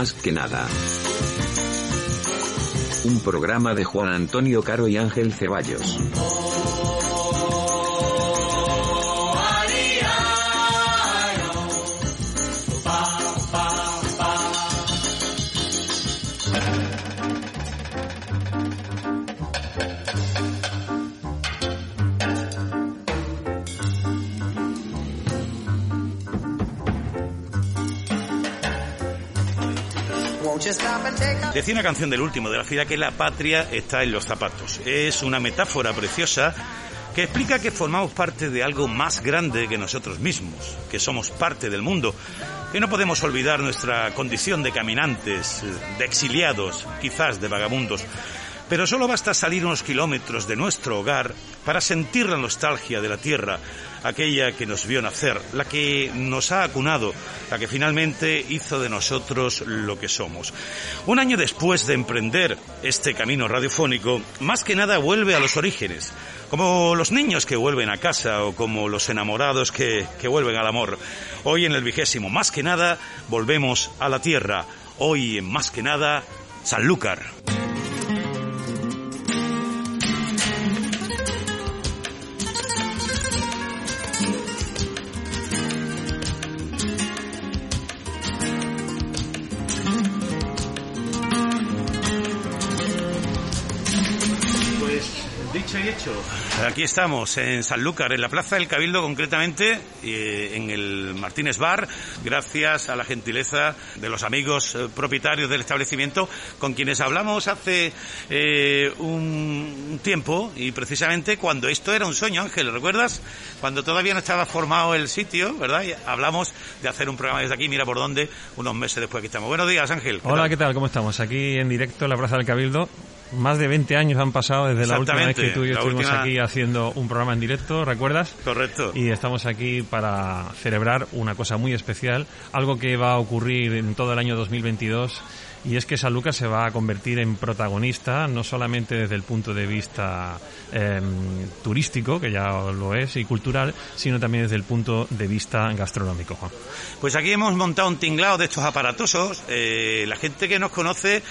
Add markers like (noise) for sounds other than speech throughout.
Más que nada. Un programa de Juan Antonio Caro y Ángel Ceballos. Decía una canción del último de la fila que la patria está en los zapatos. Es una metáfora preciosa que explica que formamos parte de algo más grande que nosotros mismos, que somos parte del mundo, que no podemos olvidar nuestra condición de caminantes, de exiliados, quizás de vagabundos. Pero solo basta salir unos kilómetros de nuestro hogar para sentir la nostalgia de la tierra, aquella que nos vio nacer, la que nos ha acunado, la que finalmente hizo de nosotros lo que somos. Un año después de emprender este camino radiofónico, más que nada vuelve a los orígenes, como los niños que vuelven a casa o como los enamorados que, que vuelven al amor. Hoy en el vigésimo, más que nada, volvemos a la tierra. Hoy en más que nada, Sanlúcar. 酒 Aquí estamos en Sanlúcar, en la Plaza del Cabildo concretamente, eh, en el Martínez Bar, gracias a la gentileza de los amigos eh, propietarios del establecimiento con quienes hablamos hace eh, un tiempo y precisamente cuando esto era un sueño, Ángel, ¿recuerdas? Cuando todavía no estaba formado el sitio, ¿verdad? hablamos de hacer un programa desde aquí, mira por dónde, unos meses después que estamos. Buenos días, Ángel. Hola, ¿qué tal? ¿Cómo estamos? Aquí en directo en la Plaza del Cabildo más de 20 años han pasado desde la última vez que tú y yo estuvimos aquí haciendo un programa en directo, ¿recuerdas? Correcto. Y estamos aquí para celebrar una cosa muy especial, algo que va a ocurrir en todo el año 2022 y es que San Lucas se va a convertir en protagonista no solamente desde el punto de vista em, turístico, que ya lo es, y cultural, sino también desde el punto de vista gastronómico. Pues aquí hemos montado un tinglado de estos aparatosos. Eh, la gente que nos conoce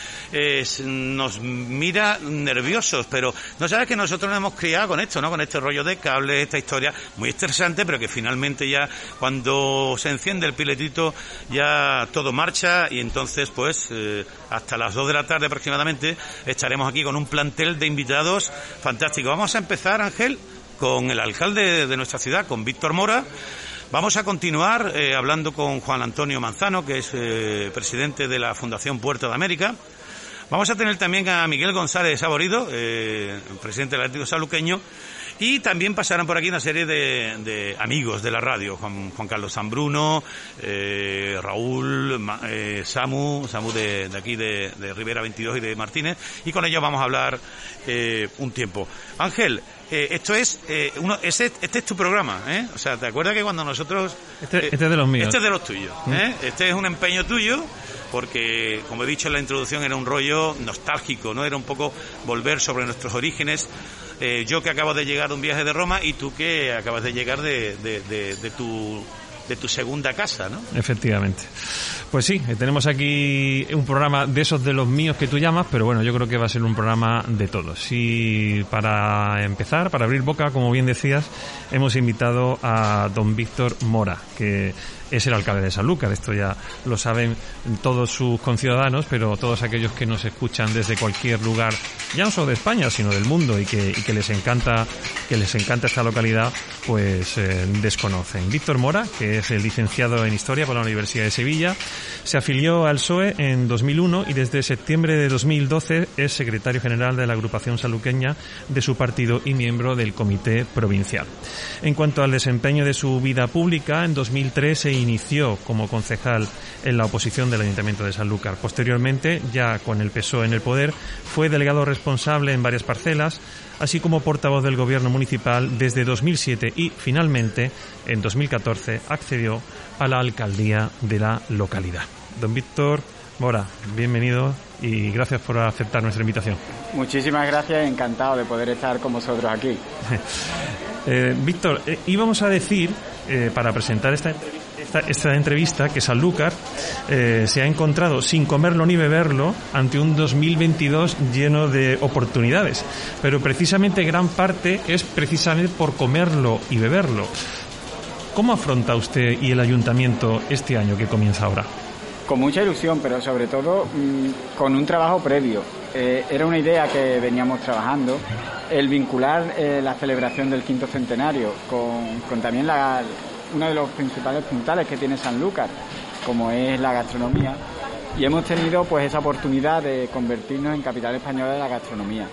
nos mira nerviosos, pero no sabes que nosotros nos hemos criado con esto, ¿no? Con este rollo de cables, esta historia muy interesante, pero que finalmente ya cuando se enciende el piletito ya todo marcha y entonces pues... Hasta las 2 de la tarde aproximadamente estaremos aquí con un plantel de invitados fantástico. Vamos a empezar, Ángel, con el alcalde de nuestra ciudad, con Víctor Mora. Vamos a continuar eh, hablando con Juan Antonio Manzano, que es eh, presidente de la Fundación Puerto de América. Vamos a tener también a Miguel González Saborido, eh, presidente del Atlético Saluqueño, y también pasarán por aquí una serie de, amigos de la radio, Juan, Carlos Zambruno, eh, Raúl, eh, Samu, Samu de, aquí de, Rivera 22 y de Martínez, y con ellos vamos a hablar eh, un tiempo. Ángel, esto es, uno, este, es tu programa, ¿eh? O sea, ¿te acuerdas que cuando nosotros... Este, este es de los míos. Este es de los tuyos, ¿eh? Este es un empeño tuyo porque, como he dicho en la introducción, era un rollo nostálgico, ¿no? Era un poco volver sobre nuestros orígenes, eh, yo que acabo de llegar de un viaje de Roma y tú que acabas de llegar de, de, tu de tu segunda casa, ¿no? Efectivamente. Pues sí, tenemos aquí un programa de esos de los míos que tú llamas, pero bueno, yo creo que va a ser un programa de todos. Y para empezar, para abrir boca, como bien decías, hemos invitado a don Víctor Mora, que es el alcalde de Sanlúcar. Esto ya lo saben todos sus conciudadanos, pero todos aquellos que nos escuchan desde cualquier lugar, ya no solo de España, sino del mundo y que, y que les encanta que les encanta esta localidad, pues eh, desconocen. Víctor Mora, que es el licenciado en Historia por la Universidad de Sevilla, se afilió al PSOE en 2001 y desde septiembre de 2012 es secretario general de la agrupación saluqueña de su partido y miembro del comité provincial. En cuanto al desempeño de su vida pública, en 2003 se inició como concejal en la oposición del Ayuntamiento de Sanlúcar. Posteriormente, ya con el PSOE en el poder, fue delegado responsable en varias parcelas, así como portavoz del Gobierno municipal desde 2007 y, finalmente, en 2014, accedió a la alcaldía de la localidad. Don Víctor Mora, bienvenido y gracias por aceptar nuestra invitación. Muchísimas gracias, encantado de poder estar con vosotros aquí. (laughs) Eh, Víctor, eh, íbamos a decir, eh, para presentar esta entrevista, esta, entrevista que Sanlúcar eh, se ha encontrado sin comerlo ni beberlo ante un 2022 lleno de oportunidades. Pero precisamente gran parte es precisamente por comerlo y beberlo. ¿Cómo afronta usted y el ayuntamiento este año que comienza ahora? Con mucha ilusión, pero sobre todo mm, con un trabajo previo. Eh, era una idea que veníamos trabajando, el vincular eh, la celebración del quinto centenario con, con también la, uno de los principales puntales que tiene Sanlúcar, como es la gastronomía, y hemos tenido pues esa oportunidad de convertirnos en capital española de la gastronomía.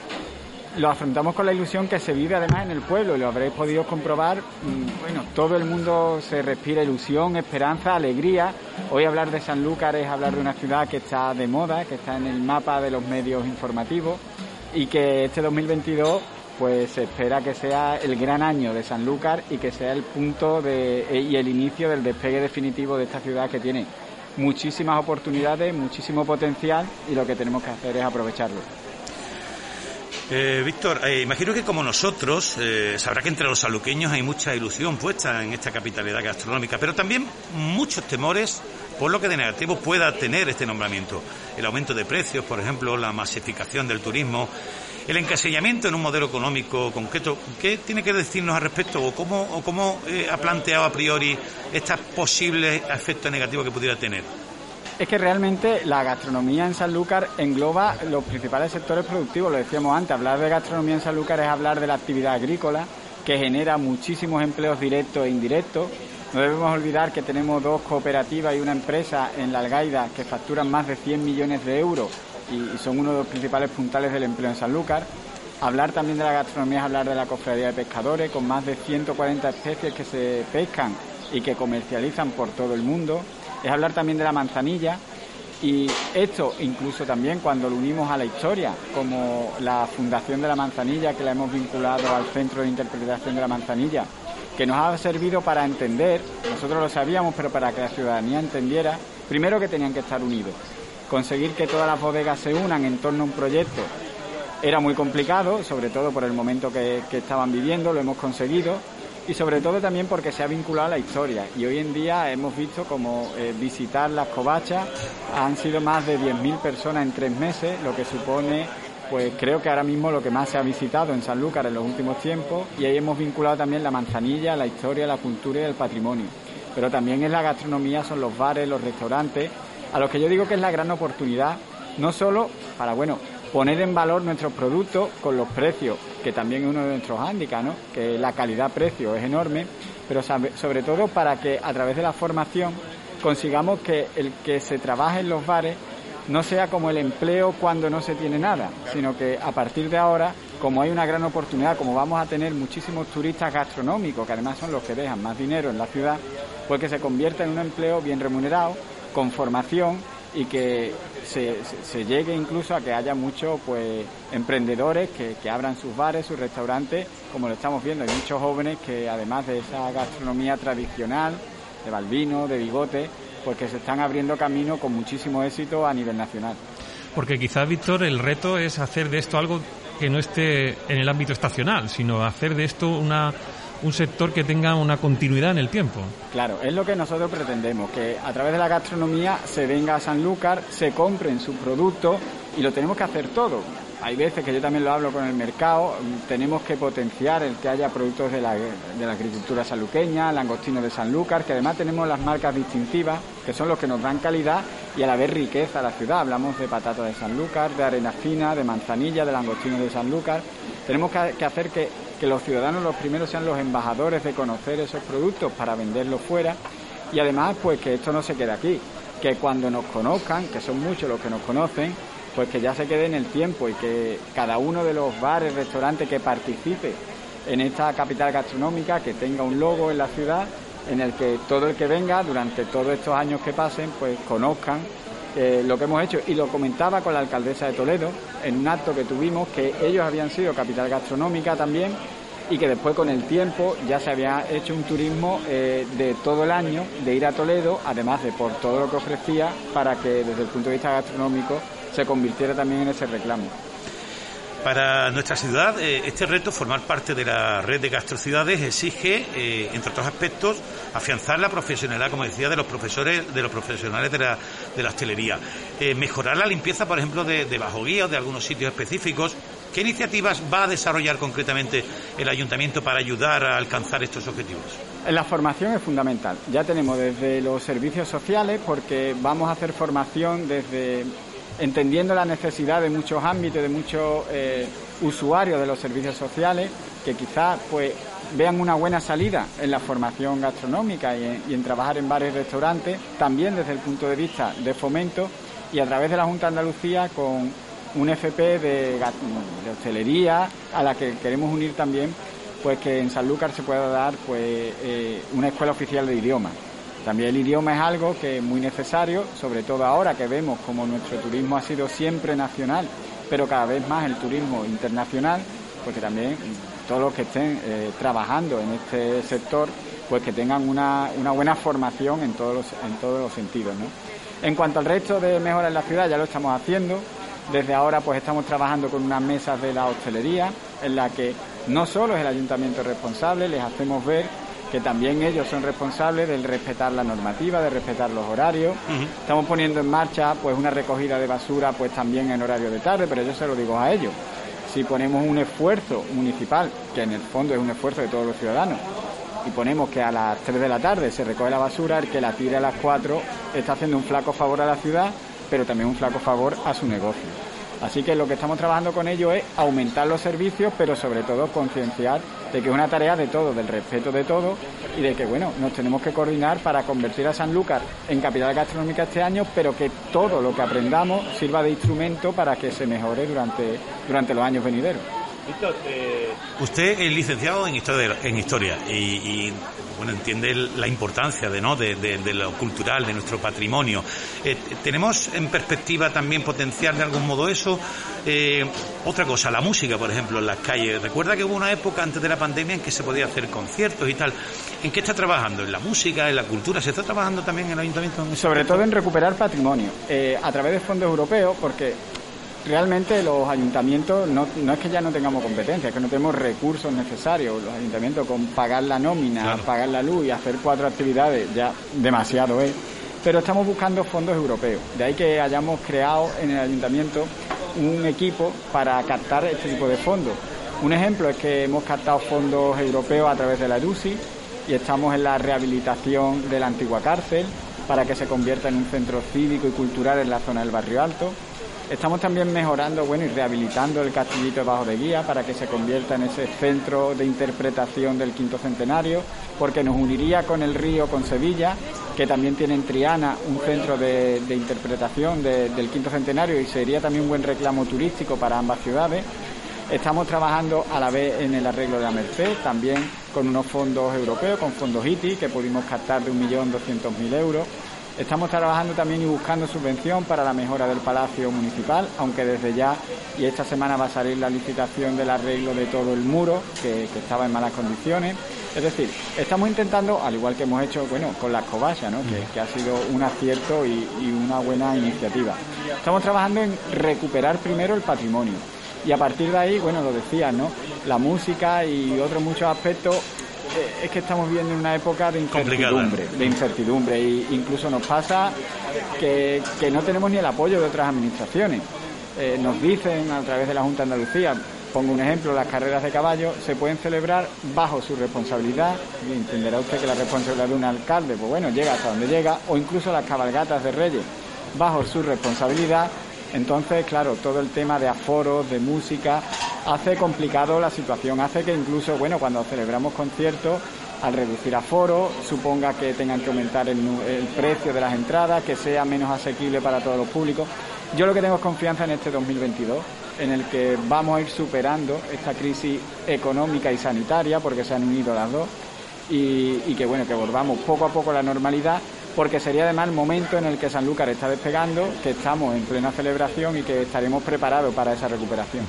Lo afrontamos con la ilusión que se vive además en el pueblo y lo habréis podido comprobar. Mm, bueno, todo el mundo se respira ilusión, esperanza, alegría. Hoy hablar de Sanlúcar es hablar de una ciudad que está de moda, que está en el mapa de los medios informativos y que este 2022 pues se espera que sea el gran año de Sanlúcar y que sea el punto de, eh, y el inicio del despegue definitivo de esta ciudad que tiene muchísimas oportunidades, muchísimo potencial y lo que tenemos que hacer es aprovecharlo. Eh, Víctor, eh, imagino que como nosotros, sabrá que entre los saluqueños hay mucha ilusión puesta en esta capitalidad gastronómica, pero también muchos temores por lo que de negativo pueda tener este nombramiento. El aumento de precios, por ejemplo, la masificación del turismo, el encasillamiento en un modelo económico concreto. ¿Qué tiene que decirnos al respecto o cómo, eh, ha planteado a priori estos posibles efectos negativos que pudiera tener? Es que realmente la gastronomía en Sanlúcar engloba los principales sectores productivos, lo decíamos antes, hablar de gastronomía en Sanlúcar es hablar de la actividad agrícola, que genera muchísimos empleos directos e indirectos. No debemos olvidar que tenemos dos cooperativas y una empresa en la Algaida que facturan más de 100 millones de euros y, son uno de los principales puntales del empleo en Sanlúcar. Hablar también de la gastronomía es hablar de la cofradía de pescadores, con más de 140 especies que se pescan y que comercializan por todo el mundo. Es hablar también de la manzanilla, y esto incluso también cuando lo unimos a la historia, como la Fundación de la Manzanilla, que la hemos vinculado al Centro de Interpretación de la Manzanilla, que nos ha servido para entender, nosotros lo sabíamos, pero para que la ciudadanía entendiera, primero que tenían que estar unidos, conseguir que todas las bodegas se unan en torno a un proyecto era muy complicado, sobre todo por el momento que, estaban viviendo, lo hemos conseguido y sobre todo también porque se ha vinculado a la historia. Y hoy en día hemos visto como eh, visitar las covachas han sido más de 10.000 personas en tres meses, lo que supone, pues creo que ahora mismo lo que más se ha visitado en Sanlúcar en los últimos tiempos. Y ahí hemos vinculado también la manzanilla, la historia, la cultura y el patrimonio. Pero también en la gastronomía son los bares, los restaurantes a lo que yo digo que es la gran oportunidad, no solo para, bueno, poner en valor nuestros productos con los precios, que también es uno de nuestros hándicaps, ¿no? que la calidad-precio es enorme, pero sobre todo para que a través de la formación consigamos que el que se trabaje en los bares no sea como el empleo cuando no se tiene nada, sino que a partir de ahora, como hay una gran oportunidad, como vamos a tener muchísimos turistas gastronómicos, que además son los que dejan más dinero en la ciudad, pues que se convierta en un empleo bien remunerado con formación y que se, llegue incluso a que haya muchos pues emprendedores que, abran sus bares, sus restaurantes, como lo estamos viendo, hay muchos jóvenes que además de esa gastronomía tradicional, de Balbino, de Bigote, pues se están abriendo camino con muchísimo éxito a nivel nacional. Porque quizás, Víctor, el reto es hacer de esto algo que no esté en el ámbito estacional, sino hacer de esto una un sector que tenga una continuidad en el tiempo. Claro, es lo que nosotros pretendemos, que a través de la gastronomía se venga a Sanlúcar, se compren sus productos y lo tenemos que hacer todo. Hay veces que yo también lo hablo con el mercado, tenemos que potenciar el que haya productos de la, de la agricultura sanluqueña, langostinos de Sanlúcar, que además tenemos las marcas distintivas, que son los que nos dan calidad y a la vez riqueza a la ciudad. Hablamos de patata de Sanlúcar, de arena fina, de manzanilla, de langostinos de Sanlúcar. Tenemos que hacer que los ciudadanos los primeros sean los embajadores de conocer esos productos para venderlos fuera. Y además pues que esto no se quede aquí, que cuando nos conozcan, que son muchos los que nos conocen, pues que ya se quede en el tiempo y que cada uno de los bares, restaurantes que participe en esta capital gastronómica, que tenga un logo en la ciudad en el que todo el que venga durante todos estos años que pasen, pues conozcan eh, lo que hemos hecho. Y lo comentaba con la alcaldesa de Toledo en un acto que tuvimos, que ellos habían sido capital gastronómica también y que después con el tiempo ya se había hecho un turismo eh, de todo el año, de ir a Toledo, además de por todo lo que ofrecía, para que desde el punto de vista gastronómico se convirtiera también en ese reclamo. Para nuestra ciudad, eh, este reto, formar parte de la red de gastrociudades, exige, entre otros aspectos, afianzar la profesionalidad, como decía, de los profesores, de los profesionales de la, de la hostelería, eh, mejorar la limpieza, por ejemplo, de, de bajo guía o de algunos sitios específicos. ¿Qué iniciativas va a desarrollar concretamente el ayuntamiento para ayudar a alcanzar estos objetivos? La formación es fundamental. Ya tenemos desde los servicios sociales, porque vamos a hacer formación desde entendiendo la necesidad de muchos ámbitos, de muchos eh, usuarios de los servicios sociales, que quizás pues vean una buena salida en la formación gastronómica y en, trabajar en bares y restaurantes, también desde el punto de vista de fomento y a través de la Junta de Andalucía con un FP de, hostelería a la que queremos unir también pues que en Sanlúcar se pueda dar pues eh, una escuela oficial de idiomas también el idioma es algo que es muy necesario, sobre todo ahora que vemos como nuestro turismo ha sido siempre nacional, pero cada vez más el turismo internacional, porque también todos los que estén eh, trabajando en este sector, pues que tengan una, buena formación en todos los, sentidos. En cuanto al resto de mejoras en la ciudad, ya lo estamos haciendo. Desde ahora pues estamos trabajando con unas mesas de la hostelería en la que no solo es el ayuntamiento responsable, les hacemos ver que también ellos son responsables del respetar la normativa, de respetar los horarios. Estamos poniendo en marcha pues una recogida de basura pues también en horario de tarde, pero yo se lo digo a ellos. Si ponemos un esfuerzo municipal, que en el fondo es un esfuerzo de todos los ciudadanos, y ponemos que a las 3 de la tarde se recoge la basura, el que la tire a las 4 está haciendo un flaco favor a la ciudad, pero también un flaco favor a su negocio. Así que lo que estamos trabajando con ello es aumentar los servicios, pero sobre todo concienciar de que es una tarea de todo, del respeto de todo y de que, bueno, nos tenemos que coordinar para convertir a Sanlúcar en capital gastronómica este año, pero que todo lo que aprendamos sirva de instrumento para que se mejore durante, durante los años venideros. Víctor, eh, usted es licenciado en historia, en historia y, bueno entiende la importancia de no de, lo cultural, de nuestro patrimonio. Eh, tenemos en perspectiva también potenciar de algún modo eso. Eh, otra cosa, la música, por ejemplo, en las calles. Recuerda que hubo una época antes de la pandemia en que se podía hacer conciertos y tal. ¿En qué está trabajando? ¿En la música, en la cultura? ¿Se está trabajando también en el ayuntamiento? Sobre todo en recuperar patrimonio a través de fondos europeos, porque realmente los ayuntamientos no, no es que ya no tengamos competencia, es que no tenemos recursos necesarios. Los ayuntamientos con pagar la nómina, pagar la luz y hacer cuatro actividades ya demasiado es. Pero estamos buscando fondos europeos. De ahí que hayamos creado en el ayuntamiento un equipo para captar este tipo de fondos. Un ejemplo es que hemos captado fondos europeos a través de la ERUSI y estamos en la rehabilitación de la antigua cárcel para que se convierta en un centro cívico y cultural en la zona del barrio alto. Estamos también mejorando bueno, y rehabilitando el castillito de Bajo de Guía para que se convierta en ese centro de interpretación del quinto centenario, porque nos uniría con el río, con Sevilla, que también tiene en Triana un centro de, interpretación del quinto centenario y sería también un buen reclamo turístico para ambas ciudades. Estamos trabajando a la vez en el arreglo de la Merced, también con unos fondos europeos, con fondos ITI, que pudimos captar de 1.200.000 euros. Estamos trabajando también y buscando subvención para la mejora del Palacio Municipal, aunque desde ya y esta semana va a salir la licitación del arreglo de todo el muro, que, estaba en malas condiciones. Es decir, estamos intentando, al igual que hemos hecho bueno, con la escobaya, ¿no? que, ha sido un acierto y, una buena iniciativa. Estamos trabajando en recuperar primero el patrimonio. Y a partir de ahí, bueno, lo decía, ¿no? La música y otros muchos aspectos es que estamos viviendo una época de incertidumbre, de incertidumbre, e incluso nos pasa que, no tenemos ni el apoyo de otras administraciones. Eh, nos dicen a través de la Junta de Andalucía, pongo un ejemplo, las carreras de caballo se pueden celebrar bajo su responsabilidad, y entenderá usted que la responsabilidad de un alcalde, pues bueno, llega hasta donde llega, o incluso las cabalgatas de reyes, bajo su responsabilidad, entonces, claro, todo el tema de aforos, de música, hace complicado la situación, hace que incluso, bueno, cuando celebramos conciertos, al reducir aforo, suponga que tengan que aumentar el, precio de las entradas, que sea menos asequible para todos los públicos. Yo lo que tengo es confianza en este 2022, en el que vamos a ir superando esta crisis económica y sanitaria, porque se han unido las dos, y, y que bueno, que volvamos poco a poco a la normalidad porque sería además el momento en el que Sanlúcar está despegando, que estamos en plena celebración y que estaremos preparados para esa recuperación.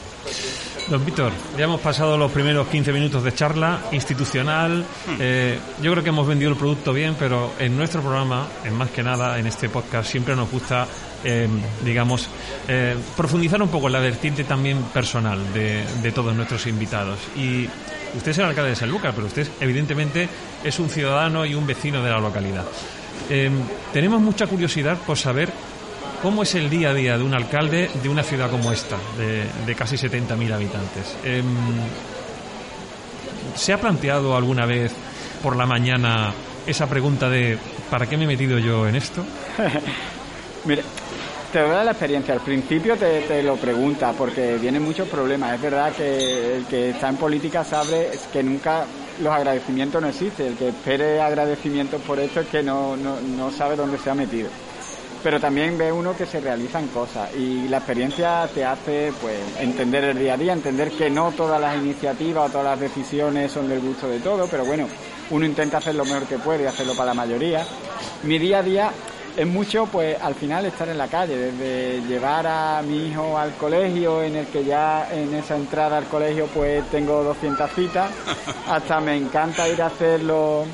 Don Víctor, ya hemos pasado los primeros 15 minutos de charla institucional. Hmm. Eh, yo creo que hemos vendido el producto bien, pero en nuestro programa, en más que nada, en este podcast, siempre nos gusta, eh, digamos, eh, profundizar un poco en la vertiente también personal de, de todos nuestros invitados. Y usted es el alcalde de San Lucas, pero usted evidentemente es un ciudadano y un vecino de la localidad. Tenemos mucha curiosidad por saber ¿Cómo es el día a día de un alcalde de una ciudad como esta, de, casi 70.000 habitantes? Em, ¿Se ha planteado alguna vez por la mañana esa pregunta de ¿para qué me he metido yo en esto? (laughs) Mire, te voy a dar la experiencia. Al principio te, te, lo pregunta porque vienen muchos problemas. Es verdad que el que está en política sabe que nunca los agradecimientos no existen. El que espere agradecimientos por esto es que no, no, no sabe dónde se ha metido pero también ve uno que se realizan cosas y la experiencia te hace pues entender el día a día, entender que no todas las iniciativas o todas las decisiones son del gusto de todo, pero bueno, uno intenta hacer lo mejor que puede y hacerlo para la mayoría. Mi día a día (laughs) es mucho, pues al final estar en la calle, desde llevar a mi hijo al colegio, en el que ya en esa entrada al colegio pues tengo 200 citas, (laughs) hasta me encanta ir a hacer los,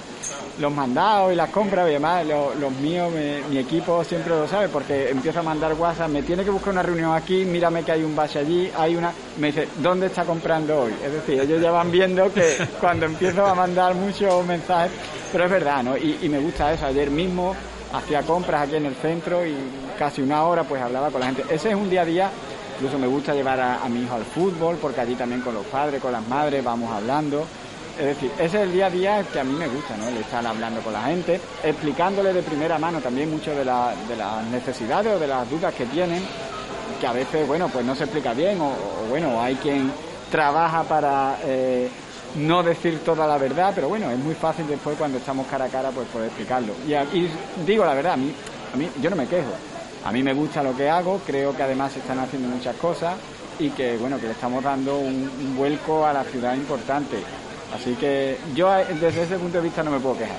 mandados y las compras, y además los, míos, mi equipo siempre lo sabe, porque empiezo a mandar WhatsApp, me tiene que buscar una reunión aquí, mírame que hay un base allí, hay una, me dice, ¿dónde está comprando hoy? Es decir, ellos ya van viendo que (laughs) cuando empiezo a mandar muchos mensajes, pero es verdad, ¿no? Y, y me gusta eso, ayer mismo hacía compras aquí en el centro y casi una hora pues hablaba con la gente. Ese es un día a día, incluso me gusta llevar a, mi hijo al fútbol porque allí también con los padres, con las madres vamos hablando. Es decir, ese es el día a día que a mí me gusta, ¿no? El estar hablando con la gente, explicándole de primera mano también mucho de, las necesidades o de las dudas que tienen, que a veces, bueno, pues no se explica bien o, bueno, hay quien trabaja para eh, no decir toda la verdad, pero bueno, es muy fácil después cuando estamos cara a cara pues poder explicarlo. Y, digo la verdad, a mí, a mí yo no me quejo. A mí me gusta lo que hago, creo que además se están haciendo muchas cosas y que bueno, que le estamos dando un vuelco a la ciudad importante. Así que yo desde ese punto de vista no me puedo quejar.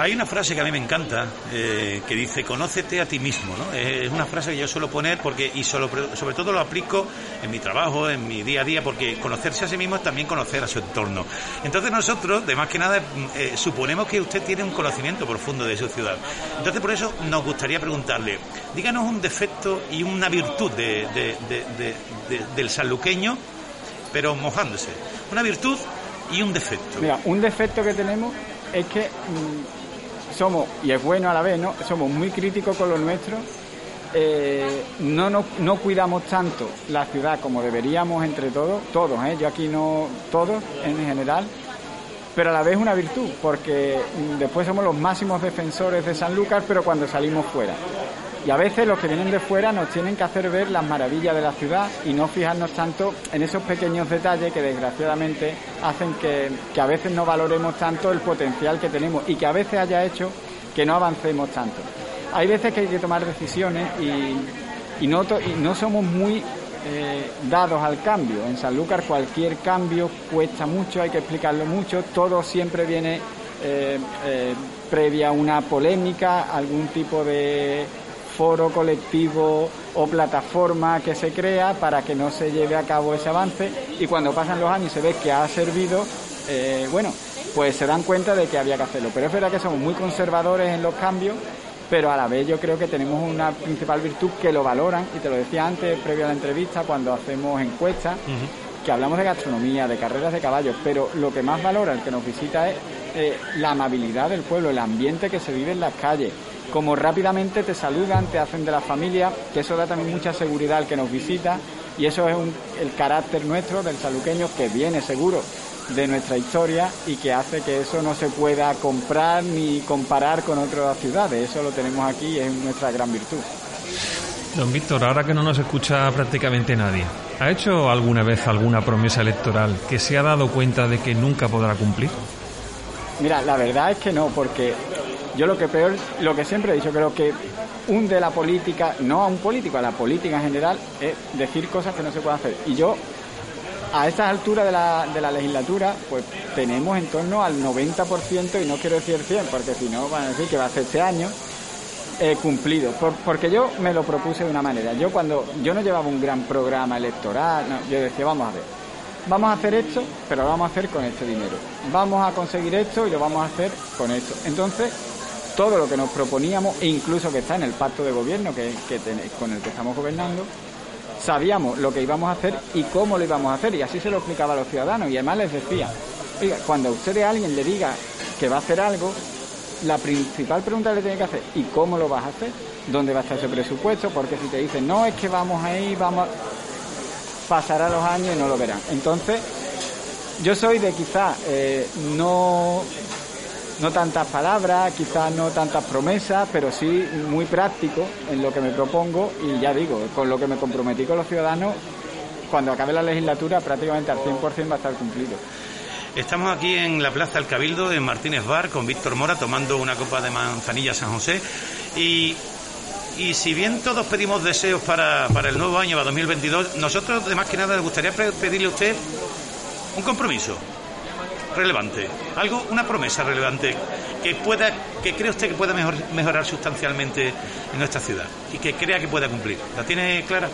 Hay una frase que a mí me encanta eh, que dice conócete a ti mismo, ¿no? Es una frase que yo suelo poner porque y solo, sobre todo lo aplico en mi trabajo, en mi día a día, porque conocerse a sí mismo es también conocer a su entorno. Entonces nosotros, de más que nada, eh, suponemos que usted tiene un conocimiento profundo de su ciudad. Entonces por eso nos gustaría preguntarle, díganos un defecto y una virtud del sanluqueño, pero mojándose. Una virtud y un defecto. Mira, un defecto que tenemos es que mm, somos, y es bueno a la vez, ¿no? Somos muy críticos con lo nuestro, eh, no, no, no cuidamos tanto la ciudad como deberíamos entre todos, todos, ¿eh? yo aquí no, todos en general, pero a la vez una virtud, porque después somos los máximos defensores de San Lucas, pero cuando salimos fuera. Y a veces los que vienen de fuera nos tienen que hacer ver las maravillas de la ciudad y no fijarnos tanto en esos pequeños detalles que desgraciadamente hacen que, a veces no valoremos tanto el potencial que tenemos y que a veces haya hecho que no avancemos tanto. Hay veces que hay que tomar decisiones y, no, y no somos muy eh, dados al cambio. En Sanlúcar cualquier cambio cuesta mucho, hay que explicarlo mucho, todo siempre viene eh, eh, previa a una polémica, algún tipo de foro colectivo o plataforma que se crea para que no se lleve a cabo ese avance. Y cuando pasan los años se ve que ha servido, eh, bueno, pues se dan cuenta de que había que hacerlo. Pero es verdad que somos muy conservadores en los cambios, pero a la vez yo creo que tenemos una principal virtud que lo valoran, y te lo decía antes, previo a la entrevista, cuando hacemos encuestas, que hablamos de gastronomía, de carreras de caballos, pero lo que más valora el que nos visita es eh, la amabilidad del pueblo, el ambiente que se vive en las calles, como rápidamente te saludan, te hacen de la familia, que eso da también mucha seguridad al que nos visita y eso es el carácter nuestro del saluqueño que viene seguro de nuestra historia y que hace que eso no se pueda comprar ni comparar con otras ciudades. Eso lo tenemos aquí y es nuestra gran virtud. Don Víctor, ahora que no nos escucha prácticamente nadie, ¿ha hecho alguna vez alguna promesa electoral que se ha dado cuenta de que nunca podrá cumplir? Mira, la verdad es que no, porque yo lo que peor, lo que siempre he dicho, creo que hunde la política, no a un político, a la política en general, es decir cosas que no se pueden hacer. Y yo a estas alturas de la, de la legislatura, pues tenemos en torno al 90%, y no quiero decir 100, porque si no van a decir que va a ser este año, eh, cumplido. porque yo me lo propuse de una manera. Yo cuando yo no llevaba un gran programa electoral, yo decía, vamos a ver, vamos a hacer esto, pero lo vamos a hacer con este dinero. Vamos a conseguir esto y lo vamos a hacer con esto. Entonces, todo lo que nos proponíamos, e incluso que está en el pacto de gobierno que, con el que estamos gobernando, sabíamos lo que íbamos a hacer y cómo lo íbamos a hacer. Y así se lo explicaba a los ciudadanos. Y además les decía, oiga, cuando a usted a alguien le diga que va a hacer algo, la principal pregunta que le tiene que hacer, ¿y cómo lo vas a hacer? ¿Dónde va a estar ese presupuesto? Porque si te dicen, no, es que vamos ahí, vamos, pasará los años y no lo verán. Entonces, yo soy de quizás eh, no no tantas palabras, quizás no tantas promesas, pero sí muy práctico en lo que me propongo y ya digo, con lo que me comprometí con los ciudadanos, cuando acabe la legislatura prácticamente al 100% va a estar cumplido. Estamos aquí en la Plaza del Cabildo, en Martínez Bar, con Víctor Mora, tomando una copa de manzanilla San José. Y, y si bien todos pedimos deseos para, para el nuevo año, para 2022, nosotros, de más que nada, le gustaría pedirle a usted un compromiso relevante, algo, una promesa relevante que pueda, que cree usted que pueda mejorar sustancialmente en nuestra ciudad y que crea que pueda cumplir. ¿La tiene clara?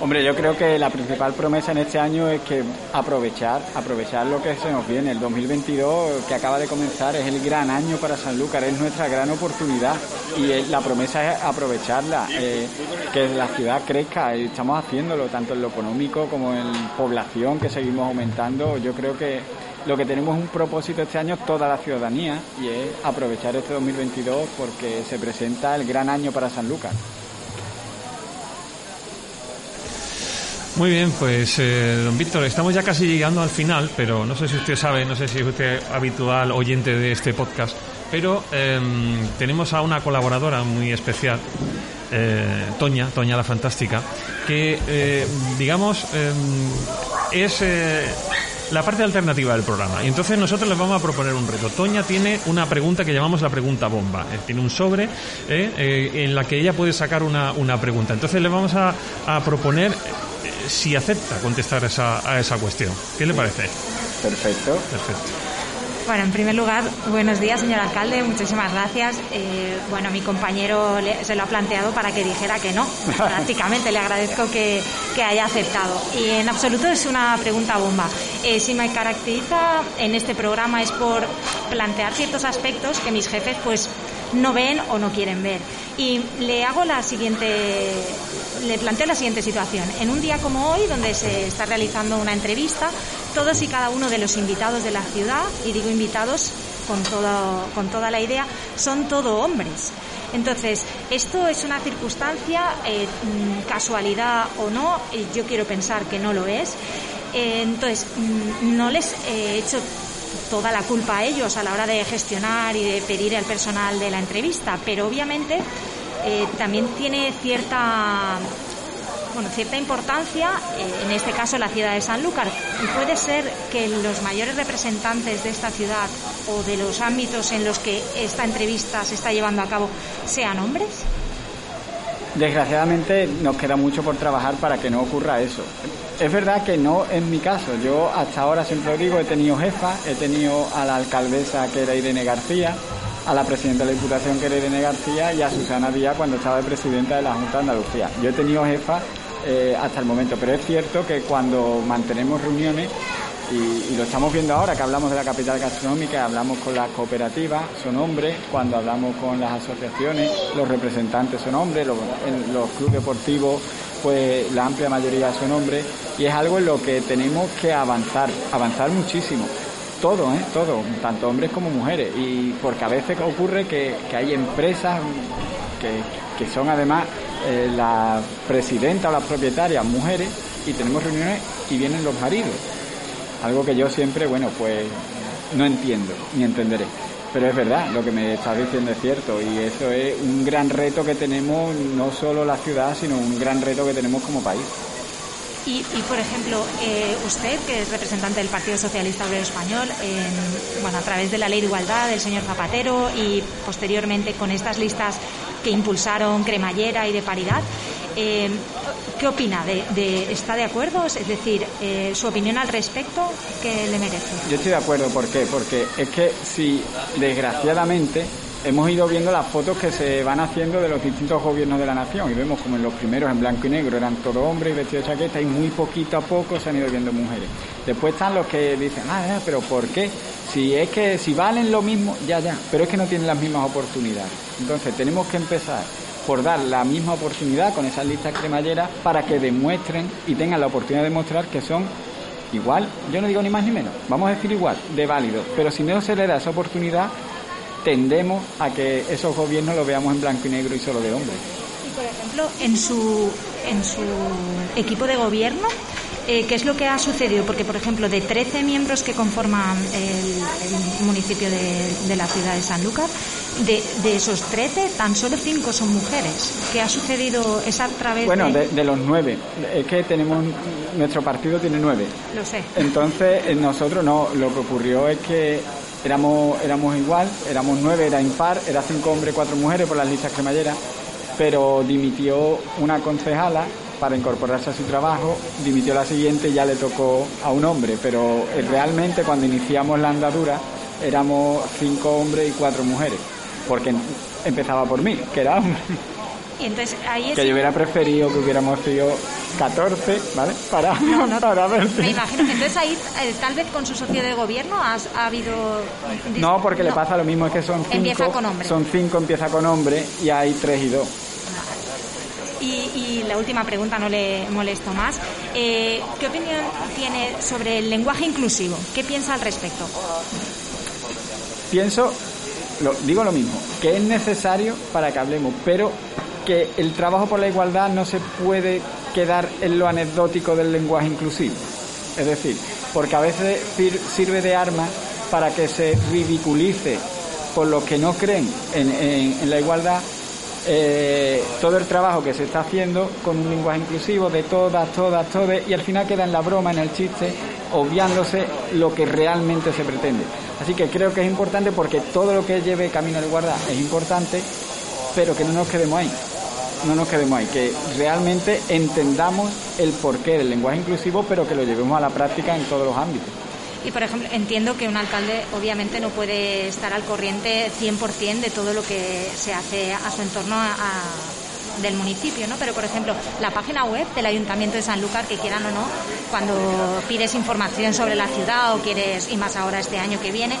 Hombre, yo creo que la principal promesa en este año es que aprovechar, aprovechar lo que se nos viene. El 2022 que acaba de comenzar es el gran año para Sanlúcar, es nuestra gran oportunidad y la promesa es aprovecharla, eh, que la ciudad crezca y estamos haciéndolo tanto en lo económico como en población que seguimos aumentando. Yo creo que lo que tenemos un propósito este año toda la ciudadanía y es aprovechar este 2022 porque se presenta el gran año para Sanlúcar. Muy bien, pues eh, don Víctor, estamos ya casi llegando al final, pero no sé si usted sabe, no sé si es usted habitual oyente de este podcast, pero em, tenemos a una colaboradora muy especial, eh, Toña, Toña la Fantástica, que, eh, digamos, em, es la parte alternativa del programa. Y entonces nosotros les vamos a proponer un reto. Toña tiene una pregunta que llamamos la pregunta bomba. tiene un sobre en la que ella puede sacar una, una pregunta. Entonces le vamos a, a proponer si acepta contestar esa, a esa cuestión. ¿Qué le parece? Perfecto. Perfecto. Bueno, en primer lugar, buenos días, señor alcalde. Muchísimas gracias. Eh, bueno, mi compañero se lo ha planteado para que dijera que no. (laughs) Prácticamente le agradezco que, que, haya aceptado. Y en absoluto es una pregunta bomba. Eh, si me caracteriza en este programa es por plantear ciertos aspectos que mis jefes, pues, no ven o no quieren ver. Y le hago la siguiente, le planteo la siguiente situación. En un día como hoy, donde se está realizando una entrevista, todos y cada uno de los invitados de la ciudad, y digo invitados con, con toda la idea, son todo hombres. Entonces, esto es una circunstancia, eh, mm, casualidad o no, yo quiero pensar que no lo es. Eh, entonces, mm, no les he hecho toda la culpa a ellos a la hora de gestionar y de pedir al personal de la entrevista, pero obviamente eh, también tiene cierta bueno, cierta importancia, eh, en este caso la ciudad de Sanlúcar. ¿Y puede ser que los mayores representantes de esta ciudad o de los ámbitos en los que esta entrevista se está llevando a cabo sean hombres? Desgraciadamente nos queda mucho por trabajar para que no ocurra eso. Es verdad que no en mi caso. Yo hasta ahora siempre lo digo, he tenido jefa, he tenido a la alcaldesa que era Irene García, a la presidenta de la Diputación que era Irene García y a Susana Díaz cuando estaba de presidenta de la Junta de Andalucía. Yo he tenido jefa eh, hasta el momento, pero es cierto que cuando mantenemos reuniones y, lo estamos viendo ahora que hablamos de la capital gastronómica, hablamos con las cooperativas, son hombres, cuando hablamos con las asociaciones, los representantes son hombres, los, los clubes deportivos, pues la amplia mayoría son hombres, y es algo en lo que tenemos que avanzar, avanzar muchísimo. Todo, ¿eh? todo, tanto hombres como mujeres, y porque a veces ocurre que, hay empresas que, son además eh, la presidenta o las propietarias mujeres, y tenemos reuniones y vienen los maridos algo que yo siempre, bueno, pues no entiendo ni entenderé. Pero es verdad, lo que me estás diciendo es cierto y eso es un gran reto que tenemos, no solo la ciudad, sino un gran reto que tenemos como país. Y, por ejemplo, eh, usted, que es representante del Partido Socialista Obrero Español, bueno, a través de la Ley de Igualdad del señor Zapatero y posteriormente con estas listas que impulsaron Cremallera y de Paridad, eh, ¿qué opina? ¿Está de acuerdo? Es decir, eh, su opinión al respecto, ¿qué le merece? Yo estoy de acuerdo, ¿por qué? Porque es que si desgraciadamente hemos ido viendo las fotos que se van haciendo de los distintos gobiernos de la nación y vemos como en los primeros en blanco y negro eran todos hombres y vestidos de chaqueta y muy poquito a poco se han ido viendo mujeres. Después están los que dicen, ah, pero ¿por qué? Si es que si valen lo mismo, ya, ya, pero es que no tienen las mismas oportunidades. Entonces tenemos que empezar por dar la misma oportunidad con esas listas cremalleras para que demuestren y tengan la oportunidad de demostrar que son igual, yo no digo ni más ni menos, vamos a decir igual, de válido, pero si no se le da esa oportunidad, tendemos a que esos gobiernos lo veamos en blanco y negro y solo de hombres. Y por ejemplo, en su, en su equipo de gobierno, eh, ¿qué es lo que ha sucedido? Porque, por ejemplo, de 13 miembros que conforman el, municipio de, la ciudad de Sanlúcar, de, de, esos 13, tan solo 5 son mujeres. ¿Qué ha sucedido? ¿Es a través bueno, de...? de, los 9. Es que tenemos... Nuestro partido tiene 9. Lo sé. Entonces, eh, nosotros no. Lo que ocurrió es que éramos, éramos igual, éramos 9, era impar, era 5 hombres, 4 mujeres por las listas cremalleras, pero dimitió una concejala para incorporarse a su trabajo, dimitió la siguiente y ya le tocó a un hombre, pero eh, realmente cuando iniciamos la andadura éramos cinco hombres y cuatro mujeres, porque empezaba por mí, que era hombre. Y entonces ahí Que yo hubiera preferido que hubiéramos sido 14, ¿vale? Para, para ver Me imagino que entonces ahí, eh, tal vez con su socio de gobierno, ha habido... No, porque le pasa lo mismo, es que son cinco... Empieza con hombre. Son cinco, empieza con hombre, y hay tres y dos. Y, la última pregunta, no le molesto más. Eh, ¿Qué opinión tiene sobre el lenguaje inclusivo? ¿Qué piensa al respecto? Pienso, lo, digo lo mismo, que es necesario para que hablemos, pero que el trabajo por la igualdad no se puede quedar en lo anecdótico del lenguaje inclusivo. Es decir, porque a veces sirve de arma para que se ridiculice por los que no creen en la igualdad eh, todo el trabajo que se está haciendo con un lenguaje inclusivo de todas, todas, todas, y al final queda en la broma, en el chiste, obviándose lo que realmente se pretende. Así que creo que es importante porque todo lo que lleve camino de guarda es importante, pero que no nos quedemos ahí. No nos quedemos ahí, que realmente entendamos el porqué del lenguaje inclusivo, pero que lo llevemos a la práctica en todos los ámbitos. Y, por ejemplo, entiendo que un alcalde obviamente no puede estar al corriente 100% de todo lo que se hace a su entorno a, del municipio, ¿no? Pero, por ejemplo, la página web del Ayuntamiento de Sanlúcar, que quieran o no, cuando pides información sobre la ciudad o quieres, y más ahora este año que viene,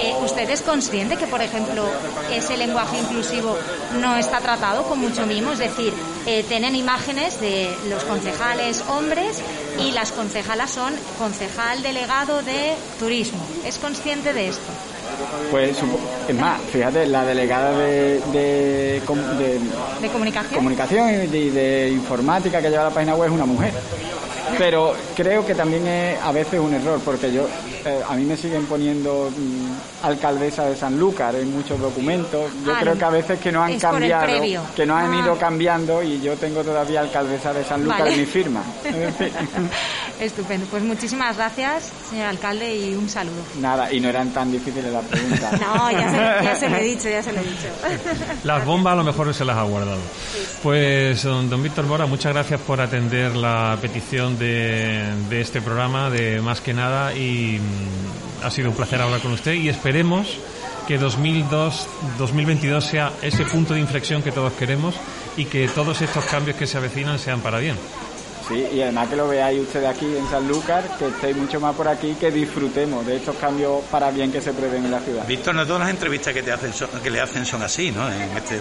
eh, ¿usted es consciente que, por ejemplo, ese lenguaje inclusivo no está tratado con mucho mimo? Es decir, eh, tienen imágenes de los concejales hombres y las concejalas son concejal delegado de turismo. ¿Es consciente de esto? Pues es más, fíjate, la delegada de, de, de, comunicación, comunicación y de, informática que lleva la página web es una mujer. Pero creo que también es a veces un error, porque yo eh, a mí me siguen poniendo mm, alcaldesa de Sanlúcar en muchos documentos. Yo ah, creo que a veces que no han cambiado, que no han ido ah. cambiando y yo tengo todavía alcaldesa de Sanlúcar en mi firma. (laughs) Estupendo. Pues muchísimas gracias, señor alcalde, y un saludo. Nada, y no eran tan difíciles las preguntas. (laughs) No, ya se, lo he dicho, ya se lo he dicho. (laughs) Las bombas a lo mejor se las ha guardado. Pues, don, don Víctor Mora, muchas gracias por atender la petición de, de este programa, de Más que Nada, y mm, ha sido un placer hablar con usted, y esperemos que 2002, 2022 sea ese punto de inflexión que todos queremos y que todos estos cambios que se avecinan sean para bien. Sí, y además que lo veáis ustedes aquí en Sanlúcar, que estéis mucho más por aquí, que disfrutemos de estos cambios para bien que se prevén en la ciudad. Víctor, no todas las entrevistas que te hacen que le hacen son así, ¿no? En este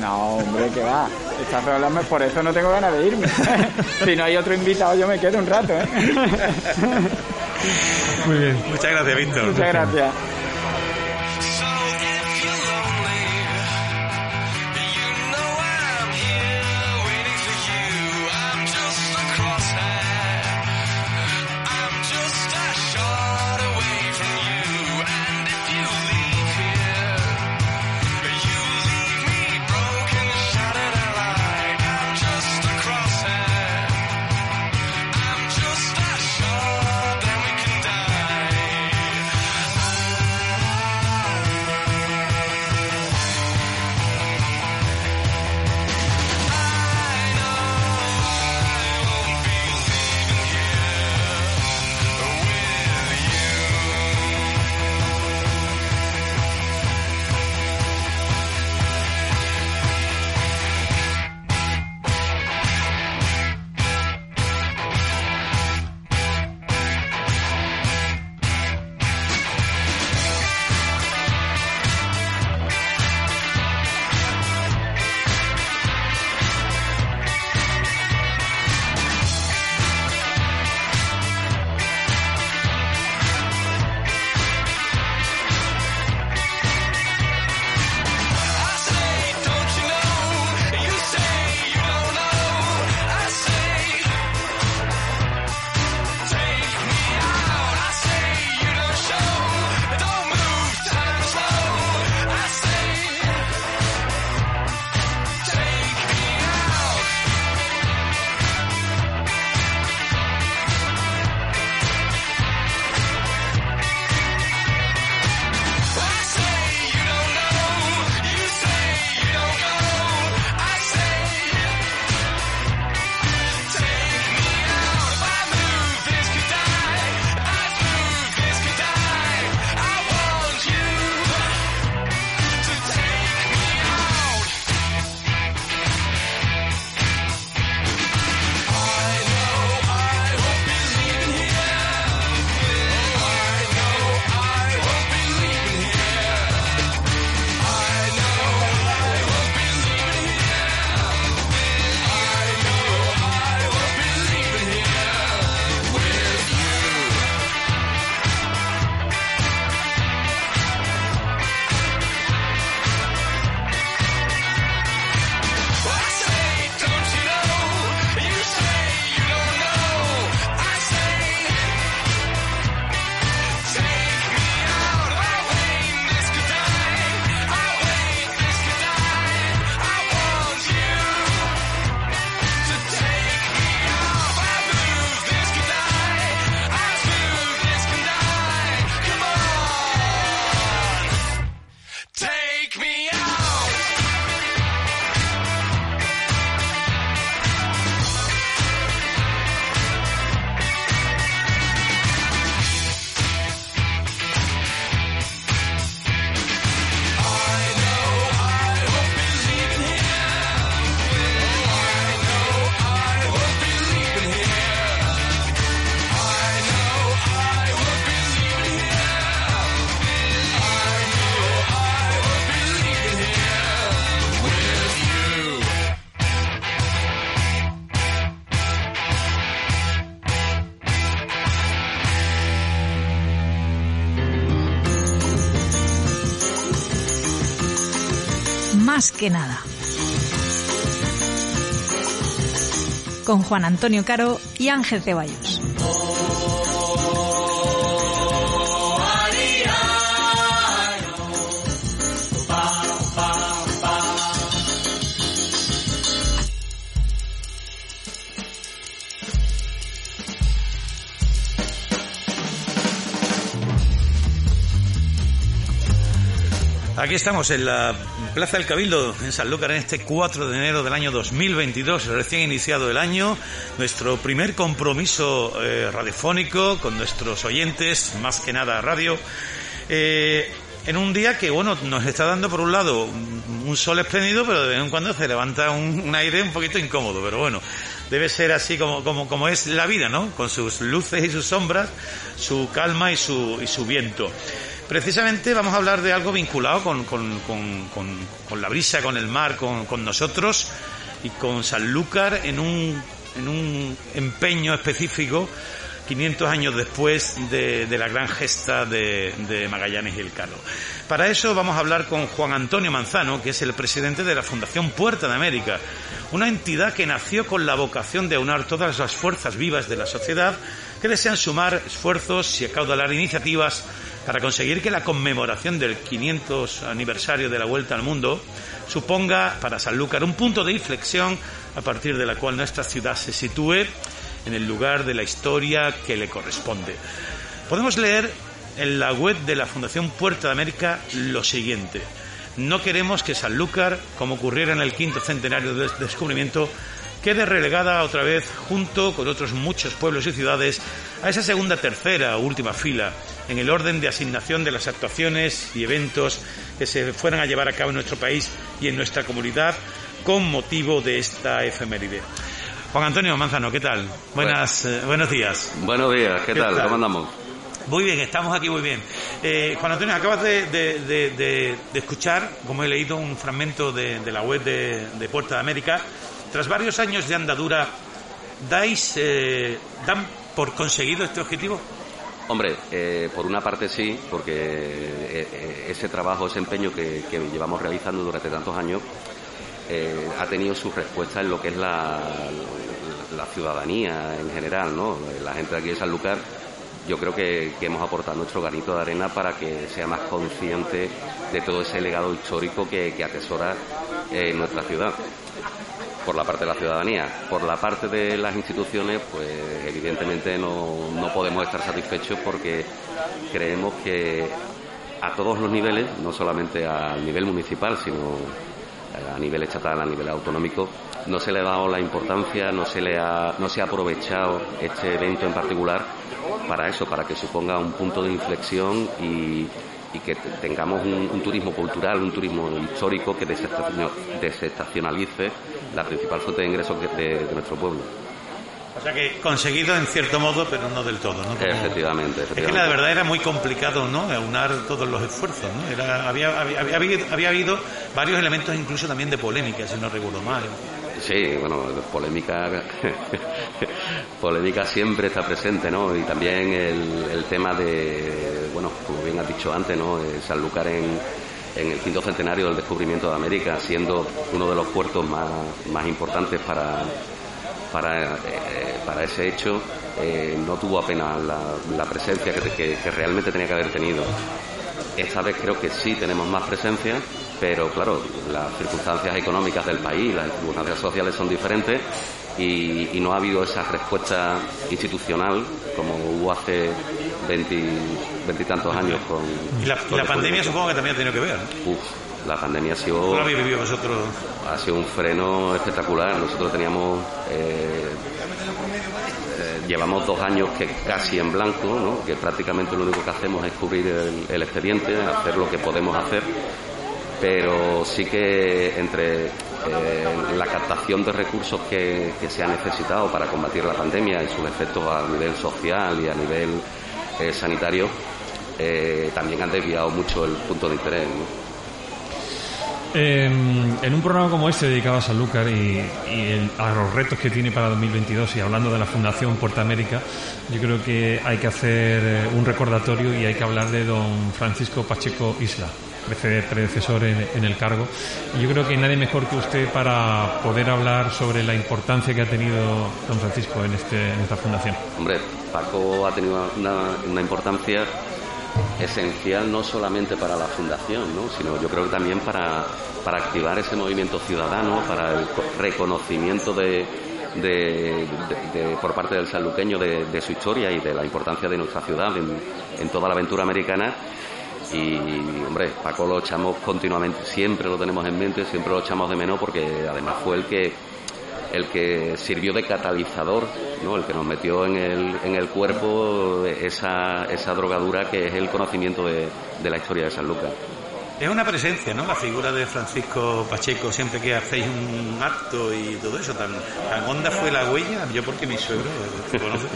No, hombre, que va. Estás hablando, por eso no tengo ganas de irme. (laughs) si no hay otro invitado, yo me quedo un rato, ¿eh? Muy bien. Muchas gracias, Víctor. Muchas gracias. Más que nada. Con Juan Antonio Caro y Ángel Ceballos. Aquí estamos en la Plaza del Cabildo, en Sanlúcar, en este 4 de enero del año 2022, recién iniciado el año, nuestro primer compromiso eh, radiofónico con nuestros oyentes, más que nada radio. Eh, en un día que, bueno, nos está dando por un lado un sol espléndido, pero de vez en cuando se levanta un, un aire un poquito incómodo, pero bueno, debe ser así como, como, como es la vida, ¿no? Con sus luces y sus sombras, su calma y su, y su viento. Precisamente vamos a hablar de algo vinculado con, con, con, con la brisa, con el mar, con, nosotros y con Sanlúcar en un, en un empeño específico 500 años después de, la gran gesta de, de, Magallanes y el Calo. Para eso vamos a hablar con Juan Antonio Manzano, que es el presidente de la Fundación Puerta de América, una entidad que nació con la vocación de aunar todas las fuerzas vivas de la sociedad que desean sumar esfuerzos y acaudalar iniciativas para conseguir que la conmemoración del 500 aniversario de la Vuelta al Mundo suponga para Sanlúcar un punto de inflexión a partir de la cual nuestra ciudad se sitúe en el lugar de la historia que le corresponde. Podemos leer en la web de la Fundación Puerta de América lo siguiente. No queremos que Sanlúcar, como ocurriera en el quinto centenario del descubrimiento, quede relegada otra vez, junto con otros muchos pueblos y ciudades, a esa segunda, tercera o última fila en el orden de asignación de las actuaciones y eventos que se fueran a llevar a cabo en nuestro país y en nuestra comunidad con motivo de esta efeméride. Juan Antonio Manzano, ¿qué tal? Buenas, eh, buenos días. Buenos días, ¿qué, tal? ¿Cómo andamos? Muy bien, estamos aquí muy bien. Eh, Juan Antonio, acabas de, de, de, de, escuchar, como he leído, un fragmento de, la web de, Puerta de América. Tras varios años de andadura, ¿dais, eh, ¿dan por conseguido este objetivo? Hombre, eh, por una parte sí, porque eh, ese trabajo, ese empeño que, llevamos realizando durante tantos años ha tenido su respuesta en lo que es la, ciudadanía en general, ¿no? La gente de aquí de Sanlúcar, yo creo que, hemos aportado nuestro granito de arena para que sea más consciente de todo ese legado histórico que, que atesora eh, nuestra ciudad por la parte de la ciudadanía. Por la parte de las instituciones, pues evidentemente no, no podemos estar satisfechos porque creemos que a todos los niveles, no solamente al nivel municipal, sino a nivel estatal, a nivel autonómico, no se le ha dado la importancia, no se le ha, no se ha aprovechado este evento en particular para eso, para que suponga un punto de inflexión y, y que tengamos un, un, turismo cultural, un turismo histórico que desestacionalice la principal fuente de ingresos de, de, nuestro pueblo. O sea que conseguido en cierto modo, pero no del todo, ¿no? Como... Efectivamente, efectivamente, Es que la verdad era muy complicado, ¿no? Aunar todos los esfuerzos, ¿no? Era, había, había, había, habido, había habido varios elementos incluso también de polémica, si no recuerdo mal. Sí, bueno, polémica, (laughs) polémica siempre está presente, ¿no? Y también el, el tema de, bueno, como bien has dicho antes, ¿no? Sanlúcar en, en el quinto centenario del descubrimiento de América, siendo uno de los puertos más, importantes para, para, eh, ese hecho, eh, no tuvo apenas la, presencia que realmente tenía que haber tenido. Esta vez creo que sí tenemos más presencia, pero claro, las circunstancias económicas del país, las circunstancias sociales son diferentes y, y no ha habido esa respuesta institucional como hubo hace veintitantos años con... Y la, con la pandemia supongo que también ha tenido que ver. Uf, la pandemia ha sido... ¿Cómo lo habéis vivido vosotros? Ha sido un freno espectacular. Nosotros teníamos... Eh, eh, llevamos dos años que casi en blanco, ¿no? que prácticamente lo único que hacemos es cubrir el, el expediente, hacer lo que podemos hacer pero sí que entre eh, la captación de recursos que, que, se ha necesitado para combatir la pandemia y sus efectos a nivel social y a nivel eh, sanitario, eh, también han desviado mucho el punto de interés. Eh, en un programa como este dedicado a Sanlúcar y, y a los retos que tiene para 2022 y hablando de la Fundación Puerta América, yo creo que hay que hacer un recordatorio y hay que hablar de don Francisco Pacheco Isla. Predecesor en, el cargo. Y yo creo que nadie mejor que usted para poder hablar sobre la importancia que ha tenido don Francisco en, este, en esta fundación. Hombre, Paco ha tenido una, importancia esencial no solamente para la fundación, ¿no? sino yo creo que también para, para activar ese movimiento ciudadano, para el reconocimiento de, de, por parte del sanluqueño de, su historia y de la importancia de nuestra ciudad en, toda la aventura americana. Y, hombre, Paco lo echamos continuamente, siempre lo tenemos en mente, siempre lo echamos de menos porque además fue el que el que sirvió de catalizador, ¿no? el que nos metió en el, en el cuerpo esa, esa drogadura que es el conocimiento de, de la historia de San Lucas. Es una presencia, ¿no? La figura de Francisco Pacheco, siempre que hacéis un acto y todo eso. Tan, tan honda fue la huella, yo porque mi suegro conoce,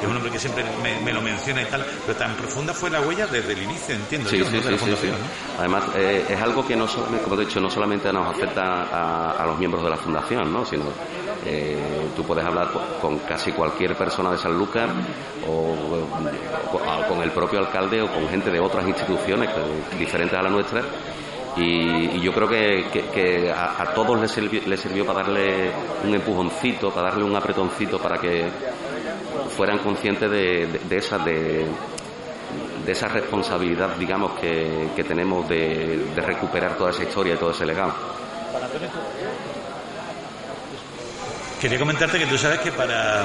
es un hombre que siempre me, lo menciona y tal, pero tan profunda fue la huella desde el inicio, entiendo sí, sí, sí, Además, eh, es algo que, no como he dicho, no solamente nos afecta a, los miembros de la fundación, ¿no? Sino eh, tú puedes hablar con, casi cualquier persona de Sanlúcar o, con el propio alcalde o con gente de otras instituciones diferentes a la nuestra y, yo creo que, a, todos les sirvió, sirvió para darle un empujoncito, para darle un apretoncito para que fueran conscientes de, esa de, esa responsabilidad, digamos, que, tenemos de, recuperar toda esa historia y todo ese legado. Quería comentarte que tú sabes que para,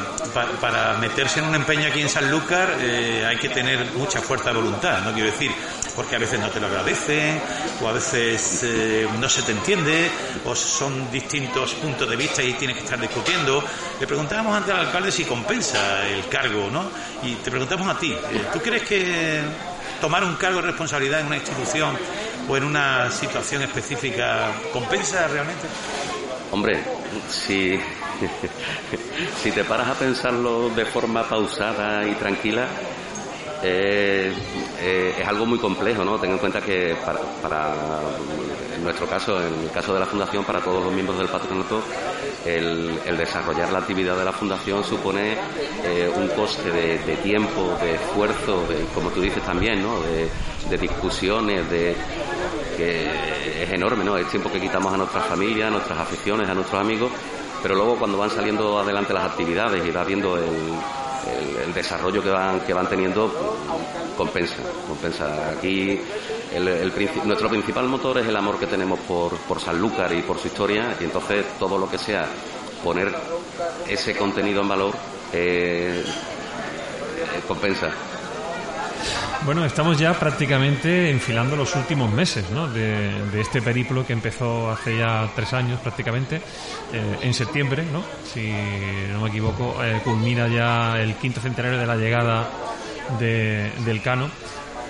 para, meterse en un empeño aquí en Sanlúcar eh, hay que tener mucha fuerza de voluntad, ¿no? Quiero decir, porque a veces no te lo agradecen, o a veces eh, no se te entiende, o son distintos puntos de vista y tienes que estar discutiendo. Le preguntábamos antes al alcalde si compensa el cargo, ¿no? Y te preguntamos a ti, eh, ¿tú crees que tomar un cargo de responsabilidad en una institución o en una situación específica compensa realmente? Hombre, si (laughs) si te paras a pensarlo de forma pausada y tranquila, es algo muy complejo, ¿no? Ten en cuenta que para, en nuestro caso, en el caso de la Fundación, para todos los miembros del patronato, el, desarrollar la actividad de la Fundación supone eh, un coste de, tiempo, de esfuerzo, de, como tú dices también, ¿no? De discusiones, de que es enorme, ¿no? Es tiempo que quitamos a nuestras familias, a nuestras aficiones, a nuestros amigos pero luego cuando van saliendo adelante las actividades y va viendo el, desarrollo que van que van teniendo compensa compensa aquí nuestro principal motor es el amor que tenemos por, por Sanlúcar y por su historia y entonces todo lo que sea poner ese contenido en valor eh, eh, compensa bueno, estamos ya prácticamente enfilando los últimos meses ¿no? de, este periplo que empezó hace ya tres años prácticamente, eh, en septiembre, ¿no? si no me equivoco, eh, culmina ya el quinto centenario de la llegada del Cano.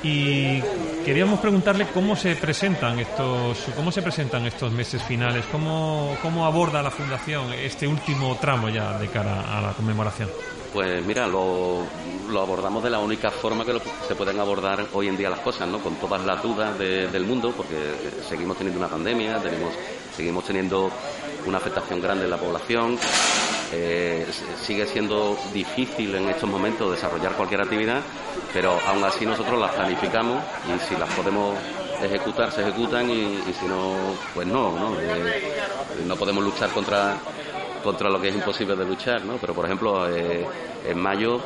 Y queríamos preguntarle cómo se presentan estos, cómo se presentan estos meses finales, cómo, cómo aborda la Fundación este último tramo ya de cara a la conmemoración. Pues mira, lo, lo abordamos de la única forma que se pueden abordar hoy en día las cosas, ¿no? Con todas las dudas del mundo, porque seguimos teniendo una pandemia, tenemos, seguimos teniendo una afectación grande en la población, eh, sigue siendo difícil en estos momentos desarrollar cualquier actividad, pero aún así nosotros las planificamos y si las podemos ejecutar, se ejecutan y, si no, pues no, ¿no? Eh, no podemos luchar contra contra lo que es imposible de luchar, ¿no? Pero por ejemplo, eh, en mayo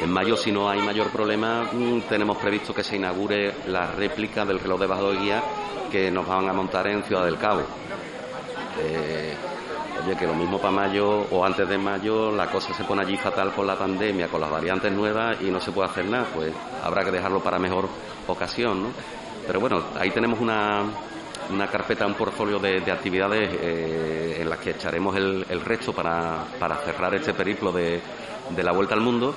en mayo, si no hay mayor problema, mm, tenemos previsto que se inaugure la réplica del reloj de bajo de guía que nos van a montar en Ciudad del Cabo. Eh, oye, que lo mismo para mayo o antes de mayo la cosa se pone allí fatal con la pandemia, con las variantes nuevas y no se puede hacer nada, pues habrá que dejarlo para mejor ocasión, ¿no? Pero bueno, ahí tenemos una, una carpeta, un portfolio de, actividades eh, en las que echaremos el, resto para, para, cerrar este periplo de, de la vuelta al mundo.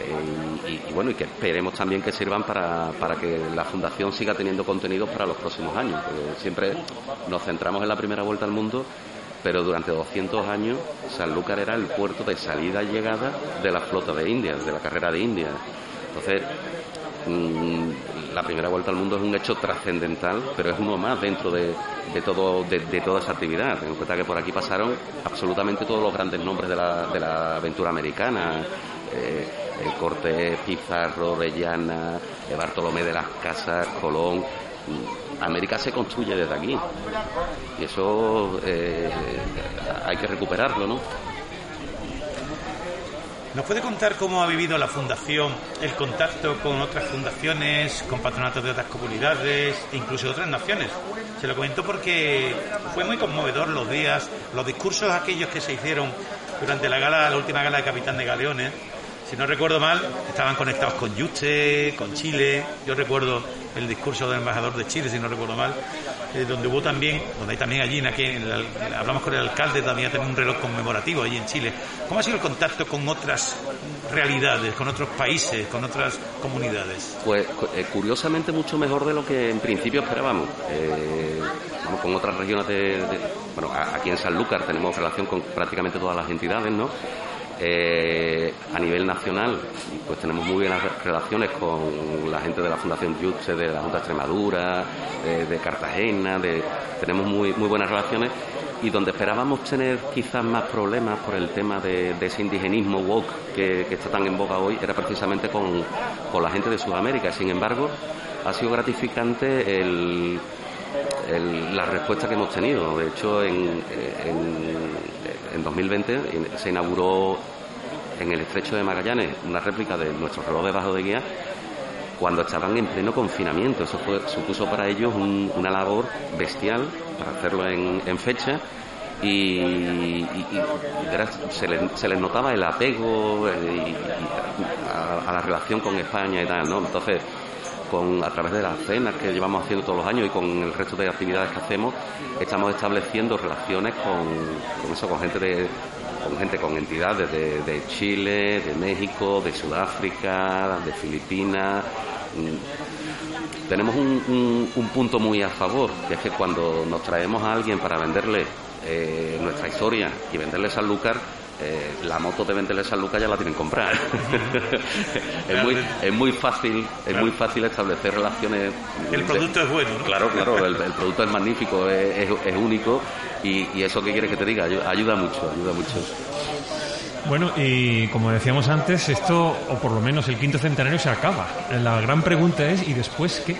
Eh, y, bueno, y que esperemos también que sirvan para, para que la Fundación siga teniendo contenidos para los próximos años. siempre nos centramos en la primera vuelta al mundo, pero durante 200 años Sanlúcar era el puerto de salida y llegada de la flota de Indias, de la carrera de Indias. Entonces, Mm, la primera vuelta al mundo es un hecho trascendental, pero es uno más dentro de, todo, de, toda esa actividad. Ten en cuenta que por aquí pasaron absolutamente todos los grandes nombres de la, de la aventura americana. Eh, el Cortés, Pizarro, Orellana, eh, Bartolomé de las Casas, Colón, América se construye desde aquí. Y eso eh, hay que recuperarlo, ¿no? ¿Nos puede contar cómo ha vivido la Fundación el contacto con otras fundaciones, con patronatos de otras comunidades, incluso otras naciones? Se lo comento porque fue muy conmovedor los días, los discursos aquellos que se hicieron durante la gala, la última gala de Capitán de Galeones. Si no recuerdo mal, estaban conectados con Yuche, con Chile. Yo recuerdo el discurso del embajador de Chile, si no recuerdo mal, eh, donde hubo también, donde hay también allí, en aquí, hablamos con el alcalde, también tenía un reloj conmemorativo allí en Chile. ¿Cómo ha sido el contacto con otras realidades, con otros países, con otras comunidades? Pues eh, curiosamente mucho mejor de lo que en principio esperábamos. Eh, con otras regiones de, bueno, aquí en Sanlúcar tenemos relación con prácticamente todas las entidades, ¿no? Eh, a nivel nacional, pues tenemos muy buenas relaciones con la gente de la Fundación Jutse, de la Junta de Extremadura, de, Cartagena, de, tenemos muy, muy buenas relaciones y donde esperábamos tener quizás más problemas por el tema de, ese indigenismo woke que, está tan en boga hoy, era precisamente con, la gente de Sudamérica. Sin embargo, ha sido gratificante la respuesta que hemos tenido. De hecho, en 2020 se inauguró en el estrecho de Magallanes una réplica de nuestro reloj de bajo de guía cuando estaban en pleno confinamiento. Eso fue, supuso para ellos una labor bestial para hacerlo en, fecha y, se, les, notaba el apego eh, a, la relación con España y tal, ¿no? Entonces, con, a través de las cenas que llevamos haciendo todos los años y con el resto de actividades que hacemos, estamos estableciendo relaciones con, eso, con gente de, con gente, con entidades de, Chile, de México, de Sudáfrica, de Filipinas. Mm, tenemos un, punto muy a favor, que es que cuando nos traemos a alguien para venderle eh, nuestra historia y venderle Sanlúcar, eh, la moto de venderle Sanlúcar ya la tienen que comprar. (laughs) es, muy, es muy fácil, es muy fácil establecer relaciones. El producto es bueno. Claro, claro, el, producto es magnífico, es, es único y, eso que quieres que te diga, ayuda mucho, ayuda mucho. Bueno, y como decíamos antes, esto, o por lo menos el quinto centenario, se acaba. La gran pregunta es, ¿y después qué?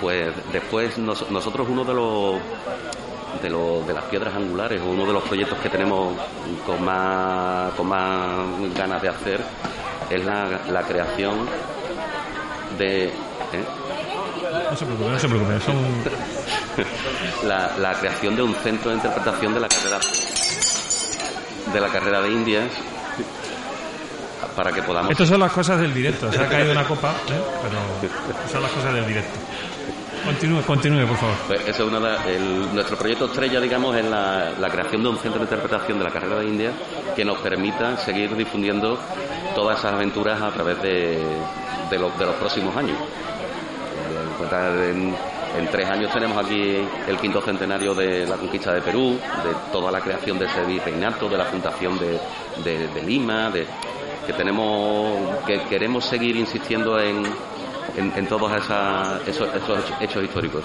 Pues después nosotros uno de los de, lo, de las piedras angulares o uno de los proyectos que tenemos con más, con más ganas de hacer es la, la creación de... ¿eh? No se preocupe, no se preocupe, son (laughs) la, creación de un centro de interpretación de la carrera de la carrera de Indias para que podamos. Estas son las cosas del directo. Se ha caído una copa, ¿eh? pero son las cosas del directo. Continúe, continúe, por favor. Pues es una nuestro proyecto estrella, digamos, es la, creación de un centro de interpretación de la carrera de Indias que nos permita seguir difundiendo todas esas aventuras a través de, de, los próximos años. En, tres años tenemos aquí el quinto centenario de la conquista de Perú, de toda la creación de ese virreinato, de la fundación de, Lima, de, que tenemos, que queremos seguir insistiendo en, en, todos esos, hechos históricos.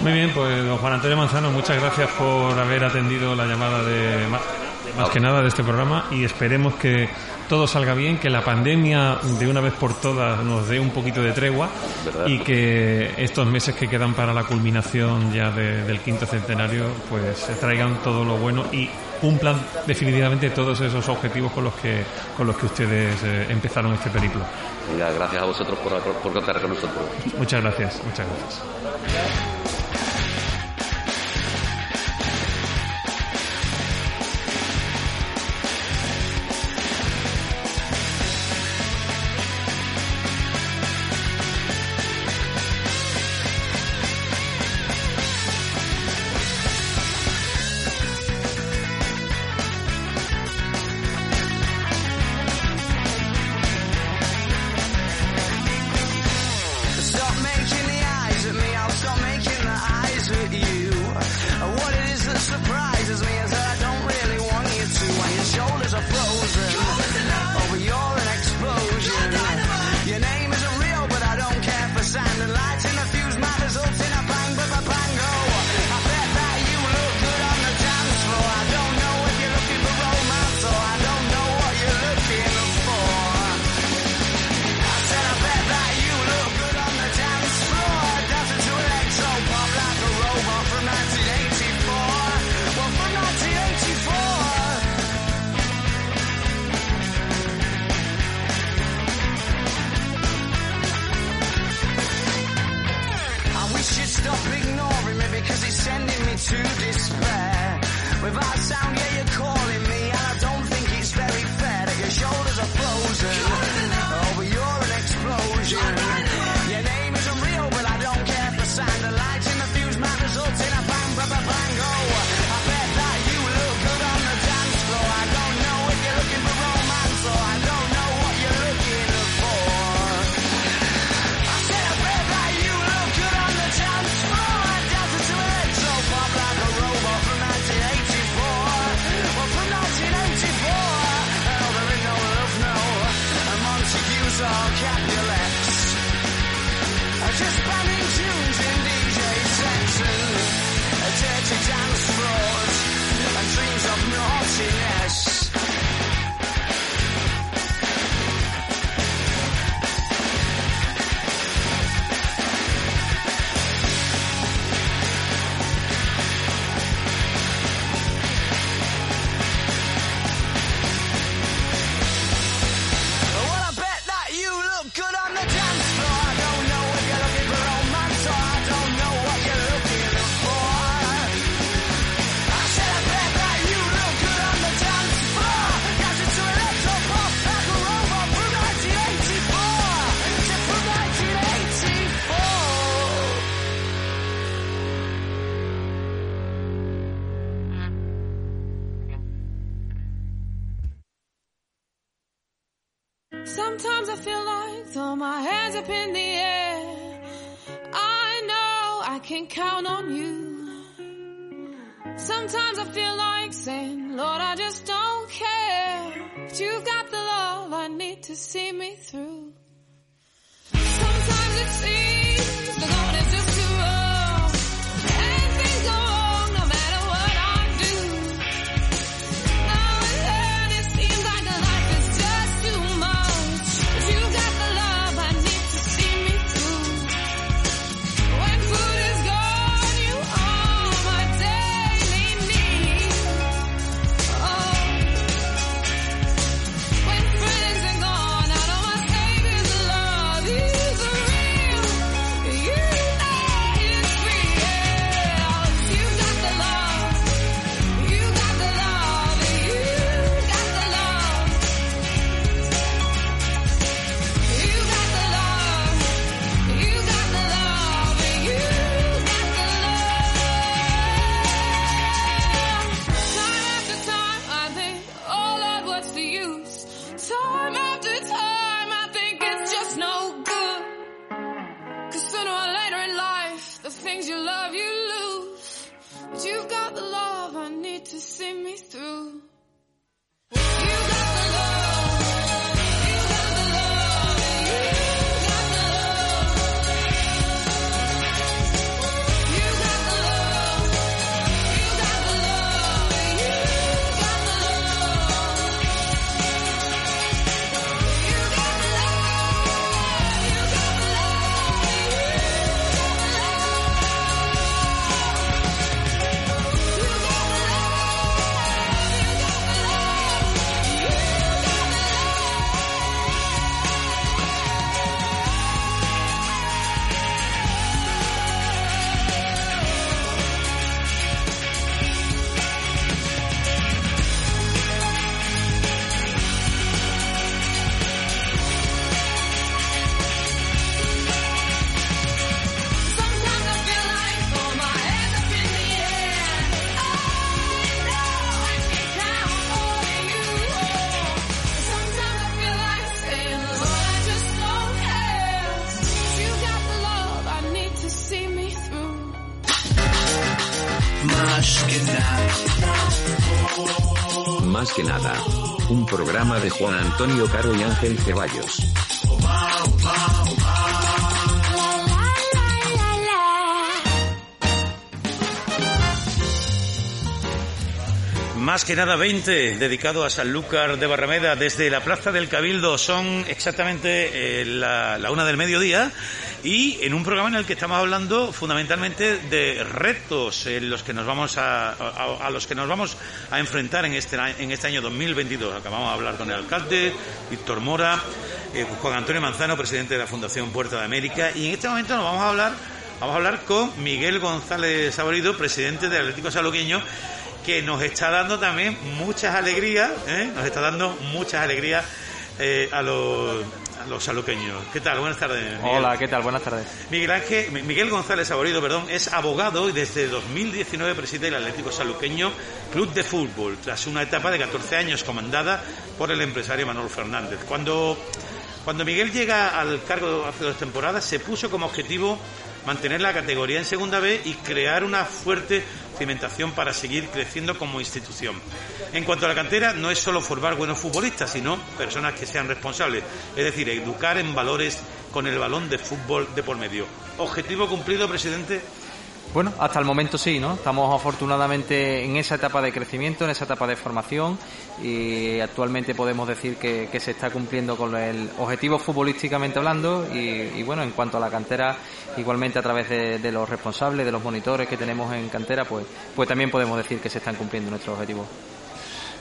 Muy bien, pues don Juan Antonio Manzano, muchas gracias por haber atendido la llamada de más que nada de este programa y esperemos que todo salga bien, que la pandemia de una vez por todas nos dé un poquito de tregua y que estos meses que quedan para la culminación ya del quinto centenario pues se traigan todo lo bueno y cumplan definitivamente todos esos objetivos con los que con los que ustedes eh, empezaron este periplo. gracias a vosotros por, por contar con nosotros. Muchas gracias, muchas gracias. De Juan Antonio Caro y Ángel Ceballos. Más que nada 20, dedicado a Sanlúcar de Barrameda desde la Plaza del Cabildo. Son exactamente eh, la, la una del mediodía y en un programa en el que estamos hablando fundamentalmente de retos en los que nos vamos a, a, los que nos vamos a enfrentar en este en este año 2022. Acabamos de hablar con el alcalde Víctor Mora, eh, Juan Antonio Manzano, presidente de la Fundación Puerta de América, y en este momento nos vamos a hablar vamos a hablar con Miguel González Saborido, presidente del Atlético Saluqueño que nos está dando también muchas alegrías, ¿eh? nos está dando muchas alegrías eh, a los a los saluqueños. ¿Qué tal? Buenas tardes. Hola, ¿qué tal? Buenas tardes. Miguel Ángel, Miguel González Saborido, perdón, es abogado y desde 2019 preside el Atlético Saluqueño Club de Fútbol, tras una etapa de 14 años comandada por el empresario Manuel Fernández. Cuando, cuando Miguel llega al cargo hace dos temporadas, se puso como objetivo mantener la categoría en segunda B y crear una fuerte cimentación para seguir creciendo como institución. En cuanto a la cantera, no es solo formar buenos futbolistas, sino personas que sean responsables, es decir, educar en valores con el balón de fútbol de por medio. ¿Objetivo cumplido, presidente? Bueno, hasta el momento sí, ¿no? Estamos afortunadamente en esa etapa de crecimiento, en esa etapa de formación y actualmente podemos decir que, se está cumpliendo con el objetivo futbolísticamente hablando y, bueno, en cuanto a la cantera, igualmente a través de, los responsables, de los monitores que tenemos en cantera, pues, pues también podemos decir que se están cumpliendo nuestros objetivos.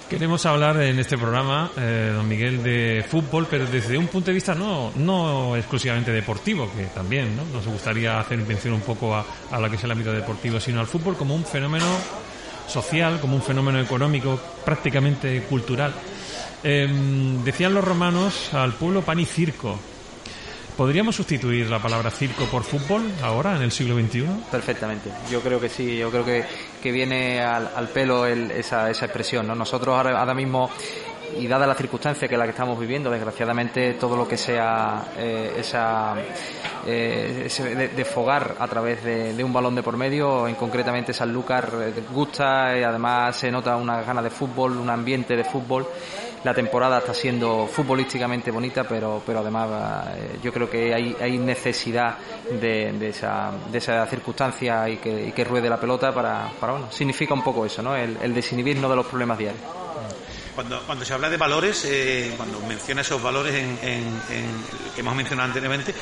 Queremos hablar en este programa, eh, don Miguel, de fútbol, pero desde un punto de vista no, no exclusivamente deportivo, que también ¿no? nos gustaría hacer mención un poco a, a lo que es el ámbito deportivo, sino al fútbol como un fenómeno social, como un fenómeno económico, prácticamente cultural. Em, decían los romanos al pueblo pan y circo. ¿Podríamos sustituir la palabra circo por fútbol ahora, en el siglo XXI? Perfectamente. Yo creo que sí. Yo creo que, que viene al, pelo esa, esa expresión. ¿no? Nosotros ahora, mismo y dada la circunstancia que la que estamos viviendo, desgraciadamente todo lo que sea eh, esa eh, ese de, fogar a través de, un balón de por medio, en concretamente Sanlúcar eh, gusta y además se nota una gana de fútbol, un ambiente de fútbol la temporada está siendo futbolísticamente bonita, pero, pero además eh, yo creo que hay, hay necesidad de, de, esa, de esa circunstancia y que, y que ruede la pelota para, para, bueno, significa un poco eso, ¿no? El, el desinhibirnos de los problemas diarios. Cuando, cuando se habla de valores, eh, cuando menciona esos valores en, que hemos mencionado anteriormente,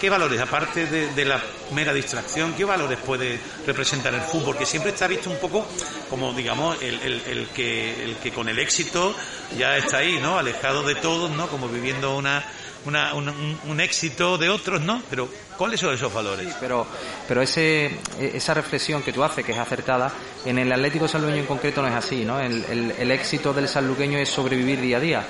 ¿qué valores, aparte de, la mera distracción, qué valores puede representar el fútbol? Que siempre está visto un poco como, digamos, el, el, que, el que con el éxito ya está ahí, ¿no? Alejado de todos, ¿no? Como viviendo una, una, un, éxito de otros, ¿no? Pero ¿cuáles son esos valores? pero pero ese, esa reflexión que tú haces, que es acertada, en el Atlético Sanluqueño en concreto no es así, ¿no? El, el, el éxito del sanluqueño es sobrevivir día a día.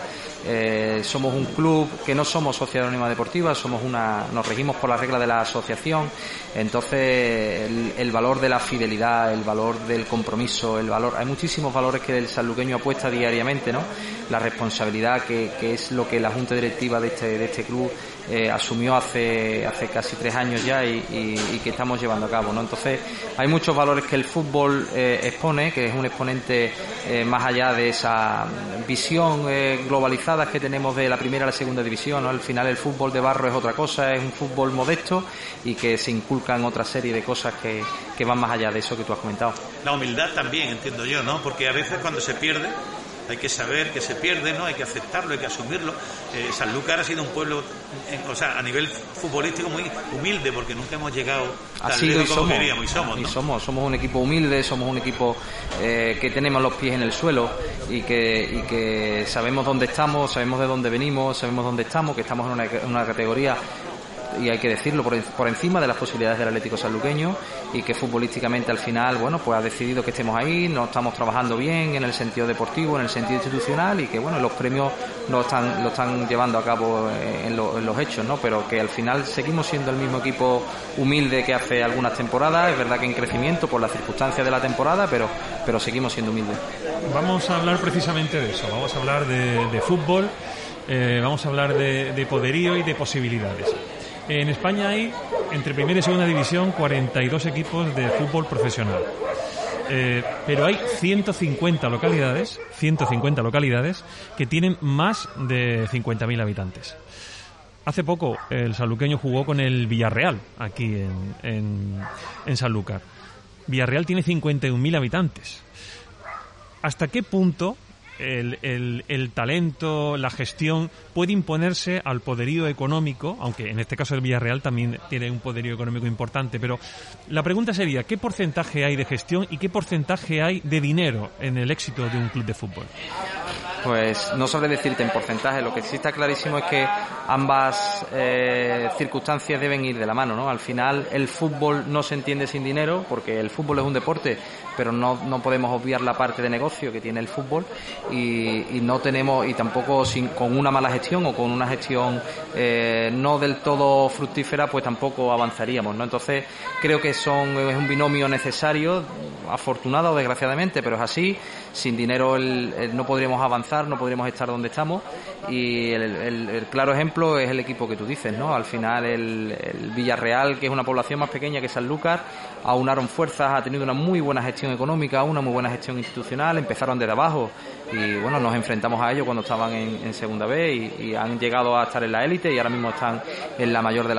Eh, somos un club que no somos sociedad anónima deportiva, somos una, nos regimos por las reglas de la asociación. Entonces, el, valor de la fidelidad, el valor del compromiso, el valor, hay muchísimos valores que el sanluqueño apuesta diariamente, ¿no? La responsabilidad que, que es lo que la junta directiva de este, de este club eh, asumió hace, hace casi tres años ya y, que estamos llevando a cabo. ¿no? Entonces, hay muchos valores que el fútbol eh, expone, que es un exponente eh, más allá de esa visión globalizada que tenemos de la primera a la segunda división. Al final, el fútbol de barro es otra cosa, es un fútbol modesto y que se inculcan otra serie de cosas que, que van más allá de eso que tú has comentado. La humildad también, entiendo yo, ¿no? Porque a veces cuando se pierde hay que saber que se pierde, ¿no? Hay que aceptarlo, hay que asumirlo. Eh, Sanlúcar ha sido un pueblo, o sea, a nivel futbolístico muy humilde, porque nunca hemos llegado tan lejos como queríamos y somos, ¿no? y somos, somos un equipo humilde, somos un equipo eh, que tenemos los pies en el suelo y que, y que sabemos dónde estamos, sabemos de dónde venimos, sabemos dónde estamos, que estamos en una, en una categoría y hay que decirlo por, por, encima de las posibilidades del Atlético Sanluqueño y que futbolísticamente al final bueno pues ha decidido que estemos ahí no estamos trabajando bien en el sentido deportivo en el sentido institucional y que bueno los premios lo están lo están llevando a cabo eh, en, los hechos no pero que al final seguimos siendo el mismo equipo humilde que hace algunas temporadas. Es verdad que en crecimiento por las circunstancias de la temporada pero pero seguimos siendo humildes. Vamos a hablar precisamente de eso. Vamos a hablar de, fútbol eh, vamos a hablar de, de poderío y de posibilidades en España hay, entre primera y segunda división, 42 equipos de fútbol profesional. Eh, pero hay 150 localidades, 150 localidades que tienen más de 50.000 habitantes. Hace poco el saluqueño jugó con el Villarreal aquí en, en, en. Villarreal tiene 51.000 habitantes. ¿Hasta qué punto el, el, talento, la gestión puede imponerse al poderío económico, aunque en este caso el Villarreal también tiene un poderío económico importante, pero la pregunta sería, ¿qué porcentaje hay de gestión y qué porcentaje hay de dinero en el éxito de un club de fútbol? Pues no sabré decirte en porcentaje, lo que sí está clarísimo es que ambas eh, circunstancias deben ir de la mano, ¿no? Al final el fútbol no se entiende sin dinero, porque el fútbol es un deporte, pero no, no podemos obviar la parte de negocio que tiene el fútbol y, no tenemos, y tampoco sin, con una mala gestión o con una gestión eh, no del todo fructífera, pues tampoco avanzaríamos, ¿no? Entonces creo que son, es un binomio necesario, afortunado o desgraciadamente, pero es así, sin dinero no podríamos avanzar, no podríamos estar donde estamos y el, claro ejemplo es el equipo que tú dices, ¿no? Al final el, Villarreal, que es una población más pequeña que Sanlúcar, aunaron fuerzas, ha tenido una muy buena gestión económica, una muy buena gestión institucional, empezaron desde abajo y bueno, nos enfrentamos a ellos cuando estaban en, segunda B y, han llegado a estar en la élite y ahora mismo están en la mayor de,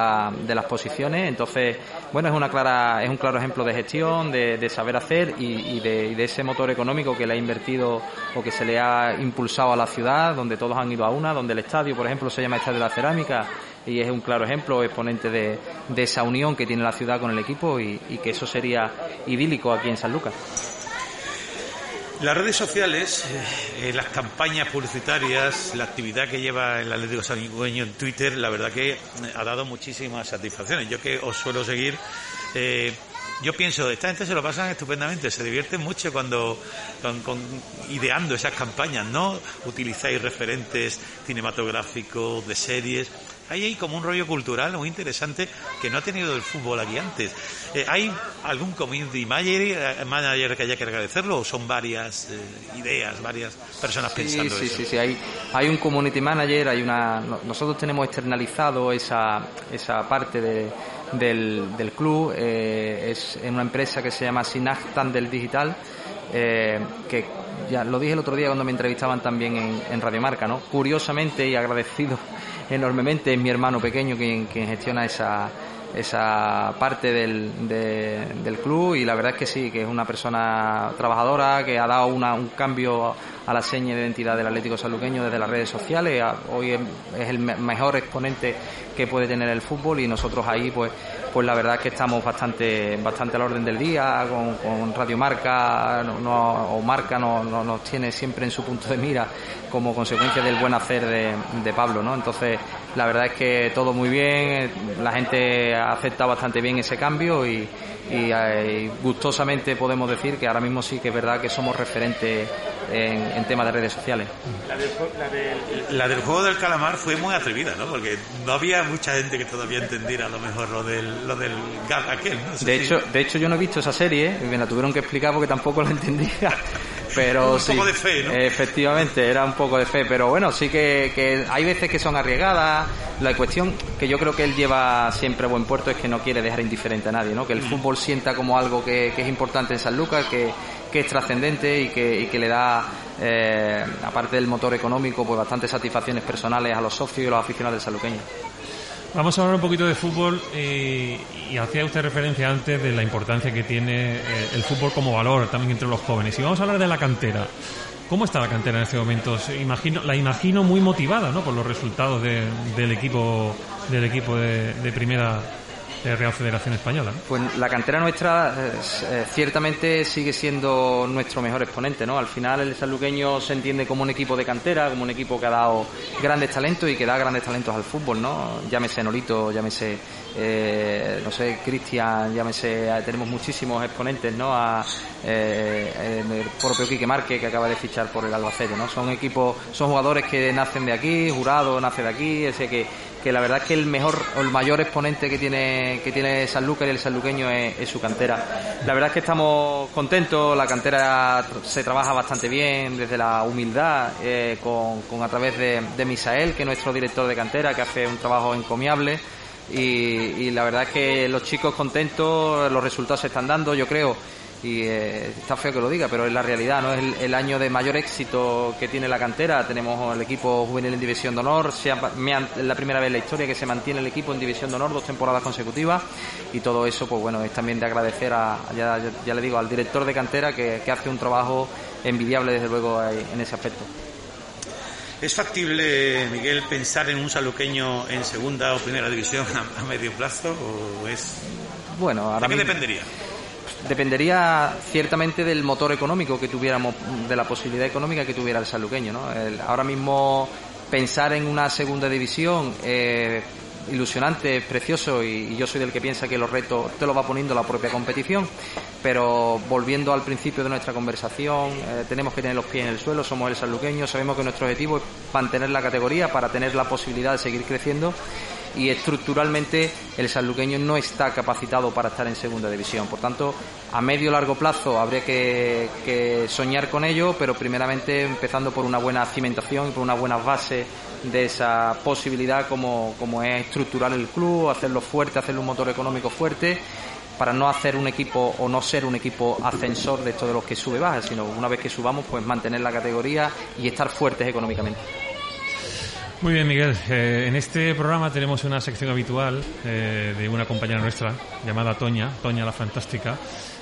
de las posiciones, entonces bueno, es una clara, es un claro ejemplo de gestión, de, saber hacer y, de, ese motor económico que le ha invertido o que se le ha impulsado a la ciudad, donde todos han ido a una, donde el estadio, por ejemplo, se llama Estadio de la Cerámica y es un claro ejemplo, exponente de, esa unión que tiene la ciudad con el equipo y, que eso sería idílico aquí en San Lucas. Las redes sociales, eh, las campañas publicitarias, la actividad que lleva el Atlético Sangueño en Twitter, la verdad que ha dado muchísimas satisfacciones. Yo que os suelo seguir, eh, yo pienso, esta gente se lo pasan estupendamente, se divierten mucho cuando con, ideando esas campañas, ¿no? Utilizáis referentes cinematográficos, de series. Hay ahí como un rollo cultural muy interesante que no ha tenido el fútbol aquí antes. Eh, ¿Hay algún community eh, manager, que haya que agradecerlo o son varias eh, ideas, varias personas pensando sí, eso? Sí, sí, hay, hay un community manager, hay una nosotros tenemos externalizado esa, esa parte de del, del club. Eh, es en una empresa que se llama Sinag Tandel Digital, que ya lo dije el otro día cuando me entrevistaban también en, en Radio Marca, ¿no? Curiosamente y agradecido enormemente. Es mi hermano pequeño quien, gestiona esa, esa parte del, del club y la verdad es que sí, que es una persona trabajadora, que ha dado una, un cambio a la seña de identidad del Atlético Saluqueño desde las redes sociales. Hoy es, el mejor exponente que puede tener el fútbol y nosotros ahí pues pues la verdad es que estamos bastante bastante al orden del día con, Radio Marca o Marca no, nos tiene siempre en su punto de mira como consecuencia del buen hacer de, de Pablo no entonces la verdad es que todo muy bien la gente ha aceptado bastante bien ese cambio y, y, gustosamente podemos decir que ahora mismo sí que es verdad que somos referentes en, en temas de redes sociales. La del, juego del calamar fue muy atrevida, ¿no? Porque no había mucha gente que todavía entendiera a lo mejor lo del, lo del aquel. de, hecho, de hecho, yo no he visto esa serie y me la tuvieron que explicar porque tampoco la entendía. (laughs) Pero un poco de fe, ¿no? Efectivamente, era un poco de fe. Pero bueno, sí que, que hay veces que son arriesgadas. La cuestión que yo creo que él lleva siempre a buen puerto es que no quiere dejar indiferente a nadie, ¿no? Que el mm. fútbol sienta como algo que, que es importante en San Lucas, que, que es trascendente y que, y que le da, eh, aparte del motor económico, pues bastantes satisfacciones personales a los socios y a los aficionados del saluqueño. Vamos a hablar un poquito de fútbol y hacía usted referencia antes de la importancia que tiene eh, el fútbol como valor también entre los jóvenes. Y vamos a hablar de la cantera. ¿Cómo está la cantera en este momento? Imagino, la imagino muy motivada ¿no? por los resultados del equipo del equipo de primera Real Federación Española. Pues la cantera nuestra eh, ciertamente sigue siendo nuestro mejor exponente, ¿no? Al final el sanluqueño se entiende como un equipo de cantera, como un equipo que ha dado grandes talentos y que da grandes talentos al fútbol, ¿no? Llámese Norito, llámese, eh, no sé, Cristian, llámese, tenemos muchísimos exponentes, ¿no? A, eh, el propio Quique Marque que acaba de fichar por el Albacete, ¿no? Son equipos, son jugadores que nacen de aquí, Jurado nace de aquí, ese que que la verdad es que el mejor o el mayor exponente que tiene que tiene Sanlúcar y el sanluqueño es, su cantera. La verdad es que estamos contentos, la cantera se trabaja bastante bien desde la humildad, eh, con, a través de, Misael, que es nuestro director de cantera, que hace un trabajo encomiable. Y la verdad es que los chicos contentos, los resultados se están dando, yo creo y eh, está feo que lo diga, pero es la realidad, ¿no? Es el, año de mayor éxito que tiene la cantera. Tenemos el equipo juvenil en División de Honor, es la primera vez en la historia que se mantiene el equipo en División de Honor dos temporadas consecutivas y todo eso, pues bueno, es también de agradecer a, ya, ya, le digo, al director de cantera que, hace un trabajo envidiable desde luego en ese aspecto. ¿Es factible, Miguel, pensar en un saluqueño en segunda o primera división a, medio plazo o es... Bueno, ahora ¿De qué dependería? Dependería ciertamente del motor económico que tuviéramos, de la posibilidad económica que tuviera el saluqueño. ¿no? ahora mismo pensar en una segunda división eh, ilusionante, precioso y, yo soy del que piensa que los retos te lo va poniendo la propia competición. Pero volviendo al principio de nuestra conversación, eh, tenemos que tener los pies en el suelo, somos el saluqueño, sabemos que nuestro objetivo es mantener la categoría para tener la posibilidad de seguir creciendo y estructuralmente el sanluqueño no está capacitado para estar en segunda división. Por tanto, a medio largo plazo habría que, soñar con ello, pero primeramente empezando por una buena cimentación y por una buena base de esa posibilidad como, es estructurar el club, hacerlo fuerte, hacerlo un motor económico fuerte para no hacer un equipo o no ser un equipo ascensor de estos de los que sube baja, sino una vez que subamos, pues mantener la categoría y estar fuertes económicamente. Muy bien, Miguel. Eh, en este programa tenemos una sección habitual eh, de una compañera nuestra llamada Toña, Toña la Fantástica.